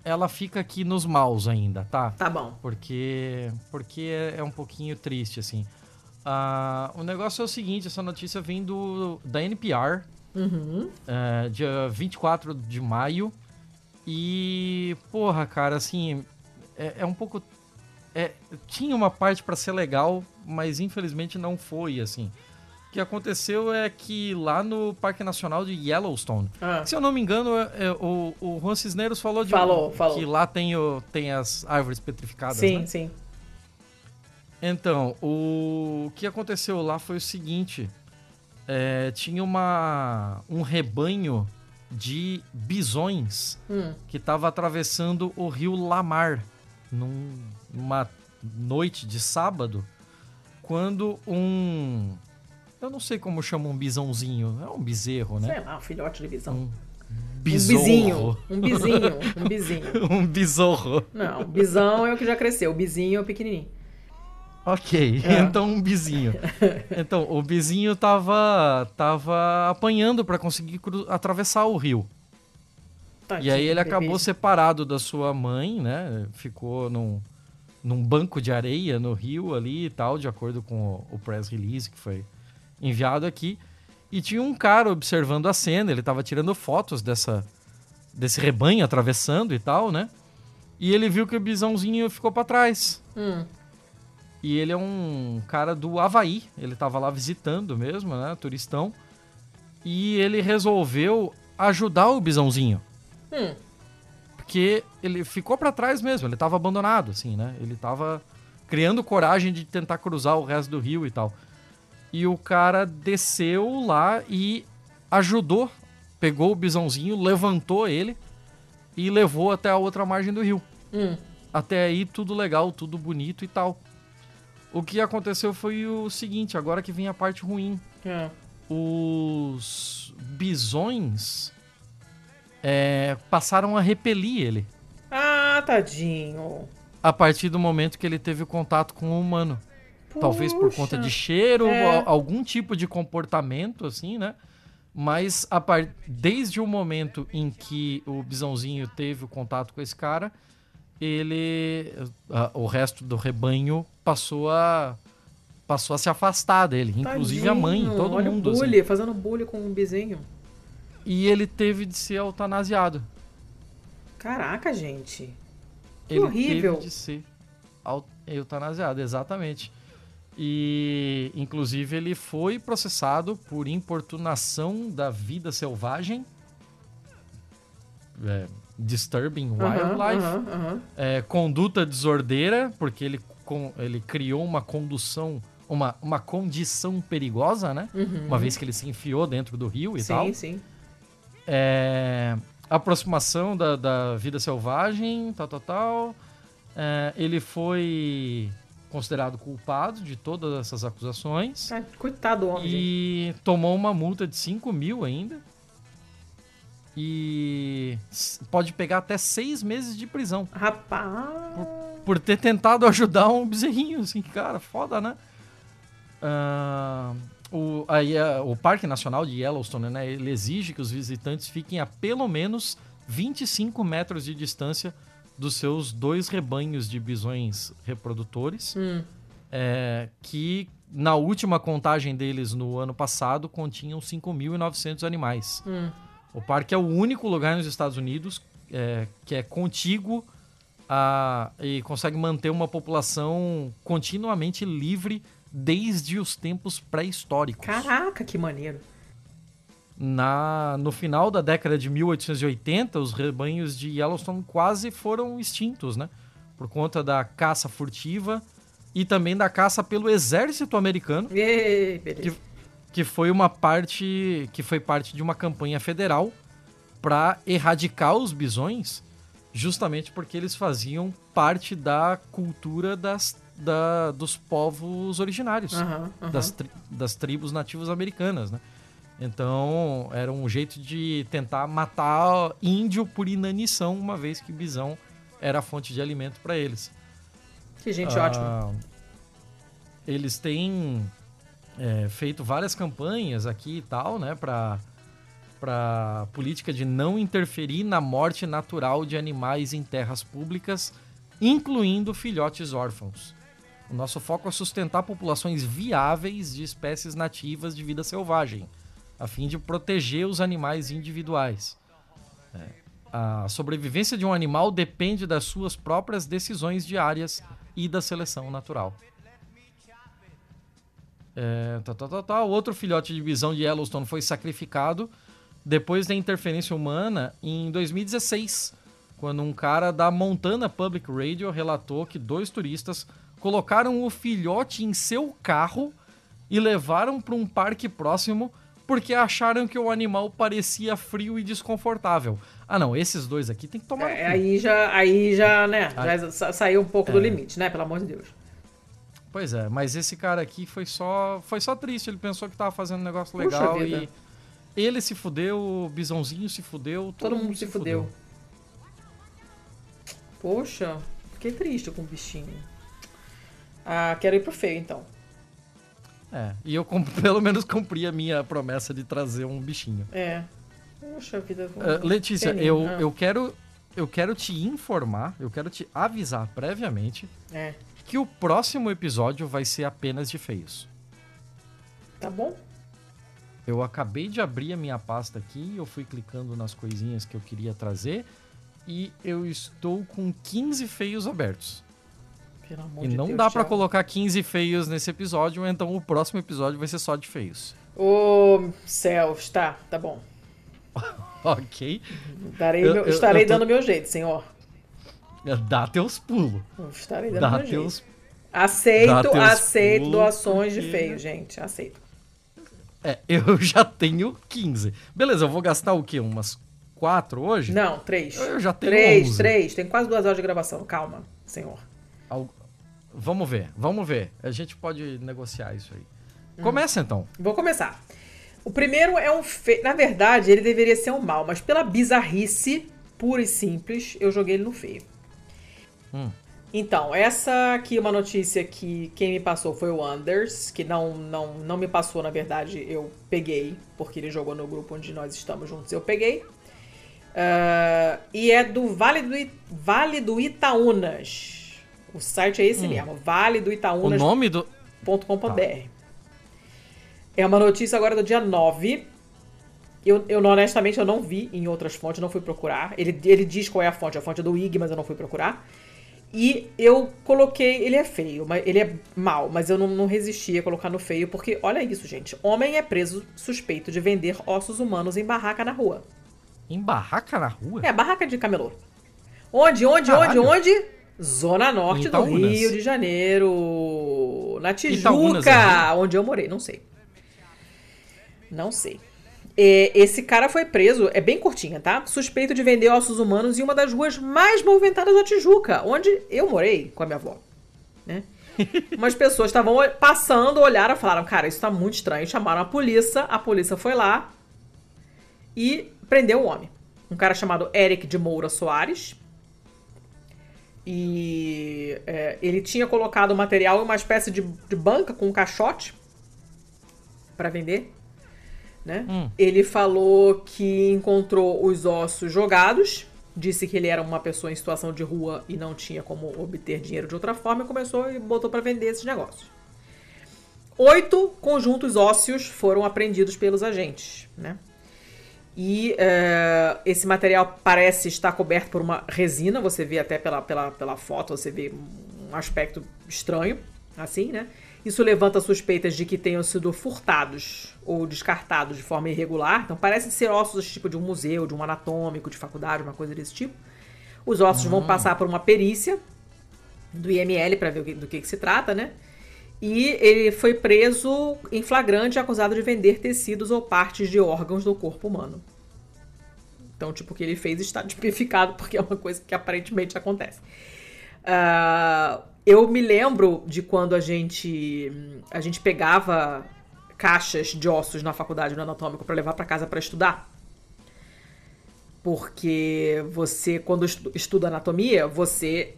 Ela fica aqui nos maus ainda, tá? Tá bom. Porque, porque é, é um pouquinho triste, assim. Ah, o negócio é o seguinte, essa notícia vem do, da NPR, Uhum. é, dia 24 de maio. E, porra, cara, assim, é, é um pouco... é, tinha uma parte pra ser legal, mas infelizmente não foi, assim. O que aconteceu é que lá no Parque Nacional de Yellowstone, Ah. se eu não me engano, é- é, o, o Juan Cisneros falou de Falou, falou. que lá tem, o, tem as árvores petrificadas, Sim, né? sim. Então, o que aconteceu lá foi o seguinte: é, tinha uma, um rebanho de bisões Hum. que estava atravessando o rio Lamar num- numa noite de sábado, quando um. Eu não sei como chama um bisãozinho, é um bezerro, né? Sei lá, um filhote de visão. Um Um besouro. bizinho. Um bizinho. Um bizinho. um besouro. Não, bisão é o que já cresceu. O bizinho é o pequenininho. Ok, É. então um bizinho. Então, o bizinho tava, tava apanhando para conseguir atravessar o rio. E Tadinho, aí ele bebê. acabou separado da sua mãe, né? Ficou num, num banco de areia no rio ali e tal, de acordo com o, o press release que foi enviado aqui. E tinha um cara observando a cena, ele tava tirando fotos dessa, desse rebanho atravessando e tal, né? E ele viu que o bisãozinho ficou para trás. Hum. E ele é um cara do Havaí. Ele tava lá visitando mesmo, né? Turistão. E ele resolveu ajudar o bisãozinho. Hum. Porque ele ficou pra trás mesmo. Ele tava abandonado, assim, né? Ele tava criando coragem de tentar cruzar o resto do rio e tal. E o cara desceu lá e ajudou. Pegou o bisãozinho, levantou ele e levou até a outra margem do rio. Hum. Até aí tudo legal, tudo bonito e tal. O que aconteceu foi o seguinte, agora que vem a parte ruim. É. Os bisões é, passaram a repelir ele Ah, tadinho. a partir do momento que ele teve contato com o humano. Talvez por Puxa. conta de cheiro, É. algum tipo de comportamento, assim, né? Mas a par... desde o momento em que o bisãozinho teve o contato com esse cara, ele. a- o resto do rebanho passou a. passou a se afastar dele. Inclusive a mãe, Tadinho, todo olha mundo. o assim. bully, fazendo bullying com um bizinho. E ele teve de ser eutanasiado. Caraca, gente. Que ele horrível. teve de ser eutanasiado, exatamente. E, inclusive, ele foi processado por importunação da vida selvagem, é, disturbing wildlife, é, conduta desordeira, porque ele, com- ele criou uma condução, uma, uma condição perigosa, né? Uhum. Uma vez que ele se enfiou dentro do rio e sim, tal. sim. É, aproximação da, da vida selvagem, tal, tal, tal. É, ele foi considerado culpado de todas essas acusações Ah, coitado do homem, e tomou uma multa de 5 mil ainda. E pode pegar até seis meses de prisão Rapaz. por ter tentado ajudar um bezerrinho, assim, cara, foda, né? Ah, o, aí, ah, o Parque Nacional de Yellowstone, né, ele exige que os visitantes fiquem a pelo menos 25 metros de distância dos seus dois rebanhos de bisões reprodutores, Hum. é, que na última contagem deles no ano passado, continham 5.900 animais. Hum. O parque é o único lugar nos Estados Unidos é, que é contíguo a, e consegue manter uma população continuamente livre desde os tempos pré-históricos. Caraca, que maneiro. Na, no final da década de 1880, os rebanhos de Yellowstone quase foram extintos, né? Por conta da caça furtiva e também da caça pelo exército americano, Ei, beleza. que, que foi uma parte que foi parte de uma campanha federal para erradicar os bisões, justamente porque eles faziam parte da cultura das, da, dos povos originários, Aham, aham. das, tri- das tribos nativas americanas, né? Então, era um jeito de tentar matar índio por inanição, uma vez que bisão era fonte de alimento para eles. Que gente Ah, ótima. Eles têm é, feito várias campanhas aqui e tal, né, para para política de não interferir na morte natural de animais em terras públicas, incluindo filhotes órfãos. O nosso foco é sustentar populações viáveis de espécies nativas de vida selvagem, a fim de proteger os animais individuais. É, A sobrevivência de um animal depende das suas próprias decisões diárias e da seleção natural. É, tá, tá, tá, tá. Outro filhote de bisão de Yellowstone foi sacrificado depois da interferência humana em 2016, quando um cara da Montana Public Radio relatou que dois turistas colocaram o filhote em seu carro e levaram para um parque próximo porque acharam que o animal parecia frio e desconfortável. Ah, não, esses dois aqui tem que tomar. É, aí já, aí já, né, Ah. já sa- saiu um pouco do limite, né, pelo amor de Deus. Pois é, mas esse cara aqui foi só foi só triste. Ele pensou que tava fazendo um negócio Puxa legal vida. e ele se fudeu, o bisãozinho se fudeu, todo, Todo mundo se fudeu. Poxa, fiquei triste com o bichinho. Ah, quero ir pro feio, então. É, e eu pelo menos cumpri a minha promessa de trazer um bichinho. É. Poxa vida. Ah, Letícia, eu, ah. eu quero eu quero te informar, eu quero te avisar previamente É, que o próximo episódio vai ser apenas de feios. tá bom? Eu acabei de abrir a minha pasta aqui, eu fui clicando nas coisinhas que eu queria trazer e eu estou com 15 feios abertos. Pelo amor E de não Deus, dá pra Thiago. colocar 15 feios nesse episódio, então o próximo episódio vai ser só de feios. Ô, céus, tá, tá bom. Ok? Darei Eu- eu- estarei eu tô- dando meu jeito, senhor. Dá teus pulos. Estarei dando Dá teus. Aceito, dá teus aceito pulos, doações de porque- feio, gente. Aceito. É, eu já tenho 15. Beleza, eu vou gastar o quê? Umas 4 hoje? Não, três. Eu já tenho Três, 11. três. Tem quase duas horas de gravação. Calma, senhor. Al- Vamos ver, vamos ver. A gente pode negociar isso aí. Começa então. Vou começar. O primeiro é um feio. Na verdade, ele deveria ser um mal, mas pela bizarrice pura e simples, eu joguei ele no feio. Hum. Então, essa aqui é uma notícia que quem me passou foi o Anders, que não, não, não me passou, na verdade, eu peguei, porque ele jogou no grupo onde nós estamos juntos, eu peguei. Ah, e é do Vale do, I- vale do Itaúnas. O site é esse mesmo, vale do O Itaúnas nome do. .com.br. É uma notícia agora do dia 9. Eu, eu honestamente eu não vi em outras fontes, não fui procurar. Ele, ele diz qual é a fonte, a fonte é do IG, mas eu não fui procurar. E eu coloquei, ele é feio, mas ele é mal, mas eu não, não resisti a colocar no feio, porque olha isso, gente. Homem é preso suspeito de vender ossos humanos em barraca na rua. Em barraca na rua? É, barraca de camelô. Onde, onde, Caralho. onde, onde? Zona Norte do Itaúnas. Rio de Janeiro. Na Itaúnas Tijuca, é onde eu morei. Não sei. Não sei. É, esse cara foi preso, é bem curtinha, tá? Suspeito de vender ossos humanos em uma das ruas mais movimentadas da Tijuca, onde eu morei com a minha avó. Né? Umas pessoas estavam passando, olharam falaram: Cara, isso tá muito estranho. Chamaram a polícia, a polícia foi lá e prendeu o homem. Um cara chamado Eric de Moura Soares. E é, ele tinha colocado o material em uma espécie de, de banca com um caixote para vender. Né? Hum. Ele falou que encontrou os ossos jogados, disse que ele era uma pessoa em situação de rua e não tinha como obter dinheiro de outra forma e começou e botou para vender esses negócios. Oito conjuntos ósseos foram apreendidos pelos agentes, né? E é, esse material parece estar coberto por uma resina, você vê até pela, pela, pela foto, você vê um aspecto estranho, assim, né? Isso levanta suspeitas de que tenham sido furtados ou descartados de forma irregular. Então, parecem ser ossos tipo de um museu, de um anatômico, de faculdade, uma coisa desse tipo. Os ossos vão passar por uma perícia do IML para ver do que, que se trata, né? E ele foi preso em flagrante acusado de vender tecidos ou partes de órgãos do corpo humano. Então, tipo, o que ele fez está tipificado porque é uma coisa que aparentemente acontece. Uh, eu me lembro de quando a gente a gente pegava caixas de ossos na faculdade no anatômico para levar para casa para estudar. Porque você, quando estuda anatomia, você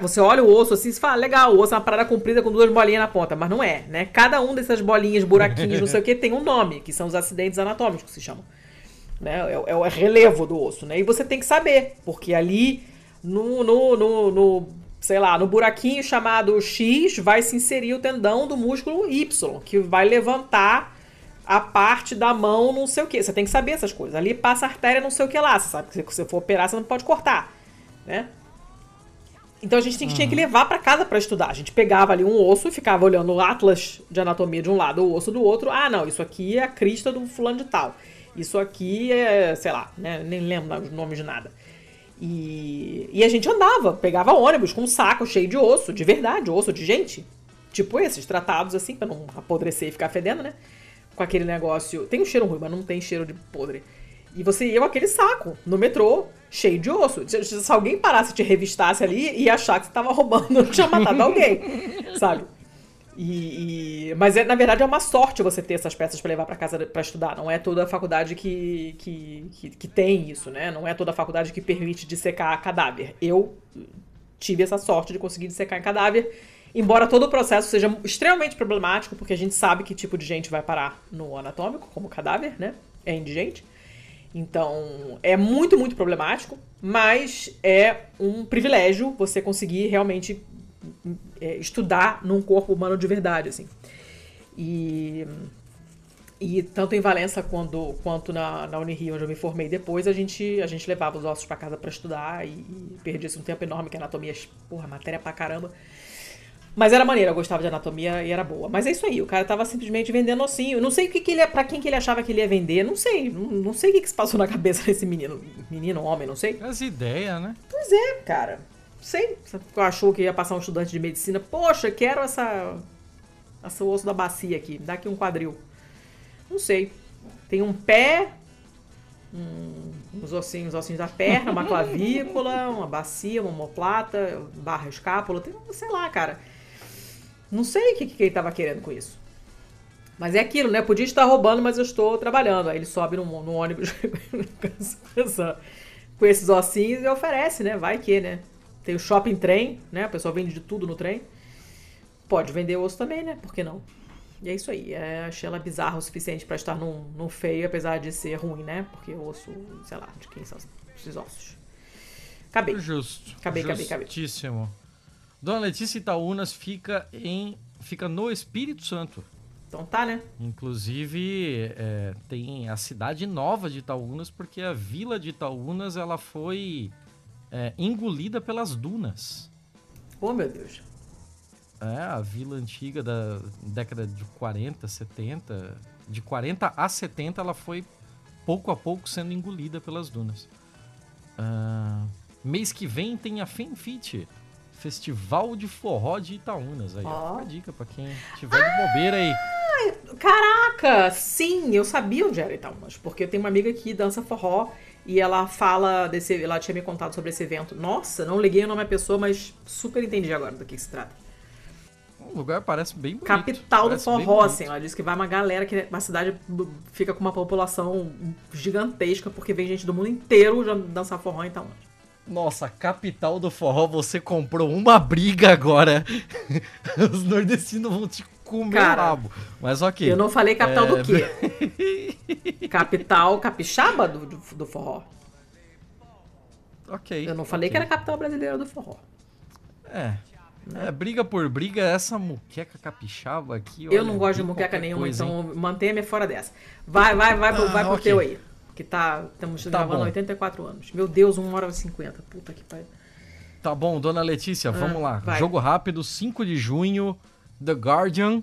você olha o osso assim e fala, legal, o osso é uma parada comprida com duas bolinhas na ponta, mas não é, né? Cada um dessas bolinhas, buraquinhos, não sei o que, tem um nome, que são os acidentes anatômicos que se chamam. Né? É, é o relevo do osso, né? E você tem que saber, porque ali no, no, no, no, sei lá, no buraquinho chamado X vai se inserir o tendão do músculo Y, que vai levantar a parte da mão, não sei o que. Você tem que saber essas coisas. Ali passa artéria, não sei o que lá. Você sabe que se você for operar, você não pode cortar, né? Então a gente tinha que uhum. levar para casa para estudar. A gente pegava ali um osso e ficava olhando o atlas de anatomia de um lado, o osso do outro. Ah, não, isso aqui é a crista do fulano de tal. Isso aqui é, sei lá, né? nem lembro os nomes de nada. E, e a gente andava, pegava ônibus com um saco cheio de osso, de verdade, osso de gente. Tipo esses, tratados assim, pra não apodrecer e ficar fedendo, né? Com aquele negócio. Tem um cheiro ruim, mas não tem cheiro de podre. E você ia com aquele saco no metrô, cheio de osso. Se alguém parasse e te revistasse ali, ia achar que você tava roubando, tinha matado alguém, sabe? E, e, mas é, na verdade é uma sorte você ter essas peças para levar para casa para estudar. Não é toda a faculdade que, que, que, que, tem isso, né? Não é toda a faculdade que permite dissecar cadáver. Eu tive essa sorte de conseguir dissecar em cadáver, embora todo o processo seja extremamente problemático, porque a gente sabe que tipo de gente vai parar no anatômico, como cadáver, né? É indigente. Então, é muito, muito problemático, mas é um privilégio você conseguir realmente é, estudar num corpo humano de verdade, assim. E, e tanto em Valença quando, quanto na, na Unirio, onde eu me formei depois, a gente, a gente levava os ossos para casa para estudar e, e perdia um tempo enorme, que anatomia, porra, matéria pra caramba. Mas era maneiro, eu gostava de anatomia e era boa. Mas é isso aí, o cara tava simplesmente vendendo ossinho. Não sei o que, que ele, pra quem que ele achava que ele ia vender, não sei. Não, não sei o que, que se passou na cabeça desse menino. Menino, homem, não sei. As ideias, né? Pois é, cara sei, achou que ia passar um estudante de medicina. Poxa, quero essa, essa osso da bacia aqui, dá aqui um quadril. Não sei. Tem um pé, um, uns ossinhos, ossinhos da perna, uma clavícula, uma bacia, uma omoplata, barra escápula, tem, sei lá, cara. Não sei o que, que ele tava querendo com isso. Mas é aquilo, né? Podia estar roubando, mas eu estou trabalhando. Aí ele sobe no, no ônibus com esses ossinhos e oferece, né? Vai que, né? Tem o shopping trem, né? O pessoal vende de tudo no trem. Pode vender osso também, né? Por que não? E é isso aí. É, achei ela bizarra o suficiente para estar num, num feio, apesar de ser ruim, né? Porque osso, sei lá, de quem são esses ossos. Acabei. Justo. Acabei, acabei, acabei. Justíssimo. Dona Letícia Itaúnas fica em fica no Espírito Santo. Então tá, né? Inclusive, é, tem a cidade nova de Itaúnas, porque a vila de Itaúnas ela foi é, engolida pelas dunas. Oh, meu Deus. É, a vila antiga da década de 40, 70. De 40 a 70, ela foi pouco a pouco sendo engolida pelas dunas. Uh, mês que vem tem a FemFit, Festival de Forró de Itaúnas. Aí, oh. a dica pra quem tiver de bobeira aí. Caraca! Sim, eu sabia onde era Itaúnas, porque eu tenho uma amiga que dança forró e ela fala desse. Ela tinha me contado sobre esse evento. Nossa, não liguei o nome à pessoa, mas super entendi agora do que, se trata. O lugar parece bem bonito. Capital parece do forró, assim. Ela disse que vai uma galera que uma cidade fica com uma população gigantesca, porque vem gente do mundo inteiro já dançar forró então. Nossa, capital do forró, você comprou uma briga agora. Os nordestinos vão te comer Cara, rabo. Mas ok. Eu não falei capital é... do quê? capital capixaba do, do, do, forró. Ok. Eu não falei okay. que era capital brasileira do forró. É. É, briga por briga, essa muqueca capixaba aqui. Eu não gosto de muqueca nenhuma, coisa, então mantenha-me fora dessa. Vai, vai, vai, ah, vai pro okay. teu aí. Que tá. Estamos tá gravando há 84 anos. Meu Deus, 1 hora e 50. Puta que pariu. Tá bom, dona Letícia, ah, vamos lá. Vai. Jogo rápido, 5 de junho, The Guardian.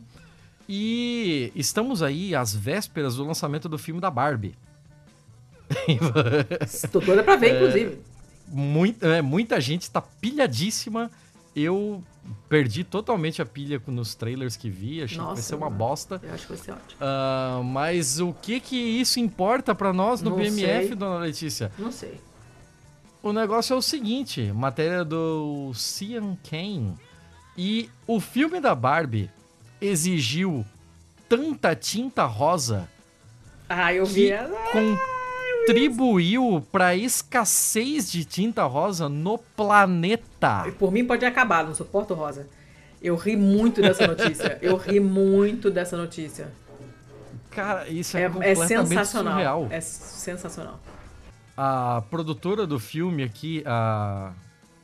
E estamos aí às vésperas do lançamento do filme da Barbie. Estou toda pra ver, é, inclusive. Muita, é, muita gente está pilhadíssima. Eu perdi totalmente a pilha nos trailers que vi, achei Nossa, que vai ser uma bosta. Eu acho que vai ser ótimo. Uh, mas o que que isso importa para nós no Não BMF, sei. dona Letícia? Não sei. O negócio é o seguinte, matéria do Cian Kane. E o filme da Barbie exigiu tanta tinta rosa ah, eu vi. Que contribuiu para escassez de tinta rosa no planeta. Por mim pode acabar, não suporto rosa. Eu ri muito dessa notícia. eu ri muito dessa notícia. Cara, isso é, é, é completamente é sensacional. surreal. É sensacional. A produtora do filme aqui, a,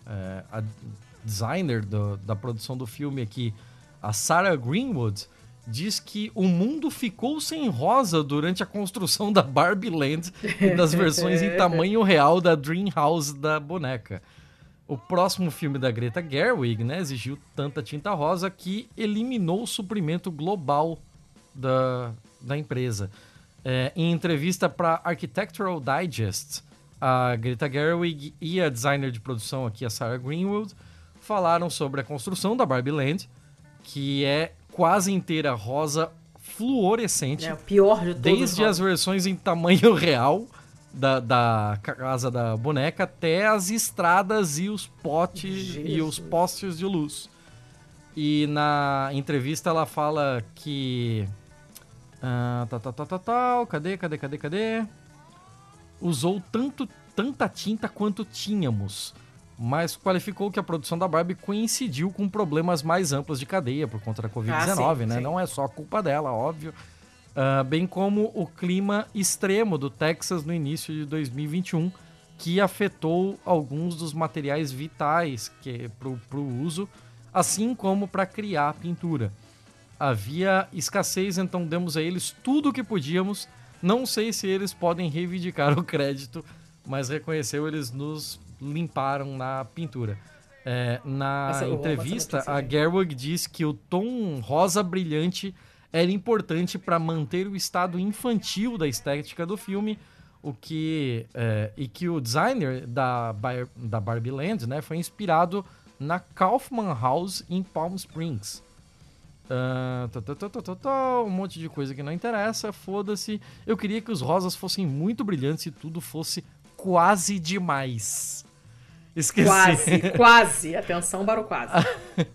é, a designer do, da produção do filme aqui, a Sarah Greenwood, diz que o mundo ficou sem rosa durante a construção da Barbie Land e das versões em tamanho real da Dream House da boneca. O próximo filme da Greta Gerwig né, exigiu tanta tinta rosa que eliminou o suprimento global da, da empresa. É, em entrevista para Architectural Digest, a Greta Gerwig e a designer de produção aqui, a Sarah Greenwood, falaram sobre a construção da Barbie Land, que é quase inteira rosa fluorescente. É o pior de todos. Desde as versões em tamanho real da, da casa da boneca até as estradas e os potes Jesus. e os postes de luz. E na entrevista ela fala que. Ah, tá, tá, tá, tá, tá, cadê, cadê, cadê, cadê? Usou tanto, tanta tinta quanto tínhamos mas qualificou que a produção da Barbie coincidiu com problemas mais amplos de cadeia por conta da Covid-19, ah, né? Sim. Não é só culpa dela, óbvio. Uh, bem como o clima extremo do Texas no início de 2021, que afetou alguns dos materiais vitais para o uso, assim como para criar a pintura. Havia escassez, então demos a eles tudo o que podíamos. Não sei se eles podem reivindicar o crédito, mas reconheceu eles nos limparam na pintura. É, na essa, entrevista, a Gerwig diz que o tom rosa brilhante era importante para manter o estado infantil da estética do filme, o que é, e que o designer da, da Barbie Land né, foi inspirado na Kaufman House em Palm Springs. Uh, tá, tá, tá, um monte de coisa que não interessa, foda-se. Eu queria que os rosas fossem muito brilhantes e tudo fosse quase demais. Esqueci. Quase, quase. Atenção para o quase.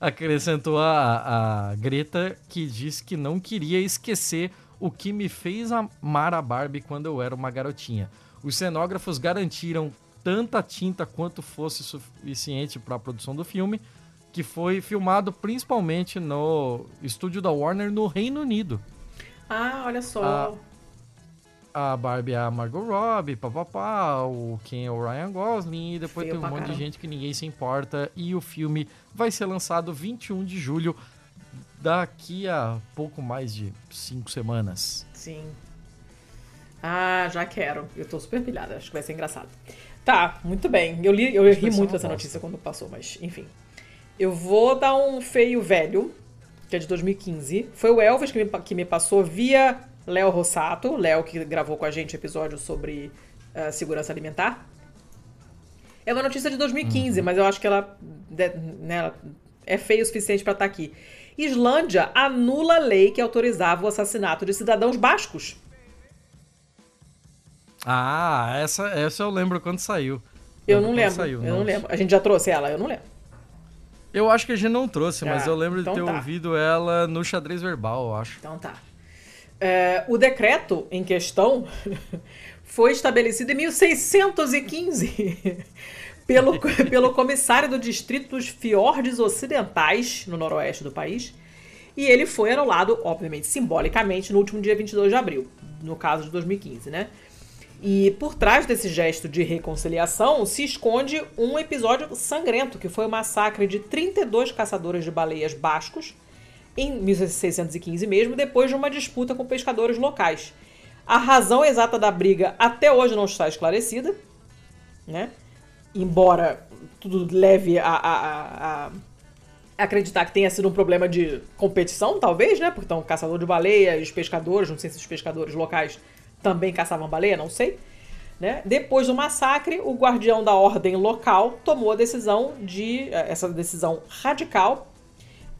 Acrescentou a, a Greta, que disse que não queria esquecer o que me fez amar a Barbie quando eu era uma garotinha. Os cenógrafos garantiram tanta tinta quanto fosse suficiente para a produção do filme, que foi filmado principalmente no estúdio da Warner no Reino Unido. Ah, olha só. A a Barbie é a Margot Robbie, papapá, o Ken é o Ryan Gosling, e depois Feio tem um monte caramba. de gente que ninguém se importa. E o filme vai ser lançado 21 de julho, daqui a pouco mais de 5 semanas. Sim. Ah, já quero. Eu tô super pilhada, acho que vai ser engraçado. Tá, muito bem. Eu li, eu ri muito dessa notícia quando passou, mas enfim. Eu vou dar um feio velho, que é de 2015. Foi o Elvis que me, que me passou via Léo Rossato, Léo que gravou com a gente episódio sobre uh, segurança alimentar. É uma notícia de 2015, uhum. mas eu acho que ela, né, é feia o suficiente para estar tá aqui. Islândia anula a lei que autorizava o assassinato de cidadãos bascos. Ah, essa, essa eu lembro quando saiu. Eu, não lembro. Saiu, eu não lembro. A gente já trouxe ela, eu não lembro. Eu acho que a gente não trouxe, mas ah, eu lembro então de ter tá. ouvido ela no xadrez verbal, eu acho. Então tá. É, o decreto em questão foi estabelecido em 1615 pelo, pelo comissário do distrito dos Fiordes Ocidentais, no noroeste do país, e ele foi anulado, obviamente, simbolicamente, no último dia 22 de abril, no caso de 2015, né? E por trás desse gesto de reconciliação se esconde um episódio sangrento, que foi o massacre de 32 caçadores de baleias bascos, em 1615 mesmo, depois de uma disputa com pescadores locais. A razão exata da briga até hoje não está esclarecida, né? Embora tudo leve a, a, a, a acreditar que tenha sido um problema de competição, talvez, né? Porque então, caçador de baleias, pescadores, não sei se os pescadores locais também caçavam baleia, não sei. Né? Depois do massacre, o guardião da ordem local tomou a decisão de eh, essa decisão radical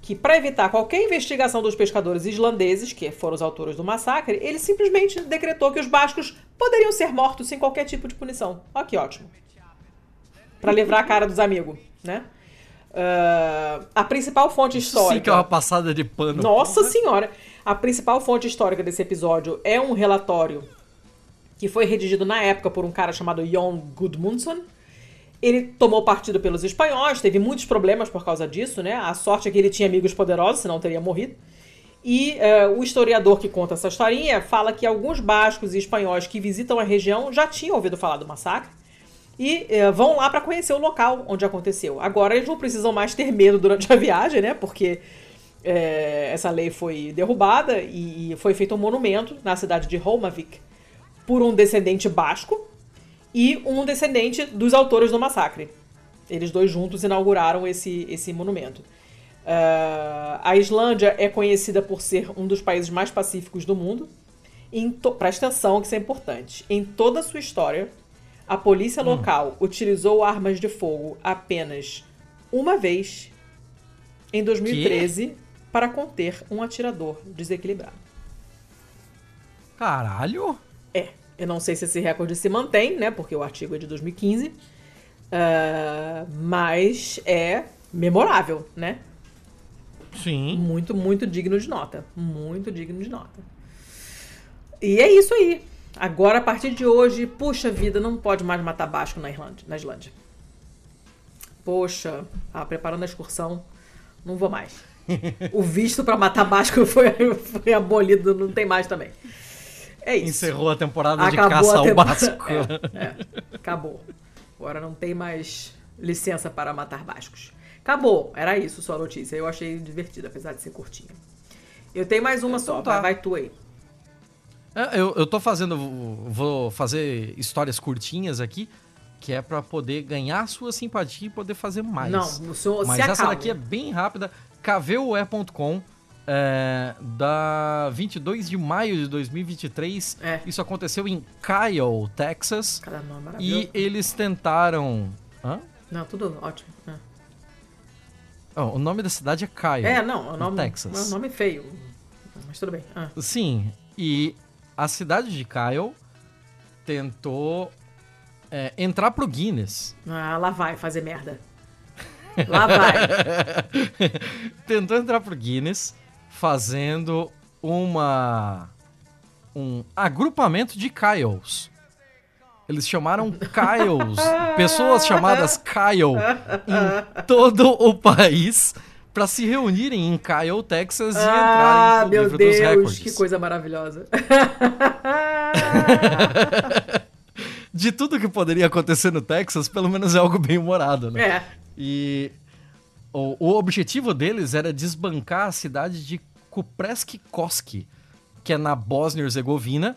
que para evitar qualquer investigação dos pescadores islandeses, que foram os autores do massacre, ele simplesmente decretou que os bascos poderiam ser mortos sem qualquer tipo de punição. Olha que ótimo. Para livrar a cara dos amigos, né? Uh, a principal fonte histórica. Sim, que é uma passada de pano. Nossa senhora! A principal fonte histórica desse episódio é um relatório que foi redigido na época por um cara chamado Jon Gudmundsson. Ele tomou partido pelos espanhóis, teve muitos problemas por causa disso, né? A sorte é que ele tinha amigos poderosos, senão teria morrido. E uh, o historiador que conta essa historinha fala que alguns bascos e espanhóis que visitam a região já tinham ouvido falar do massacre e uh, vão lá para conhecer o local onde aconteceu. Agora eles não precisam mais ter medo durante a viagem, né? Porque é, essa lei foi derrubada e, foi feito um monumento na cidade de Holmavik por um descendente basco e um descendente dos autores do massacre. Eles dois juntos inauguraram esse, esse monumento. Uh, a Islândia é conhecida por ser um dos países mais pacíficos do mundo. Presta atenção que isso é importante. Em toda a sua história, a polícia hum. local utilizou armas de fogo apenas uma vez em 2013 que? para conter um atirador desequilibrado. Caralho! Eu não sei se esse recorde se mantém, né? Porque o artigo é de 2015. Uh, ah, mas é memorável, né? Sim. Muito, muito digno de nota. Muito digno de nota. E é isso aí. Agora, a partir de hoje, puxa vida, não pode mais matar Basco na Islândia. Na Islândia. Poxa, ah, preparando a excursão, não vou mais. o visto para matar Basco foi, foi abolido, não tem mais também. É isso. Encerrou a temporada acabou de caça ao Basco. É, é, acabou. Agora não tem mais licença para matar Bascos. Acabou. Era isso sua notícia. Eu achei divertida, apesar de ser curtinha. Eu tenho mais uma então, só, tá. vai tu aí. É, eu, eu tô fazendo. Vou fazer histórias curtinhas aqui que é para poder ganhar sua simpatia e poder fazer mais. Não, o senhor Mas se essa acalma. daqui é bem rápida. KVUE.com é, da 22 de maio de 2023. É. Isso aconteceu em Kyle, Texas. Caramba, e eles tentaram. Hã? Não, tudo ótimo. É. Oh, o nome da cidade é Kyle. É, não, o nome, Texas. É um nome feio. Mas tudo bem. Ah. Sim, e a cidade de Kyle tentou é, entrar pro Guinness. Ah, lá vai fazer merda. Lá vai. Tentou entrar pro Guinness fazendo uma um agrupamento de Kyles. Eles chamaram Kyles, pessoas chamadas Kyle em todo o país para se reunirem em Kyle, Texas e ah, entrarem no meu livro Deus, dos recordes. que coisa maravilhosa. de tudo que poderia acontecer no Texas, pelo menos é algo bem humorado, né? É. E o, o objetivo deles era desbancar a cidade de Kupreski Koski, que é na Bósnia e Herzegovina,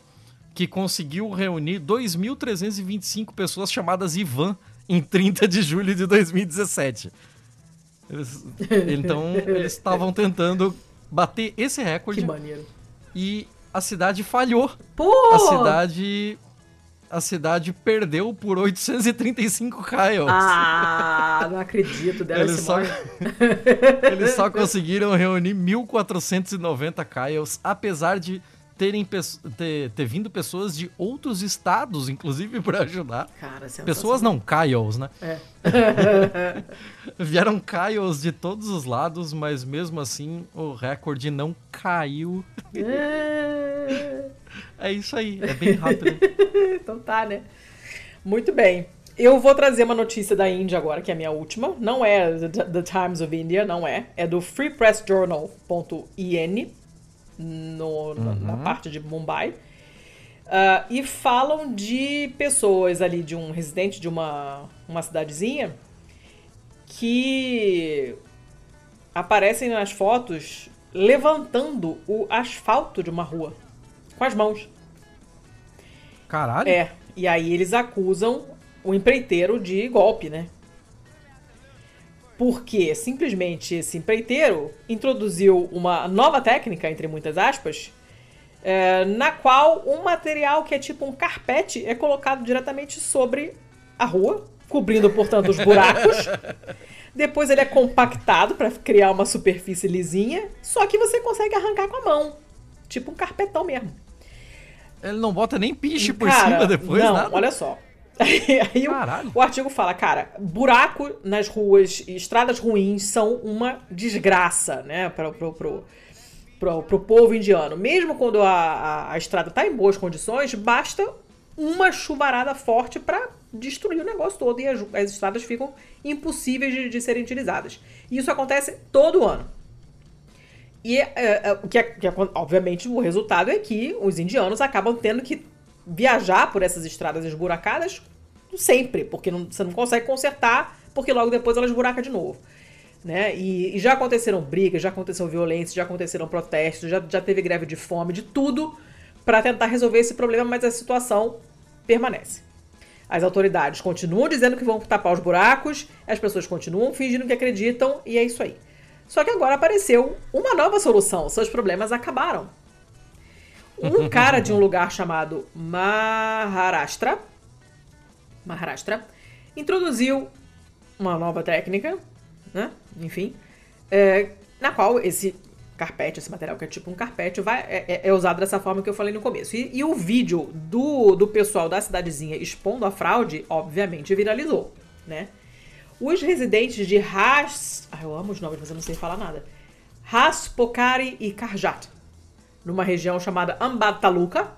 que conseguiu reunir 2.325 pessoas chamadas Ivan em 30 de julho de 2017. Eles, então, eles estavam tentando bater esse recorde. Que maneiro. E a cidade falhou. Pô! A cidade a cidade perdeu por 835 Kyles. Ah, não acredito. Eles, só... eles só conseguiram reunir 1.490 Kyles, apesar de terem ter, ter vindo pessoas de outros estados, inclusive, para ajudar. Cara, pessoas não, Kyles, né? É. Vieram Kyles de todos os lados, mas mesmo assim o recorde não caiu. É. É isso aí, é bem rápido. então tá, né? Muito bem. Eu vou trazer uma notícia da Índia agora, que é a minha última. Não é The Times of India, não é. É do freepressjournal.in, no, uhum. na parte de Mumbai. Uh, e falam de pessoas ali, de um residente de uma, uma cidadezinha, que aparecem nas fotos levantando o asfalto de uma rua com as mãos. Caralho. É. E aí eles acusam o empreiteiro de golpe, né? Porque simplesmente esse empreiteiro introduziu uma nova técnica, entre muitas aspas, é, na qual um material que é tipo um carpete é colocado diretamente sobre a rua, cobrindo, portanto, os buracos. Depois ele é compactado para criar uma superfície lisinha, só que você consegue arrancar com a mão. Tipo um carpetão mesmo. Ele não bota nem piche por Cara, cima depois, não, nada? olha só. Aí o, o artigo fala, cara, buraco nas ruas e estradas ruins são uma desgraça, né, pro, pro, pro, pro, pro povo indiano. Mesmo quando a, a, a estrada tá em boas condições, basta uma chuvarada forte para destruir o negócio todo e as, as estradas ficam impossíveis de, de serem utilizadas. E isso acontece todo ano. E é, é, que, é, que é- obviamente o resultado é que os indianos acabam tendo que viajar por essas estradas esburacadas sempre, porque não- você não consegue consertar, porque logo depois elas buracam de novo. Né? E, e já aconteceram brigas, já aconteceu violência, já aconteceram protestos, já, já teve greve de fome, de tudo para tentar resolver esse problema, mas a situação permanece. As autoridades continuam dizendo que vão tapar os buracos, as pessoas continuam fingindo que acreditam, e é isso aí. Só que agora apareceu uma nova solução, seus problemas acabaram. Um cara de um lugar chamado Maharashtra, Maharashtra, introduziu uma nova técnica, né? Enfim, é, na qual esse carpete, esse material que é tipo um carpete, vai, é, é- é usado dessa forma que eu falei no começo. E, e o vídeo do, do pessoal da cidadezinha expondo a fraude, obviamente, viralizou, né? Os residentes de Ras... Ah, eu amo os nomes, mas eu não sei falar nada. Raspokari e Karjat, numa região chamada Ambad Taluka,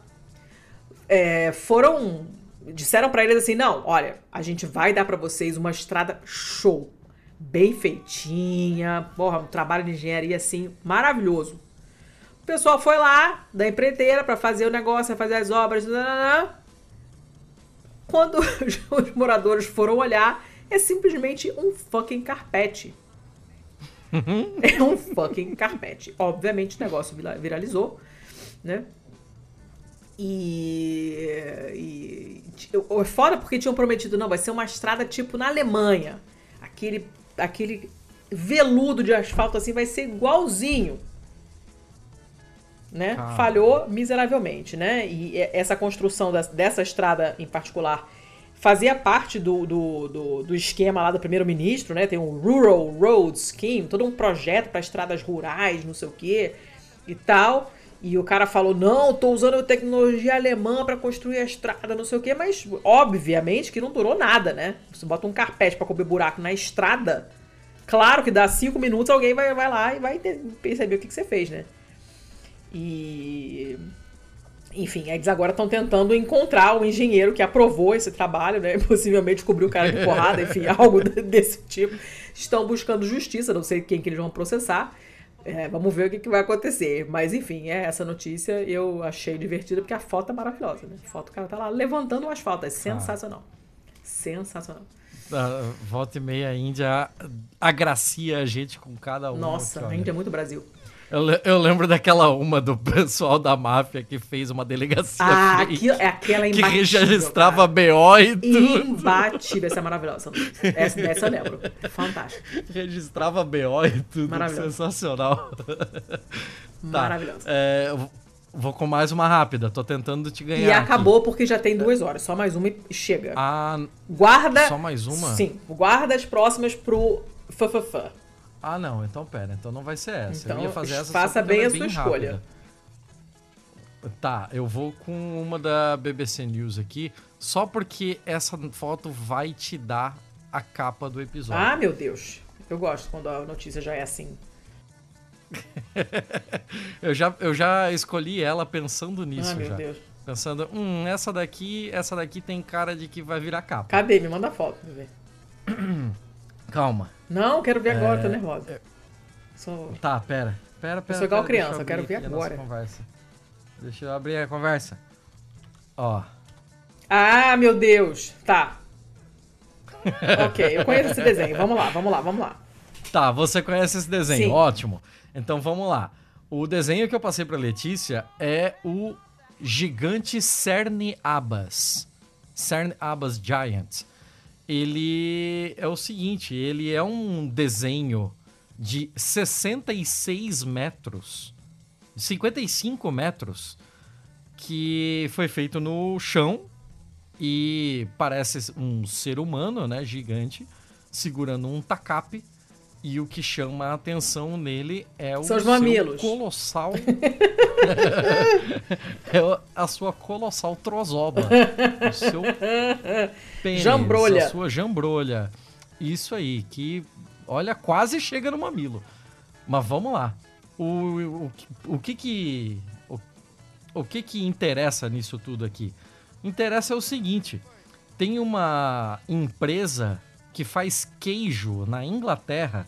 é, foram disseram pra eles assim, não, olha, a gente vai dar pra vocês uma estrada show, bem feitinha, porra, um trabalho de engenharia assim maravilhoso. O pessoal foi lá da empreiteira pra fazer o negócio, fazer as obras, nananã. quando os moradores foram olhar, é simplesmente um fucking carpete. é um fucking carpete. Obviamente o negócio vira- viralizou, né? E, e foda porque tinham prometido, não, vai ser uma estrada tipo na Alemanha. Aquele, aquele veludo de asfalto assim vai ser igualzinho. Né? Cara. Falhou miseravelmente, né? E essa construção dessa estrada em particular fazia parte do, do, do, do esquema lá do primeiro-ministro, né? Tem um Rural Road Scheme, todo um projeto para estradas rurais, não sei o quê e tal. E o cara falou: não, tô usando tecnologia alemã para construir a estrada, não sei o quê, mas obviamente que não durou nada, né? Você bota um carpete para cobrir buraco na estrada, claro que dá cinco minutos, alguém vai, vai lá e vai ter- perceber o que, que você fez, né? E. Enfim, eles agora estão tentando encontrar o engenheiro que aprovou esse trabalho, né? Possivelmente cobriu o cara de porrada, enfim, algo desse tipo. Estão buscando justiça, não sei quem que eles vão processar. É, vamos ver o que, que vai acontecer. Mas enfim, é, essa notícia eu achei divertida porque a foto é maravilhosa, né? A foto o cara tá lá levantando o asfalto. É sensacional. Sensacional. Ah, volta e meia a Índia agracia a gente com cada uma. Nossa, a Índia é muito Brasil. Eu, eu lembro daquela uma do pessoal da máfia que fez uma delegacia Ah, fake, aquilo, é aquela que imbatível, registrava cara. BO e tudo. Imbatível, essa é maravilhosa. Essa, dessa eu lembro. Fantástico. Registrava BO e tudo. Maravilhoso. Sensacional. Tá, Maravilhoso. é, vou com mais uma rápida. Tô tentando te ganhar. E aqui. acabou porque já tem duas horas. Só mais uma e chega. Ah, Guarda. só mais uma? Sim. Guarda as próximas pro FFF. Ah, não. Então pera. Então não vai ser essa. Então, eu ia fazer essa faça porque bem a é sua escolha. rápida. Tá, eu vou com uma da BBC News aqui, só porque essa foto vai te dar a capa do episódio. Ah, meu Deus. Eu gosto quando a notícia já é assim. Eu, já, eu já escolhi ela pensando nisso ah, meu já. Deus. Pensando, hum, essa daqui, essa daqui tem cara de que vai virar capa. Cadê? Me manda foto pra ver. Calma. Não, quero ver agora, É, tô nervosa. Sou... Tá, pera. Pera, pera. sou igual pera, criança, eu quero ver agora. conversa. Deixa eu abrir a conversa. Ó. Ah, meu Deus. Tá. ok, eu conheço esse desenho. Vamos lá, vamos lá, vamos lá. Tá, você conhece esse desenho, Sim. ótimo. Então vamos lá. O desenho que eu passei pra Letícia é o gigante Cerne Abas. Cerne Abas Giant. Ele é o seguinte, ele é um desenho de 66 metros, 55 metros, que foi feito no chão e parece um ser humano, né, gigante, segurando um tacape. E o que chama a atenção nele é o São os mamilos. colossal. é a sua colossal trozoba. O seu pênis, Jambrolha. A sua jambrolha. Isso aí, que, olha, quase chega no mamilo. Mas vamos lá. O, o, o que que... O, o que que interessa nisso tudo aqui? Interessa é o seguinte. Tem uma empresa que faz queijo na Inglaterra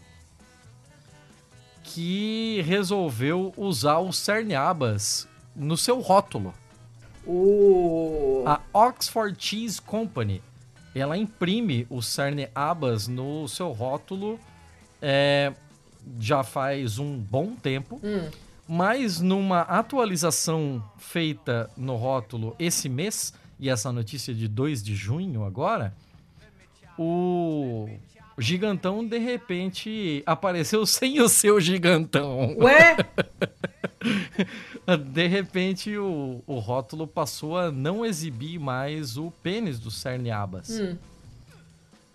que resolveu usar o Cerniabas no seu rótulo. O. A Oxford Cheese Company, ela imprime o Cerne Abas no seu rótulo é, já faz um bom tempo, Hum. mas numa atualização feita no rótulo esse mês, e essa notícia de 2 de junho agora, o gigantão de repente apareceu sem o seu gigantão. Ué? De repente, o, o rótulo passou a não exibir mais o pênis do Cerniabas. Hum.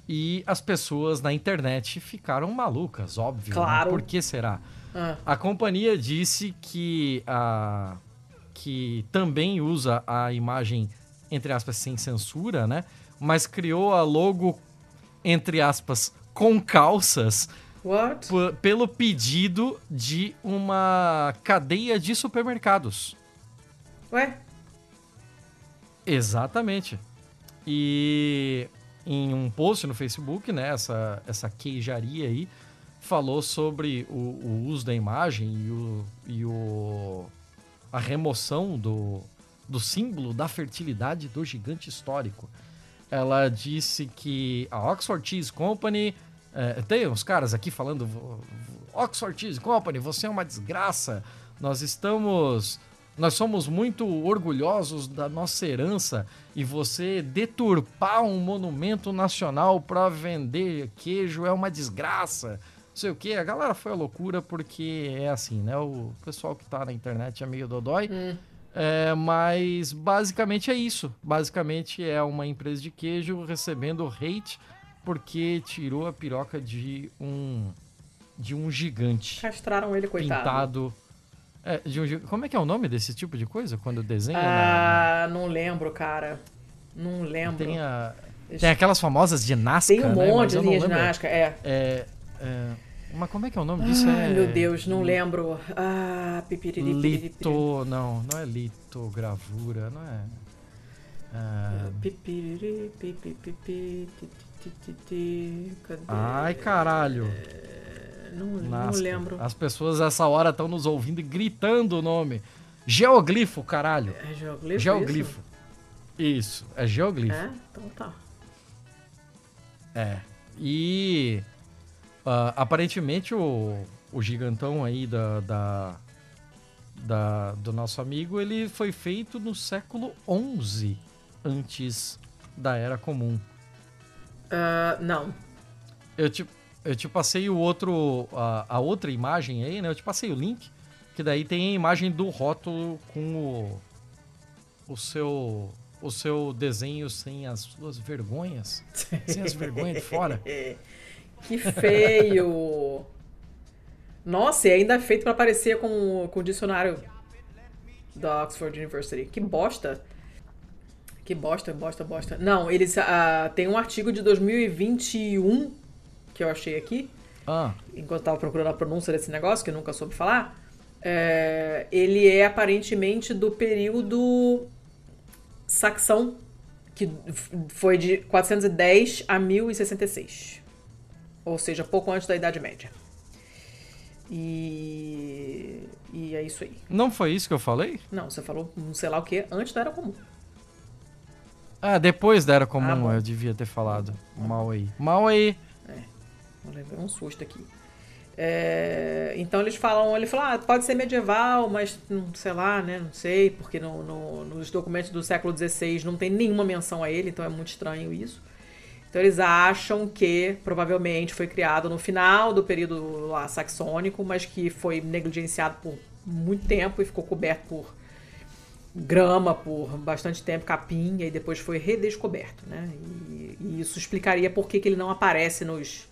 E as pessoas na internet ficaram malucas, óbvio. né? Claro. Por que será? Ah. A companhia disse que, a, que também usa a imagem, entre aspas, sem censura, né? Mas criou a logo, entre aspas, com calças, pelo pedido de uma cadeia de supermercados. Ué? Exatamente. E em um post no Facebook, né, essa, essa queijaria aí falou sobre o, o uso da imagem e, o, e o, a remoção do, do símbolo da fertilidade do gigante histórico. Ela disse que a Oxford Cheese Company. eh, tem uns caras aqui falando: "Vo- vo- Oxford Cheese Company, você é uma desgraça. Nós estamos. Nós somos muito orgulhosos da nossa herança e você deturpar um monumento nacional para vender queijo é uma desgraça. Não sei o que. A galera foi a loucura porque é assim, né? O pessoal que tá na internet é meio dodói. Hum. É, mas basicamente é isso. Basicamente é uma empresa de queijo recebendo hate porque tirou a piroca de um de um gigante Castraram ele, coitado. pintado. É, de um como é que é o nome desse tipo de coisa quando desenha? na- na- Ah, não lembro, cara. Não lembro. tem, a- tem aquelas famosas de Nazca, Tem um né? monte Mas de ginástica, é. É, é, mas como é que é o nome disso? Ai, é meu Deus, não lembro. Ah, pipiriri, piriri, Lito, não, não é litogravura, não é. Ah, Pipiriri, pipi, pipi, ti, ti, ti, ti, cadê? Ai, caralho. Não, não lembro. As pessoas essa hora estão nos ouvindo e gritando o nome. Geoglifo, caralho. É geoglifo? Geoglifo. Isso, é Isso? geoglifo. É? Então tá. É. E ah, aparentemente o, o gigantão aí da, da, da- do nosso amigo, ele foi feito no século XI antes da Era Comum. Ah, não. Eu te, eu te passei o outro, a, a outra imagem aí, né? Eu te passei o link, que daí tem a imagem do rótulo com o, o seu o seu desenho sem as suas vergonhas, sem as vergonhas de fora. Que feio! Nossa, e ainda é feito pra parecer com, com o dicionário da Oxford University. Que bosta! Que bosta, bosta, bosta. Não, eles ah, tem um artigo de 2021 que eu achei aqui, Ah, enquanto eu tava procurando a pronúncia desse negócio, que eu nunca soube falar. É, ele é aparentemente do período saxão, que foi de 410 a 1066. Ou seja, pouco antes da Idade Média. E, e é isso aí. não foi isso que eu falei? Não, você falou não sei lá o que antes da Era Comum. Ah, depois da Era Comum, Ah, eu devia ter falado. Mal aí. Mal aí. Eu levei um susto aqui. É, então eles falam, ele fala, ah, pode ser medieval, mas não sei lá, né? Não sei, porque no- no- nos documentos do século XVI não tem nenhuma menção a ele, então é muito estranho isso. Então eles acham que provavelmente foi criado no final do período lá saxônico, mas que foi negligenciado por muito tempo e ficou coberto por grama por bastante tempo, capim, e depois foi redescoberto, né? E, e isso explicaria por que, que ele não aparece nos,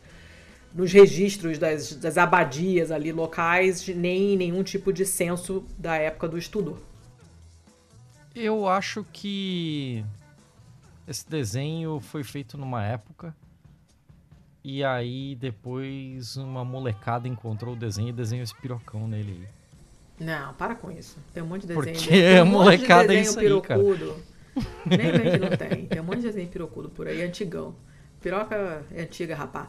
nos registros das, das abadias ali locais, nem em nenhum tipo de censo da época do estudo. Eu acho que esse desenho foi feito numa época e aí depois uma molecada encontrou o desenho e desenhou esse pirocão nele aí. Não, para com isso. Tem um monte de desenho. Porque tem um monte de molecada é desenho isso aí, cara. pirocudo. Nem vem que não tem. Tem um monte de desenho pirocudo por aí, antigão. Piroca é antiga, rapá.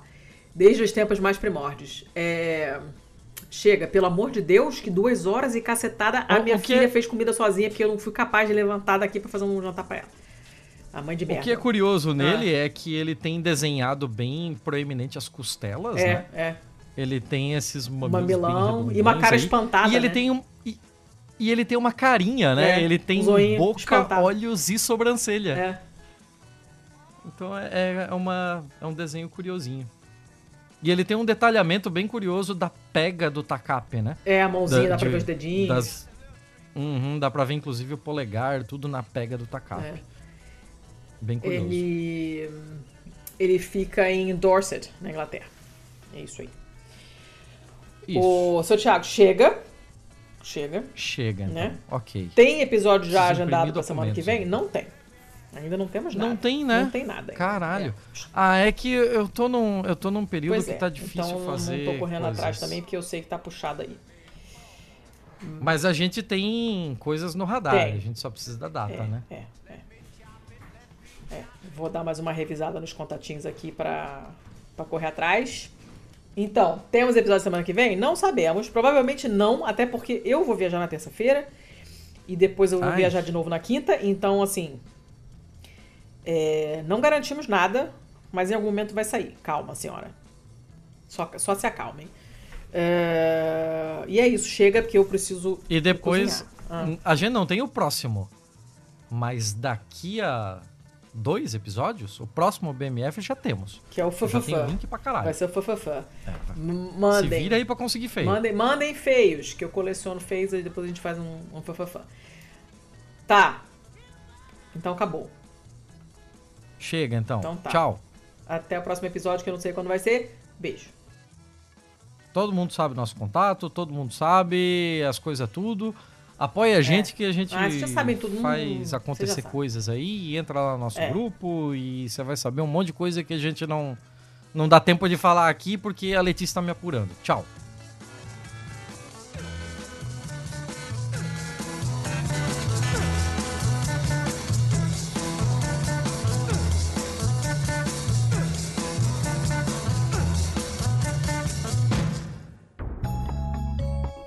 Desde os tempos mais primórdios. É... Chega, pelo amor de Deus, que duas horas e cacetada a O- minha o filha é- fez comida sozinha porque eu não fui capaz de levantar daqui pra fazer um jantar pra ela. A mãe de O merda. que é curioso nele é que ele tem desenhado bem proeminente as costelas, É, né? é. Ele tem esses Mamilão e uma cara aí. espantada, E ele né? tem um e, e ele tem uma carinha, né? É, ele tem um boca, espantado. olhos e sobrancelha. É. Então é, é, uma, é um desenho curiosinho. E ele tem um detalhamento bem curioso da pega do tacape, né? É, a mãozinha, Da- dá pra de- ver os dedinhos. Das... Uhum, dá pra ver inclusive o polegar, tudo na pega do tacape. É. Bem curioso. Ele, ele fica em Dorset, na Inglaterra. É isso aí. Isso. O seu Thiago chega. Chega. Chega, então. Né? Ok. Tem episódio já Preciso agendado pra semana que vem? Não tem. Ainda não temos nada. Não tem, né? Não tem nada. ainda. Caralho. É. Ah, é que eu tô num, eu tô num período que é. tá difícil então, fazer. não tô correndo coisas. atrás também, porque eu sei que tá puxado aí. Mas a gente tem coisas no radar, Tem. a gente só precisa da data, é, né? é, é. É, Vou dar mais uma revisada nos contatinhos aqui pra, pra correr atrás. Então, temos episódio semana que vem? Não sabemos. Provavelmente não, até porque eu vou viajar na terça-feira. E depois eu vou Ai. viajar de novo na quinta. Então, assim. é, não garantimos nada, mas em algum momento vai sair. Calma, senhora. Só, só se acalmem. É, e é isso, chega porque eu preciso. E depois, cozinhar. a gente não tem o próximo, mas daqui a dois episódios, o próximo BMF já temos. Que é o Já tem link pra caralho. Vai ser o Fafafã. É, vai. M- Se Mandem. vira aí pra conseguir feio. Mandem, mandem feios, que eu coleciono feios e depois a gente faz um, um. Tá. Então acabou. Chega então. Então tá. Tchau. Até o próximo episódio, que eu não sei quando vai ser. Beijo. Todo mundo sabe nosso contato, todo mundo sabe as coisas tudo. Apoia a gente que a gente Ah, faz acontecer coisas aí entra lá no nosso É. grupo e você vai saber um monte de coisa que a gente não não dá tempo de falar aqui porque a Letícia tá me apurando. Tchau.